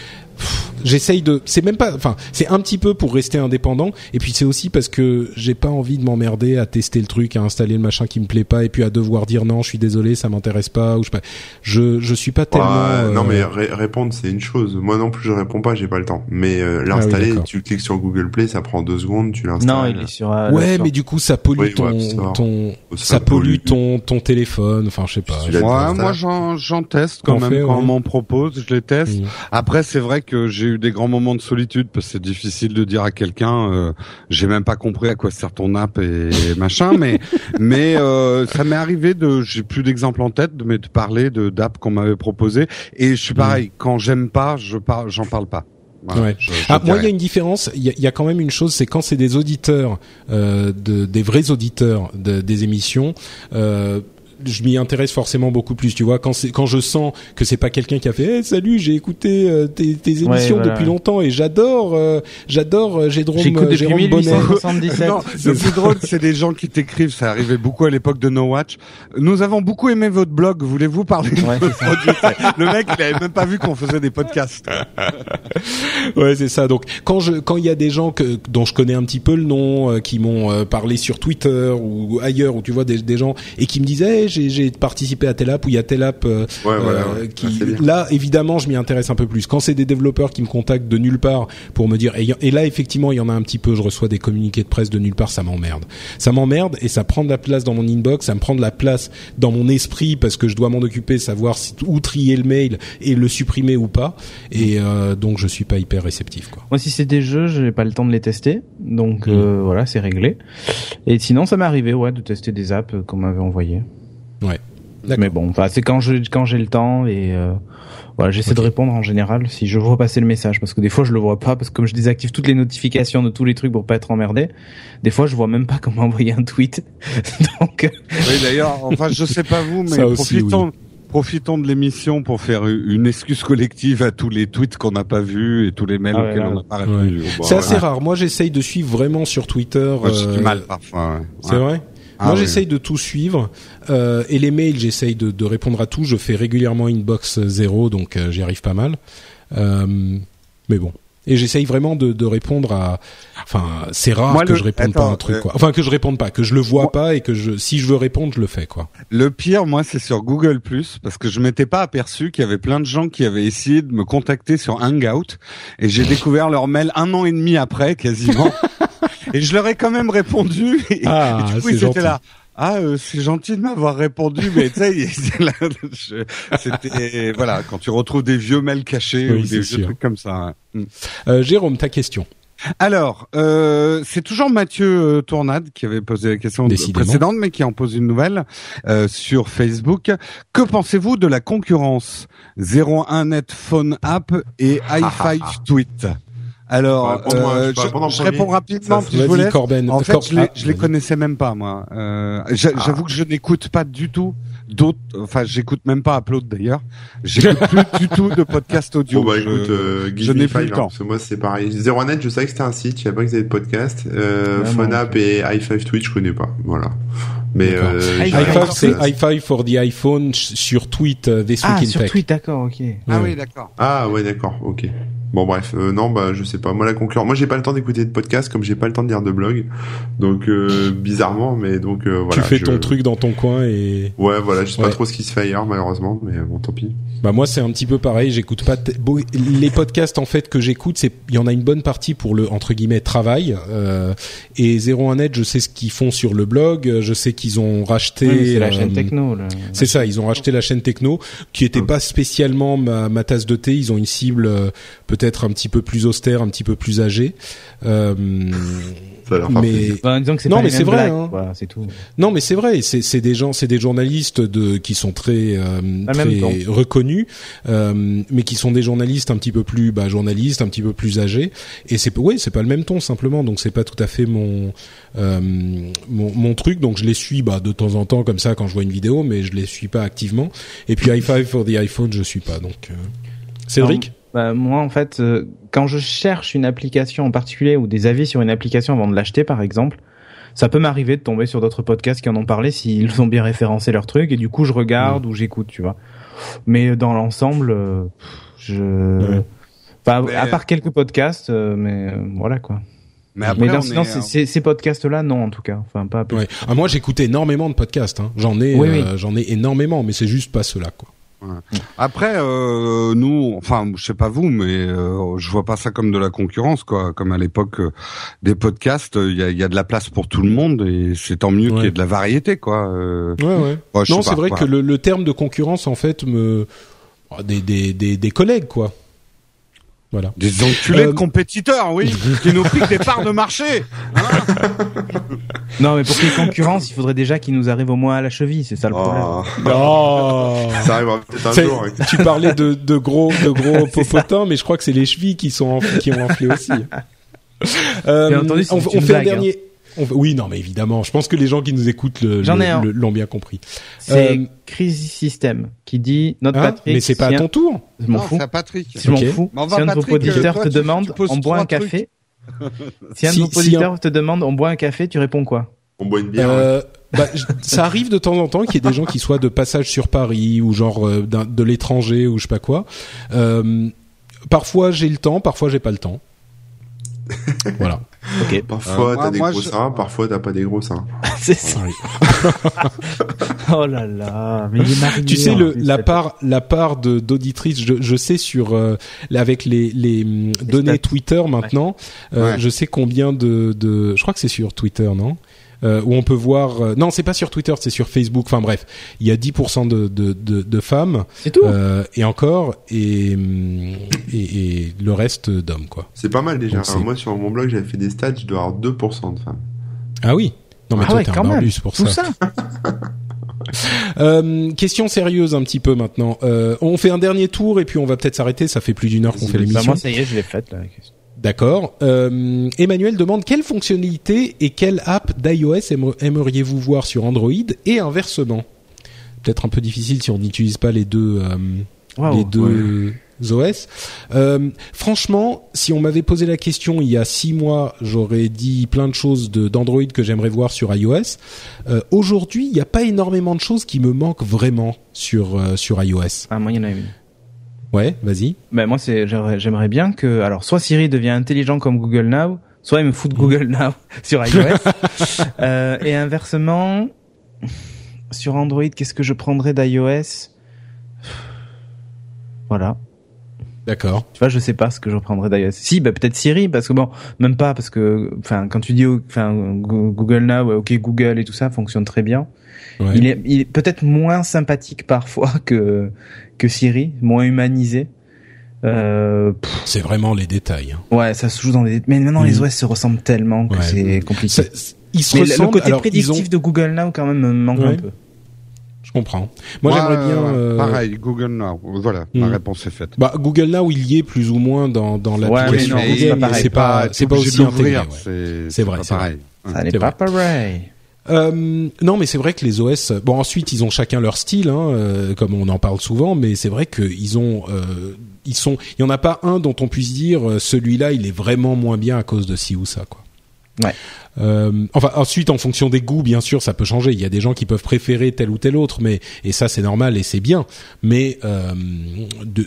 J'essaye de. C'est même pas. Enfin, c'est un petit peu pour rester indépendant, et puis c'est aussi parce que j'ai pas envie de m'emmerder à tester le truc, à installer le machin qui me plaît pas, et puis à devoir dire non, je suis désolé, ça m'intéresse pas, ou je sais pas. Je, je suis pas tellement. Ouais, Non euh, mais ré- répondre c'est une chose. Moi non plus je réponds pas, j'ai pas le temps. Mais euh, Ah oui, l'installer, tu cliques sur Google Play, ça prend deux secondes, tu l'installes. Non, il est sur. euh, Ouais, mais du coup, ça pollue Oui, ton, ouais, ton, Ça ça pollue pollue. ton, ton téléphone. Enfin, je sais pas. Ouais, moi j'en j'en teste quand même quand ouais. on m'en propose, je les teste. Après c'est vrai que j'ai eu des grands moments de solitude parce que c'est difficile de dire à quelqu'un euh, j'ai même pas compris à quoi sert ton app et machin mais mais euh, ça m'est arrivé de j'ai plus d'exemples en tête de mais de parler de d'app qu'on m'avait proposé et je suis pareil quand j'aime pas je parle j'en parle pas. Voilà, Ouais. je- je Ah, moi, il y a une différence. Il y a, il y a quand même une chose, c'est quand c'est des auditeurs, euh, de, des vrais auditeurs de, des émissions. Euh, je m'y intéresse forcément beaucoup plus, tu vois. Quand c'est quand je sens que c'est pas quelqu'un qui a fait hey, salut, j'ai écouté euh, tes, tes émissions Ouais, voilà. depuis longtemps et j'adore, euh, j'adore euh, Jérôme, J'écoute depuis Jérôme Bonnet. 1877. Non, le plus drôle, c'est des gens qui t'écrivent. Ça arrivait beaucoup à l'époque de No Watch. Nous avons beaucoup aimé votre blog. Voulez-vous parler de votre produit Le mec, il avait même pas vu qu'on faisait des podcasts. Ouais, c'est ça. Donc quand je quand il y a des gens que dont je connais un petit peu le nom, euh, qui m'ont euh, parlé sur Twitter ou ailleurs, ou tu vois des, des gens et qui me disaient hey, j'ai j'ai participé à telle app ou il y a telle app euh, Ouais, voilà, euh, ouais. qui Ah, là évidemment je m'y intéresse un peu plus. Quand c'est des développeurs qui me contactent de nulle part pour me dire et là effectivement il y en a un petit peu, je reçois des communiqués de presse de nulle part, ça m'emmerde. Ça m'emmerde et ça prend de la place dans mon inbox, ça me prend de la place dans mon esprit parce que je dois m'en occuper, savoir si, où trier le mail et le supprimer ou pas. Et euh, donc je suis pas hyper réceptif quoi. Moi, si c'est des jeux, j'ai pas le temps de les tester, donc Mm. euh, voilà, c'est réglé. Et sinon, ça m'est arrivé, ouais, de tester des apps euh, qu'on m'avait envoyées. Ouais. D'accord. Mais bon, c'est quand je quand j'ai le temps et euh, voilà, j'essaie de répondre en général si je vois passer le message, parce que des fois je le vois pas, parce que comme je désactive toutes les notifications de tous les trucs pour pas être emmerdé, des fois je vois même pas comment envoyer un tweet. donc euh, Oui, d'ailleurs, enfin, je sais pas vous, mais Ça aussi, profitons, profitons de l'émission pour faire une excuse collective à tous les tweets qu'on n'a pas vus et tous les mails Ah ouais, auxquels là, on n'a pas répondu. Bon, c'est ouais. assez rare. Moi, j'essaye de suivre vraiment sur Twitter. Moi, j'ai euh, du mal parfois. ouais. C'est Ouais. vrai? Ah Moi, oui. j'essaye de tout suivre. Euh, et les mails, j'essaye de, de répondre à tout. Je fais régulièrement inbox zéro, donc euh, j'y arrive pas mal. Euh, mais bon. Et j'essaye vraiment de, de répondre à. Enfin, c'est rare Moi, que le- je réponde pas à un truc, euh, quoi. Enfin, que je réponde pas, que je le vois Moi- pas et que je, si je veux répondre, je le fais, quoi. Le pire, moi, c'est sur Google parce que je m'étais pas aperçu qu'il y avait plein de gens qui avaient essayé de me contacter sur Hangout et j'ai découvert leur mail un an et demi après, quasiment. et je leur ai quand même répondu. Et, Ah, et du coup, ils étaient là. Ah, euh, c'est gentil de m'avoir répondu, mais tu sais, c'était voilà, quand tu retrouves des vieux mails cachés Oui, ou des vieux trucs comme ça. hein. Mm. Euh, Jérôme, ta question. Alors, euh, c'est toujours Mathieu euh, Tournade qui avait posé la question Décidément. précédente, mais qui en pose une nouvelle euh, sur Facebook. Que pensez-vous de la concurrence? 01net Phone App et i5 Tweet Alors, euh, je réponds rapidement, Ça, puis je. Corben. En fait, Cor- je les, ah, je les connaissais même pas, moi. Euh, Ah. J'avoue que je n'écoute pas du tout d'autres. Enfin, j'écoute même pas Upload d'ailleurs. J'écoute plus du tout de podcast audio. Bon bah Je- écoute, euh, je n'ai plus le hein, temps. parce que moi c'est pareil. 01net, je savais que c'était un site, je savais pas qu'ils avaient de podcast. Euh, et i5 Twitch, je connais pas. Voilà. Mais euh, Ah, j'ai il High y a rien five, encore c'est ça. high five for the iPhone sur tweet euh, Week ah sur tweet, d'accord, ok. Ah Ouais. oui, d'accord. Ah ouais, d'accord, ok. Bon bref, euh, non bah je sais pas. Moi la concurrence, moi j'ai pas le temps d'écouter de podcast comme j'ai pas le temps de lire de blog. Donc euh, bizarrement, mais donc euh, voilà. tu fais je- ton truc dans ton coin et Ouais voilà, je sais Ouais. pas trop ce qui se fait ailleurs malheureusement, mais bon tant pis. bah moi c'est un petit peu pareil. J'écoute pas t- beau- les podcasts en fait que j'écoute. C'est il y en a une bonne partie pour le entre guillemets travail euh, et 01net. Je sais ce qu'ils font sur le blog. Je sais qu'ils ont racheté. Oui, c'est la euh, chaîne techno. là. C'est ça, ils ont racheté la chaîne techno, qui était pas spécialement ma, ma tasse de thé. Ils ont une cible euh, peut-être un petit peu plus austère, un petit peu plus âgée. Euh, mais disons que c'est Non, pas mais c'est vrai, hein. c'est tout. non, mais c'est vrai. C'est c'est des gens, c'est des journalistes de qui sont très euh, très reconnus, euh, mais qui sont des journalistes un petit peu plus bah, journalistes, un petit peu plus âgés. Et c'est oui, c'est pas le même ton simplement. Donc c'est pas tout à fait mon euh, mon, mon truc. Donc je les suis bah de temps en temps comme ça quand je vois une vidéo, mais je les suis pas activement. Et puis i five for the iPhone, je suis pas. Donc euh, Cédric? Bah, moi, en fait, euh, quand je cherche une application en particulier ou des avis sur une application avant de l'acheter, par exemple, ça peut m'arriver de tomber sur d'autres podcasts qui en ont parlé s'ils ont bien référencé leur truc et du coup je regarde ou j'écoute, tu vois. Mais dans l'ensemble, euh, je, enfin, Mais- à part quelques podcasts, euh, mais euh, voilà quoi. Mais après, mais dans, on sinon, est, c'est- euh, c'est- ces podcasts-là, non, en tout cas. Enfin, pas. plus. Ouais. Ah, moi, j'écoute énormément de podcasts. Hein. J'en ai, Oui, euh, j'en ai énormément, mais c'est juste pas ceux-là, quoi. Après, euh, nous, enfin, je sais pas vous, mais euh, je vois pas ça comme de la concurrence, quoi. Comme à l'époque euh, des podcasts, il y a, y a de la place pour tout le monde et c'est tant mieux qu'il y ait de la variété, quoi. Euh, Ouais, ouais. non, c'est vrai quoi. que le, le terme de concurrence, en fait, me des, des, des, des collègues, quoi. Voilà. Des enculés Euh, de compétiteurs, oui, qui nous piquent des parts de marché. Non, mais pour qu'il y ait concurrence, il faudrait déjà qu'il nous arrive au moins à la cheville. C'est ça le problème. Oh, Oh ça arrivera peut-être un jour. hein. tu parlais de, de gros de gros popotins, mais je crois que c'est les chevilles qui sont enf- qui ont enflé aussi. Euh, entendu, on, fait un blague, dernier. On oui, non, mais évidemment. Je pense que les gens qui nous écoutent l'ont bien compris. C'est Euh, Crisis System qui dit notre Hein Patrick. mais c'est pas si à ton tour. Je m'en fous. c'est Patrick. Je m'en fous. Si va, un de vos auditeurs te demande, on boit un café. si un de vos si auditeurs te demande, on boit un café, tu réponds quoi? On boit une bière. ouais. Euh, bah, ça arrive de temps en temps qu'il y ait des gens qui soient de passage sur Paris ou genre euh, de l'étranger ou je sais pas quoi. Euh, parfois j'ai le temps, parfois j'ai pas le temps. voilà. Ok. Parfois Euh, t'as des moi, gros je- seins, parfois t'as pas des gros seins. c'est ça. oh là là. Mais il est marié, Tu sais le, plus, la part la part de d'auditrices, je, je sais sur euh, avec les les hum, données stats. Twitter maintenant, euh, Ouais. je sais combien de de je crois que c'est sur Twitter non? Euh, où on peut voir euh, non c'est pas sur Twitter c'est sur Facebook enfin bref il y a 10% de de de, de femmes C'est tout. euh, et encore et, hum, et et le reste d'hommes quoi C'est pas mal déjà. Donc. Moi sur mon blog j'avais fait des stats, je dois avoir 2% de femmes. ah oui non mais Ah toi ouais, t'es un quand même. barbus pour Tout ça, ça. Euh, question sérieuse un petit peu maintenant euh, on fait un dernier tour et puis on va peut-être s'arrêter ça fait plus d'une heure qu'on fait Bah, l'émission moi, ça y est, je l'ai faite là. D'accord. Euh, Emmanuel demande quelle fonctionnalité et quelle app d'iOS aime- aimeriez-vous voir sur Android et inversement? Peut-être un peu difficile si on n'utilise pas les deux euh, les deux OS. Euh, franchement, si on m'avait posé la question il y a six mois, j'aurais dit plein de choses de- d'Android que j'aimerais voir sur iOS. Euh, Aujourd'hui, il n'y a pas énormément de choses qui me manquent vraiment sur euh, sur iOS. Ah, moi, il y en a une. Ouais, vas-y. Ben moi c'est j'aimerais bien que alors soit Siri devient intelligent comme Google Now, soit il me fout de. Google Now sur iOS. euh, et inversement sur Android, qu'est-ce que je prendrais d'iOS? Voilà. D'accord. Tu vois, je sais pas ce que je prendrais d'iOS. Si, bah peut-être Siri parce que bon, même pas parce que enfin quand tu dis enfin Go- Google Now, OK Google et tout ça fonctionne très bien. Ouais. Il est, il est peut-être moins sympathique parfois que que Siri, moins humanisé. Euh, C'est vraiment les détails. hein. ouais, ça se joue dans les. Mais maintenant, les OS se ressemblent tellement que Ouais. c'est compliqué. Ils se Mais le- côté alors, prédictif ont- de Google Now quand même me manque un peu. Je comprends. Moi, j'aimerais bien. euh, euh, Pareil, Google Now. Voilà, ma Hmm. réponse est faite. Bah, Google Now, il y est plus ou moins dans dans Ouais, l'application mais non, Google, c'est pas c'est pas pas obligé aussi intégré. ouais. C'est C'est vrai, pas c'est vrai. pareil. Ça n'est pas pareil. Euh, non, mais c'est vrai que les OS. Bon, ensuite, ils ont chacun leur style, hein, euh, comme on en parle souvent. Mais c'est vrai qu'ils ont, euh, ils sont. Il y en a pas un dont on puisse dire euh, celui-là, il est vraiment moins bien à cause de ci ou ça, quoi. Ouais. Euh, enfin, ensuite, en fonction des goûts, bien sûr, ça peut changer. Il y a des gens qui peuvent préférer tel ou tel autre, mais et ça, c'est normal et c'est bien. Mais euh, de,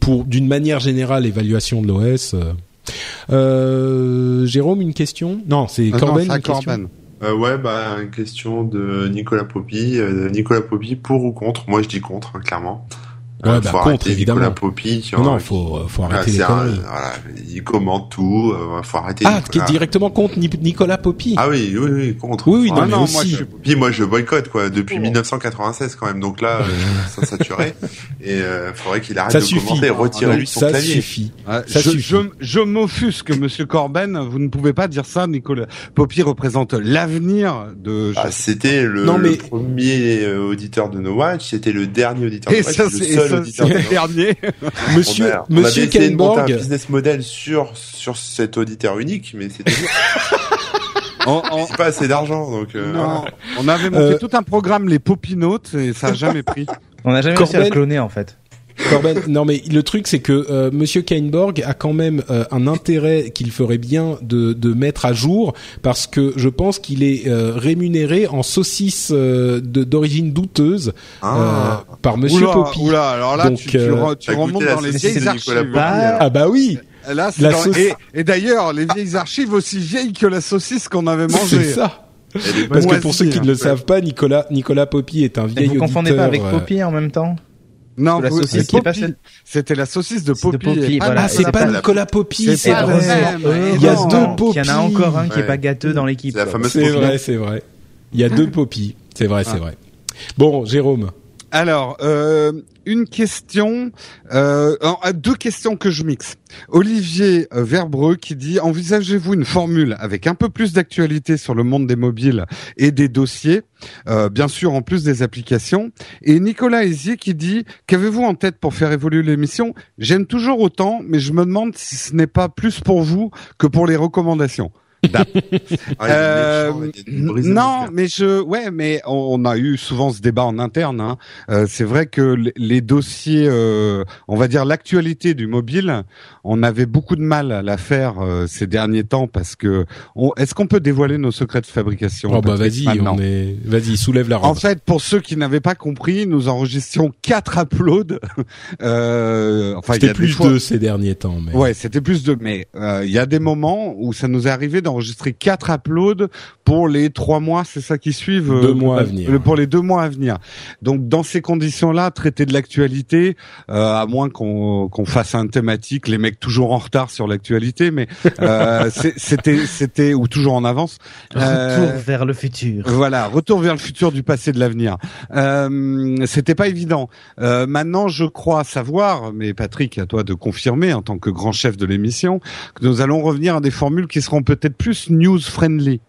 pour d'une manière générale, l'évaluation de l'OS. Euh, euh, Jérôme, une question? Non, c'est Ah Corben. une question? Euh, ouais, bah une question de Nicolas Poppy. Euh, Nicolas Poppy, pour ou contre Moi, je dis contre, hein, clairement. Ouais, Euh, bah, faut contre, arrêter évidemment. Nicolas Poppy. tu Non, vois, non, faut faut Voilà, arrêter les c'est un- voilà, il commente tout. Euh, faut arrêter. Ah, qui est Nicolas. directement contre Ni- Nicolas Poppy. Ah oui, oui, oui, contre. Oui, oui, Faut non, Ah mais non, aussi. moi, je suis- Puis moi je boycotte quoi depuis Oh. 1996 quand même donc là euh, ça saturé et euh, faudrait qu'il arrête ça de suffit. commenter retirez lui son ça clavier suffit. Ouais, Ça je, suffit. je, je m'offusque, Monsieur Corben. Vous ne pouvez pas dire ça, Nicolas. Poppy représente l'avenir de. Ah, c'était le, Non, mais- le premier euh, auditeur de No Watch c'était le dernier auditeur de No Watch le dernier. Monsieur On a- on avait Monsieur essayé de monter un Kenborg. business model sur sur cet auditeur unique mais c'était. On- on- pas assez d'argent donc euh, non, voilà. on avait monté Euh, tout un programme, les Poppinotes, et ça a jamais pris. On n'a jamais réussi à Corben- le cloner en fait. Corben, non mais le truc c'est que euh, Monsieur Kainborg a quand même euh, un intérêt qu'il ferait bien de, de mettre à jour parce que je pense qu'il est euh, rémunéré en saucisse euh, de- d'origine douteuse Ah. euh, par Monsieur oula, Poppy. oula, alors là, Donc, tu, tu euh, re- tu T'as remontes dans les vieilles archives. Poppy, alors. Ah bah oui, Là, c'est La dans- Et, et d'ailleurs, les vieilles archives aussi vieilles que la saucisse qu'on avait c'est mangée. ça. Elle est Parce que pour ceux qui ne le savent pas, Nicolas Nicolas Poppy est un Et vieil vous confondez pas avec Poppy en même temps? Non, La vous- saucisse c'est qui est pas Poppy. celle- C'était la saucisse de Poppy. Poppy. Ah, la- c'est pas Nicolas Poppy, C'est vrai. même. Il y a deux Il y en Poppy. a encore un qui est pas gâteux dans l'équipe. C'est Poppy. vrai, c'est vrai. Il y a deux Poppy. C'est vrai, c'est Ah. vrai. Bon, Jérôme. Alors, euh, une question, euh, deux questions que je mixe. Olivier euh, Verbreux qui dit envisagez-vous une formule avec un peu plus d'actualité sur le monde des mobiles et des dossiers, bien sûr en plus des applications. Et Nicolas Hézier qui dit qu'avez-vous en tête pour faire évoluer l'émission? J'aime toujours autant, mais je me demande si ce n'est pas plus pour vous que pour les recommandations. Ah, Euh, non, mais je, ouais, mais on, on a eu souvent ce débat en interne. Hein. Euh, c'est vrai que les- les dossiers, euh, on va dire l'actualité du mobile, on avait beaucoup de mal à la faire euh, ces derniers temps parce que, on- est-ce qu'on peut dévoiler nos secrets de fabrication Oh bah vas-y, on est, vas-y, soulève la en robe. fait, pour ceux qui n'avaient pas compris, nous enregistrions quatre uploads. Euh, enfin, C'était plus fois- de ces derniers temps, mais. Ouais, c'était plus de. Mais euh, il y a des moments où ça nous est arrivé d'enregistrer quatre uploads pour les trois mois, c'est ça qui suivent. Deux mois à venir. le- Pour les deux mois à venir. Donc dans ces conditions-là, traiter de l'actualité, euh, à moins qu'on qu'on fasse un thématique, les mecs toujours en retard sur l'actualité, mais euh, c'était c'était ou toujours en avance. Euh, Retour vers le futur. voilà, retour vers le futur du passé de l'avenir. Euh, C'était pas évident. Euh, maintenant, je crois savoir, mais Patrick, à toi de confirmer en tant que grand chef de l'émission, que nous allons revenir à des formules qui seront peut-être plus news friendly.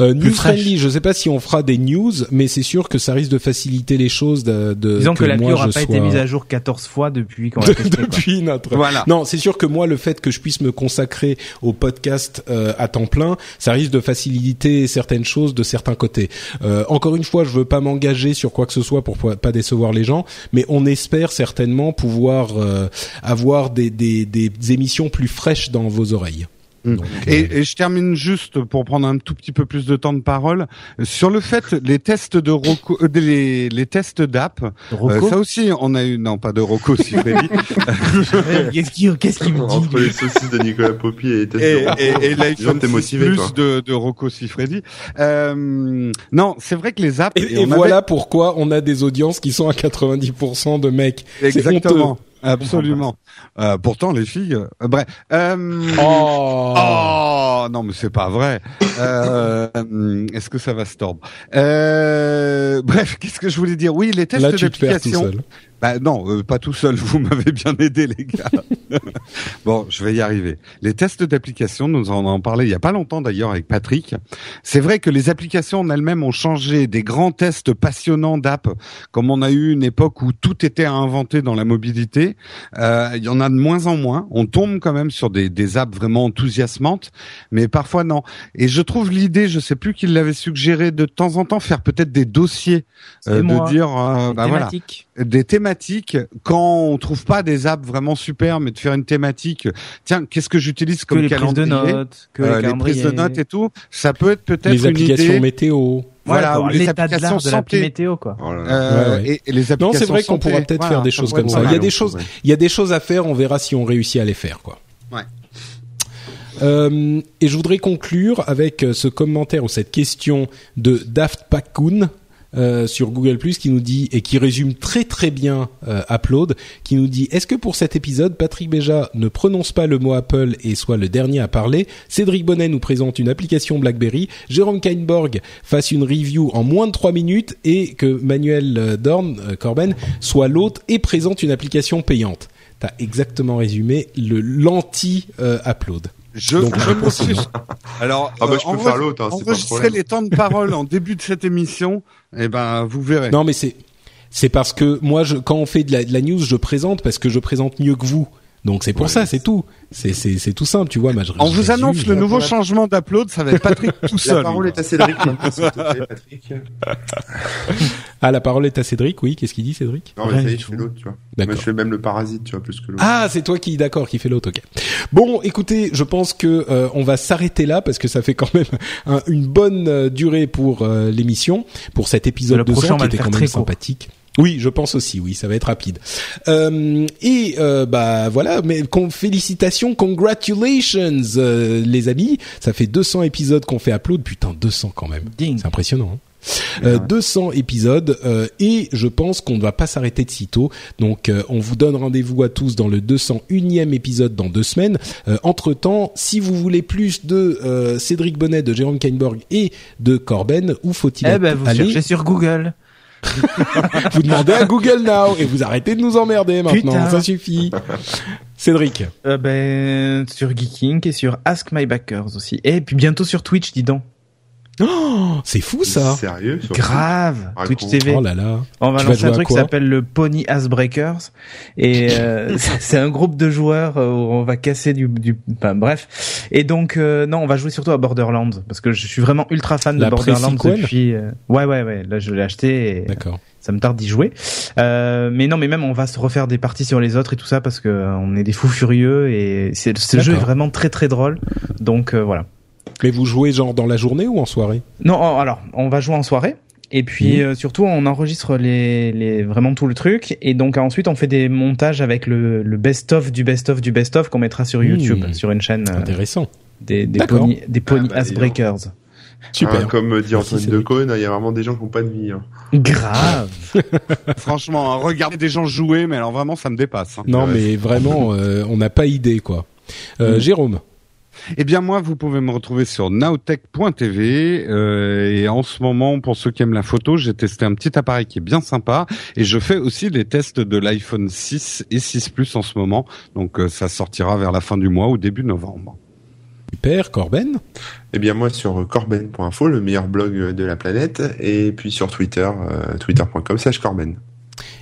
Euh, news friendly, je sais pas si on fera des news, mais c'est sûr que ça risque de faciliter les choses de, de Disons que, l'appli moi, aura pas sois- été mise à jour 14 fois depuis qu'on l'a testé. quoi. depuis notre Voilà. Non, c'est sûr que moi, le fait que je puisse me consacrer au podcast euh, à temps plein, ça risque de faciliter certaines choses de certains côtés. Euh, encore une fois, je veux pas m'engager sur quoi que ce soit pour pas pas décevoir les gens, mais on espère certainement pouvoir euh, avoir des, des, des émissions plus fraîches dans vos oreilles. Mm. Donc, Et, euh, et je termine juste pour prendre un tout petit peu plus de temps de parole sur le fait les tests de Rocco, euh, les, les tests d'app. euh, Rocco ça aussi, on a eu non pas de Rocco Siffredi. Qu'est-ce qu'il qu'est-ce qu'il me Entre dit les saucisses de Nicolas Poppy et les tests et, de Rocco. et, et Disons l'iPhone que t'es 6 motivé, Plus toi. de, de Rocco Siffredi. Euh, non, c'est vrai que les apps. et, et on avait- voilà pourquoi on a des audiences qui sont à 90% de mecs. Exactement. Absolument. Euh, pourtant, les filles. euh, bref. Euh, Oh. Oh non, mais c'est pas vrai. Euh, Est-ce que ça va se tordre? Euh, Bref, qu'est-ce que je voulais dire? Oui, les tests d'application. Bah non, euh, pas tout seul. Vous m'avez bien aidé, les gars. bon, je vais y arriver. Les tests d'application, nous en avons parlé il y a pas longtemps d'ailleurs avec Patrick. C'est vrai que les applications en elles-mêmes ont changé. Des grands tests passionnants d'app, comme on a eu une époque où tout était à inventer dans la mobilité. Euh, il y en a de moins en moins. On tombe quand même sur des, des apps vraiment enthousiasmantes, mais parfois non. Et je trouve l'idée, je sais plus qui l'avait suggéré, de temps en temps faire peut-être des dossiers, euh, moi. de dire, euh, bah voilà, des thématiques thématique quand on trouve pas des apps vraiment super, mais de faire une thématique. Tiens, qu'est-ce que j'utilise Que comme les prises de calendrier notes, que Euh, les prises de notes et tout, ça peut être peut-être Les une applications idée. météo. Voilà, ou les l'état de applications l'art de l'appli santé. météo, quoi. Oh. Euh, Ouais, ouais. Et, et les Non, c'est vrai qu'on pourra peut-être Voilà, faire des choses comme ça. Il y a des choses, il y a des choses à faire. On verra si on réussit à les faire, quoi. Ouais. Euh, et je voudrais conclure avec ce commentaire ou cette question de Daft Pakun euh, sur Google Plus qui nous dit et qui résume très très bien euh, Upload, qui nous dit est-ce que pour cet épisode Patrick Béja ne prononce pas le mot Apple et soit le dernier à parler? Cédric Bonnet nous présente une application BlackBerry, Jérôme Kainborg fasse une review en moins de 3 minutes et que Manuel euh, Dorn euh, Corben soit l'hôte et présente une application payante. T'as exactement résumé le l'anti Upload. Je, Donc, je me suis. Alors, Ah bah, euh, je peux enre- faire l'autre, hein, enregistrer les temps de parole en début de cette émission, eh ben, vous verrez. Non, mais c'est c'est parce que moi, je, quand on fait de la, de la news, je présente parce que je présente mieux que vous. Donc c'est pour Ouais. ça, c'est tout. C'est c'est c'est tout simple, tu vois. moi, je- On je vous résume. annonce le la nouveau parole. changement d'upload, ça va être Patrick tout La seul. parole est à Cédric maintenant, s'il te plaît, Patrick. Ah, la parole est à Cédric. Oui, qu'est-ce qu'il dit, Cédric? Non, mais ça y est, du je fais l'autre, tu vois. D'accord. Moi, je fais même le parasite, tu vois, plus que l'autre. Ah, c'est toi qui, d'accord, qui fait l'autre. Ok. Bon, écoutez, je pense que euh, on va s'arrêter là parce que ça fait quand même un- une bonne euh, durée pour euh, l'émission, pour cet épisode Le 200 prochain, on qui était quand très même court. Oui, je pense aussi. Oui, ça va être rapide. Euh, et euh, bah voilà, mais con- félicitations, congratulations, euh, les amis. Ça fait 200 épisodes qu'on fait upload. Putain, 200 quand même. Ding. C'est impressionnant. Hein euh, 200 épisodes euh, et je pense qu'on ne va pas s'arrêter de sitôt. Donc euh, on vous donne rendez-vous à tous dans le 201e épisode dans deux semaines. entre temps, si vous voulez plus de euh, Cédric Bonnet, de Jérôme Kainborg et de Corben, où faut-il Eh ben, vous aller cherchez sur Google. Vous demandez à Google Now et vous arrêtez de nous emmerder maintenant. Putain. Ça suffit. Cédric. Euh, ben, sur Geeking et sur Ask My Backers aussi. Et puis bientôt sur Twitch, dis donc. Oh, c'est fou ça. Sérieux Grave. Twitch. TV. Oh là là. On va Tu lancer un truc qui s'appelle le Pony Ass Breakers et euh, c'est un groupe de joueurs euh, où on va casser du, du enfin bref et donc euh, non on va jouer surtout à Borderlands parce que je suis vraiment ultra fan La de Borderlands depuis euh, ouais ouais ouais là je l'ai acheté et D'accord. ça me tarde d'y jouer euh, mais non mais même on va se refaire des parties sur les autres et tout ça parce que euh, on est des fous furieux et c'est ce jeu est vraiment très très drôle donc euh, voilà Mais vous jouez genre dans la journée ou en soirée non, oh, alors, on va jouer en soirée. Et puis Mhm. euh, surtout, on enregistre les, les vraiment tout le truc. Et donc ensuite, on fait des montages avec le, le best-of du best-of du best-of qu'on mettra sur Mhm. YouTube, sur une chaîne euh, Intéressant. des, des pony, des pony Ah bah, ass breakers. Super. Hein, comme dit Merci, Antoine Cédric. Decaune, il y a vraiment des gens qui n'ont pas de vie. hein. Grave. Franchement, hein, regarder des gens jouer, mais alors vraiment, ça me dépasse. hein. Non, mais vraiment, euh, on n'a pas idée quoi. Euh, Mm. Jérôme. Eh bien moi, vous pouvez me retrouver sur nowtech.tv euh, et en ce moment, pour ceux qui aiment la photo, j'ai testé un petit appareil qui est bien sympa et je fais aussi des tests de l'iPhone 6 et 6 Plus en ce moment. Donc euh, ça sortira vers la fin du mois ou début novembre. Super. Corben? Eh bien moi sur corben.info, le meilleur blog de la planète, et puis sur Twitter, euh, twitter.com slash corben.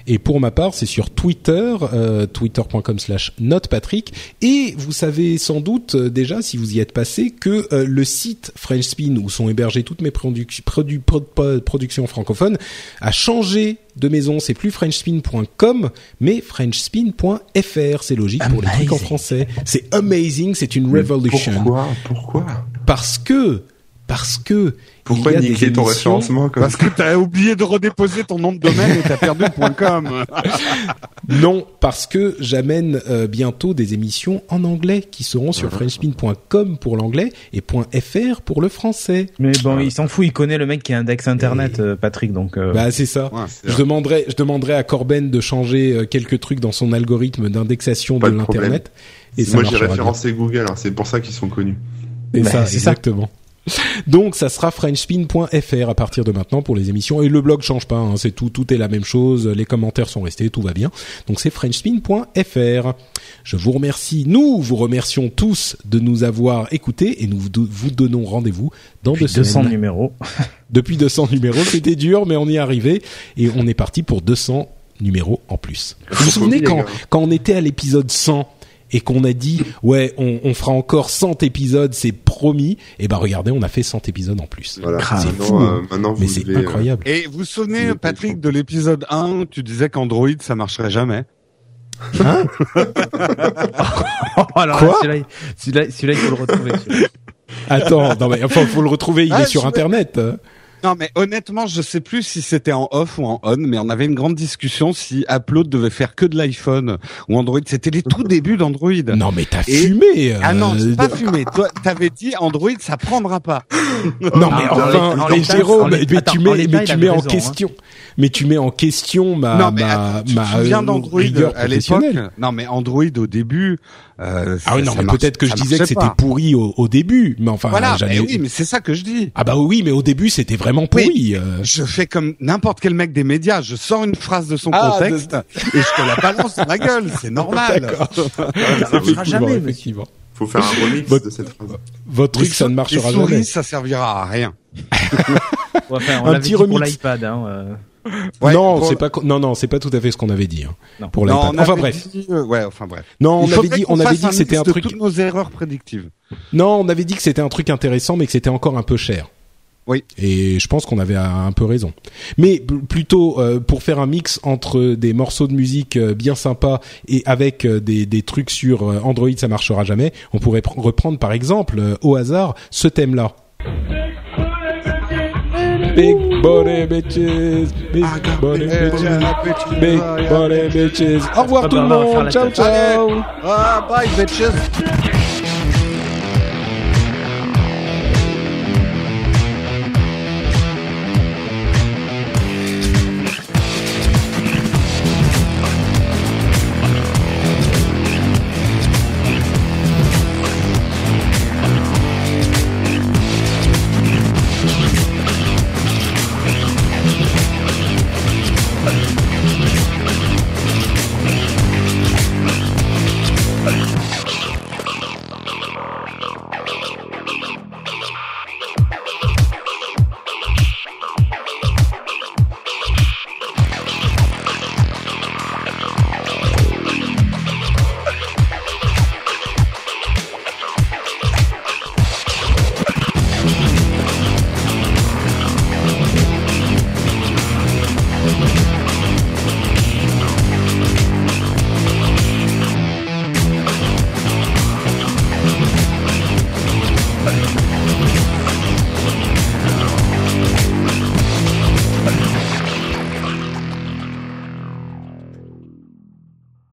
Et pour ma part, c'est sur Twitter, euh, twitter.com slash notepatrick. Et vous savez sans doute euh, déjà, si vous y êtes passé, que euh, le site French Spin, où sont hébergées toutes mes produc- produ- pro- pro- productions francophones, a changé de maison. C'est plus frenchspin.com, mais frenchspin.fr. C'est logique pour les trucs en Amazing. français. C'est amazing, c'est une revolution. Pourquoi? Pourquoi? Parce que, parce que, Pourquoi niquer ton référencement comme Parce que t'as oublié de redéposer ton nom de domaine et t'as perdu .com. Non, parce que j'amène euh, bientôt des émissions en anglais qui seront sur frenchspin.com pour l'anglais et .fr pour le français. Mais bon, il s'en fout, il connaît le mec qui indexe internet, euh, Patrick. Donc euh, Bah c'est ça. Ouais, Je demanderai, je demanderai à Corben de changer euh, quelques trucs dans son algorithme d'indexation de l'internet. Et ça Moi j'ai bien. référencé Google, hein, c'est pour ça qu'ils sont connus. C'est Bah, ça, c'est ça. exactement. Donc ça sera frenchspin.fr à partir de maintenant pour les émissions et le blog change pas, hein, c'est tout, tout est la même chose, les commentaires sont restés, tout va bien. Donc c'est frenchspin.fr. Je vous remercie, nous vous remercions tous de nous avoir écoutés et nous vous, donnons rendez-vous dans depuis deux 200 semaines. numéros. Depuis 200 numéros, c'était dur mais on y est arrivé et on est parti pour 200 numéros en plus. Vous vous souvenez quand, gars. quand on était à l'épisode 100 et qu'on a dit ouais on, on fera encore 100 épisodes, c'est promis. Et ben regardez, on a fait 100 épisodes en plus. Voilà. C'est fou, euh, hein. maintenant, vous Mais c'est euh, incroyable. Et vous vous souvenez, Patrick, de l'épisode 1 où tu disais qu'Android ça marcherait jamais Hein Oh, alors Quoi là, celui-là, celui-là, celui-là, il faut le retrouver. Attends, non mais enfin faut le retrouver, il Ah, est sur internet. Non, mais honnêtement, je sais plus si c'était en off ou en on, mais on avait une grande discussion si Upload devait faire que de l'iPhone ou Android. C'était les tout débuts d'Android. Non mais t'as Et- fumé. Ah non, euh, c'est pas fumé. Toi, t'avais dit Android, ça prendra pas. Non mais Ah, en enfin, en mais l'état- Jérôme, en mais tu en mets, mais il tu mets en raison, hein. question, mais tu mets en question ma non, mais ma attends, tu ma euh, d'Android rigueur à l'époque? professionnelle. Non, mais Android au début. Euh, Ah oui, non, mais peut-être que je disais que c'était pourri au, au début, mais enfin, Voilà, j'avais- mais oui, mais c'est ça que je dis. Ah bah oui, mais au début c'était vraiment pourri. euh. Je fais comme n'importe quel mec des médias. Je sors une phrase de son Ah, contexte et je te la balance dans la gueule. C'est normal. Ça marchera jamais, effectivement. Faut faire un remix Votre- de cette phrase. Votre truc, ça ne marchera les souris, jamais. ça servira à rien. Enfin, on Un petit dit pour remix. l'iPad. Hein, euh. Ouais, non, pour- c'est pas, non, non, c'est pas tout à fait ce qu'on avait dit hein, Non. pour l'iPad. on Enfin avait bref. dit, euh, ouais, enfin bref. Non, on avait dit, on avait dit que c'était un de truc. toutes nos erreurs prédictives. Non, on avait dit que c'était un truc intéressant, mais que c'était encore un peu cher. Oui. Et je pense qu'on avait un peu raison. Mais plutôt euh, pour faire un mix entre des morceaux de musique euh, bien sympas et avec euh, des, des trucs sur euh, Android, ça marchera jamais. On pourrait pr- reprendre par exemple euh, au hasard ce thème-là. Big body bitches, big body bitches, big body bitches. Au revoir tout bah, le on va faire monde, la ciao ciao. Ah, bye bitches.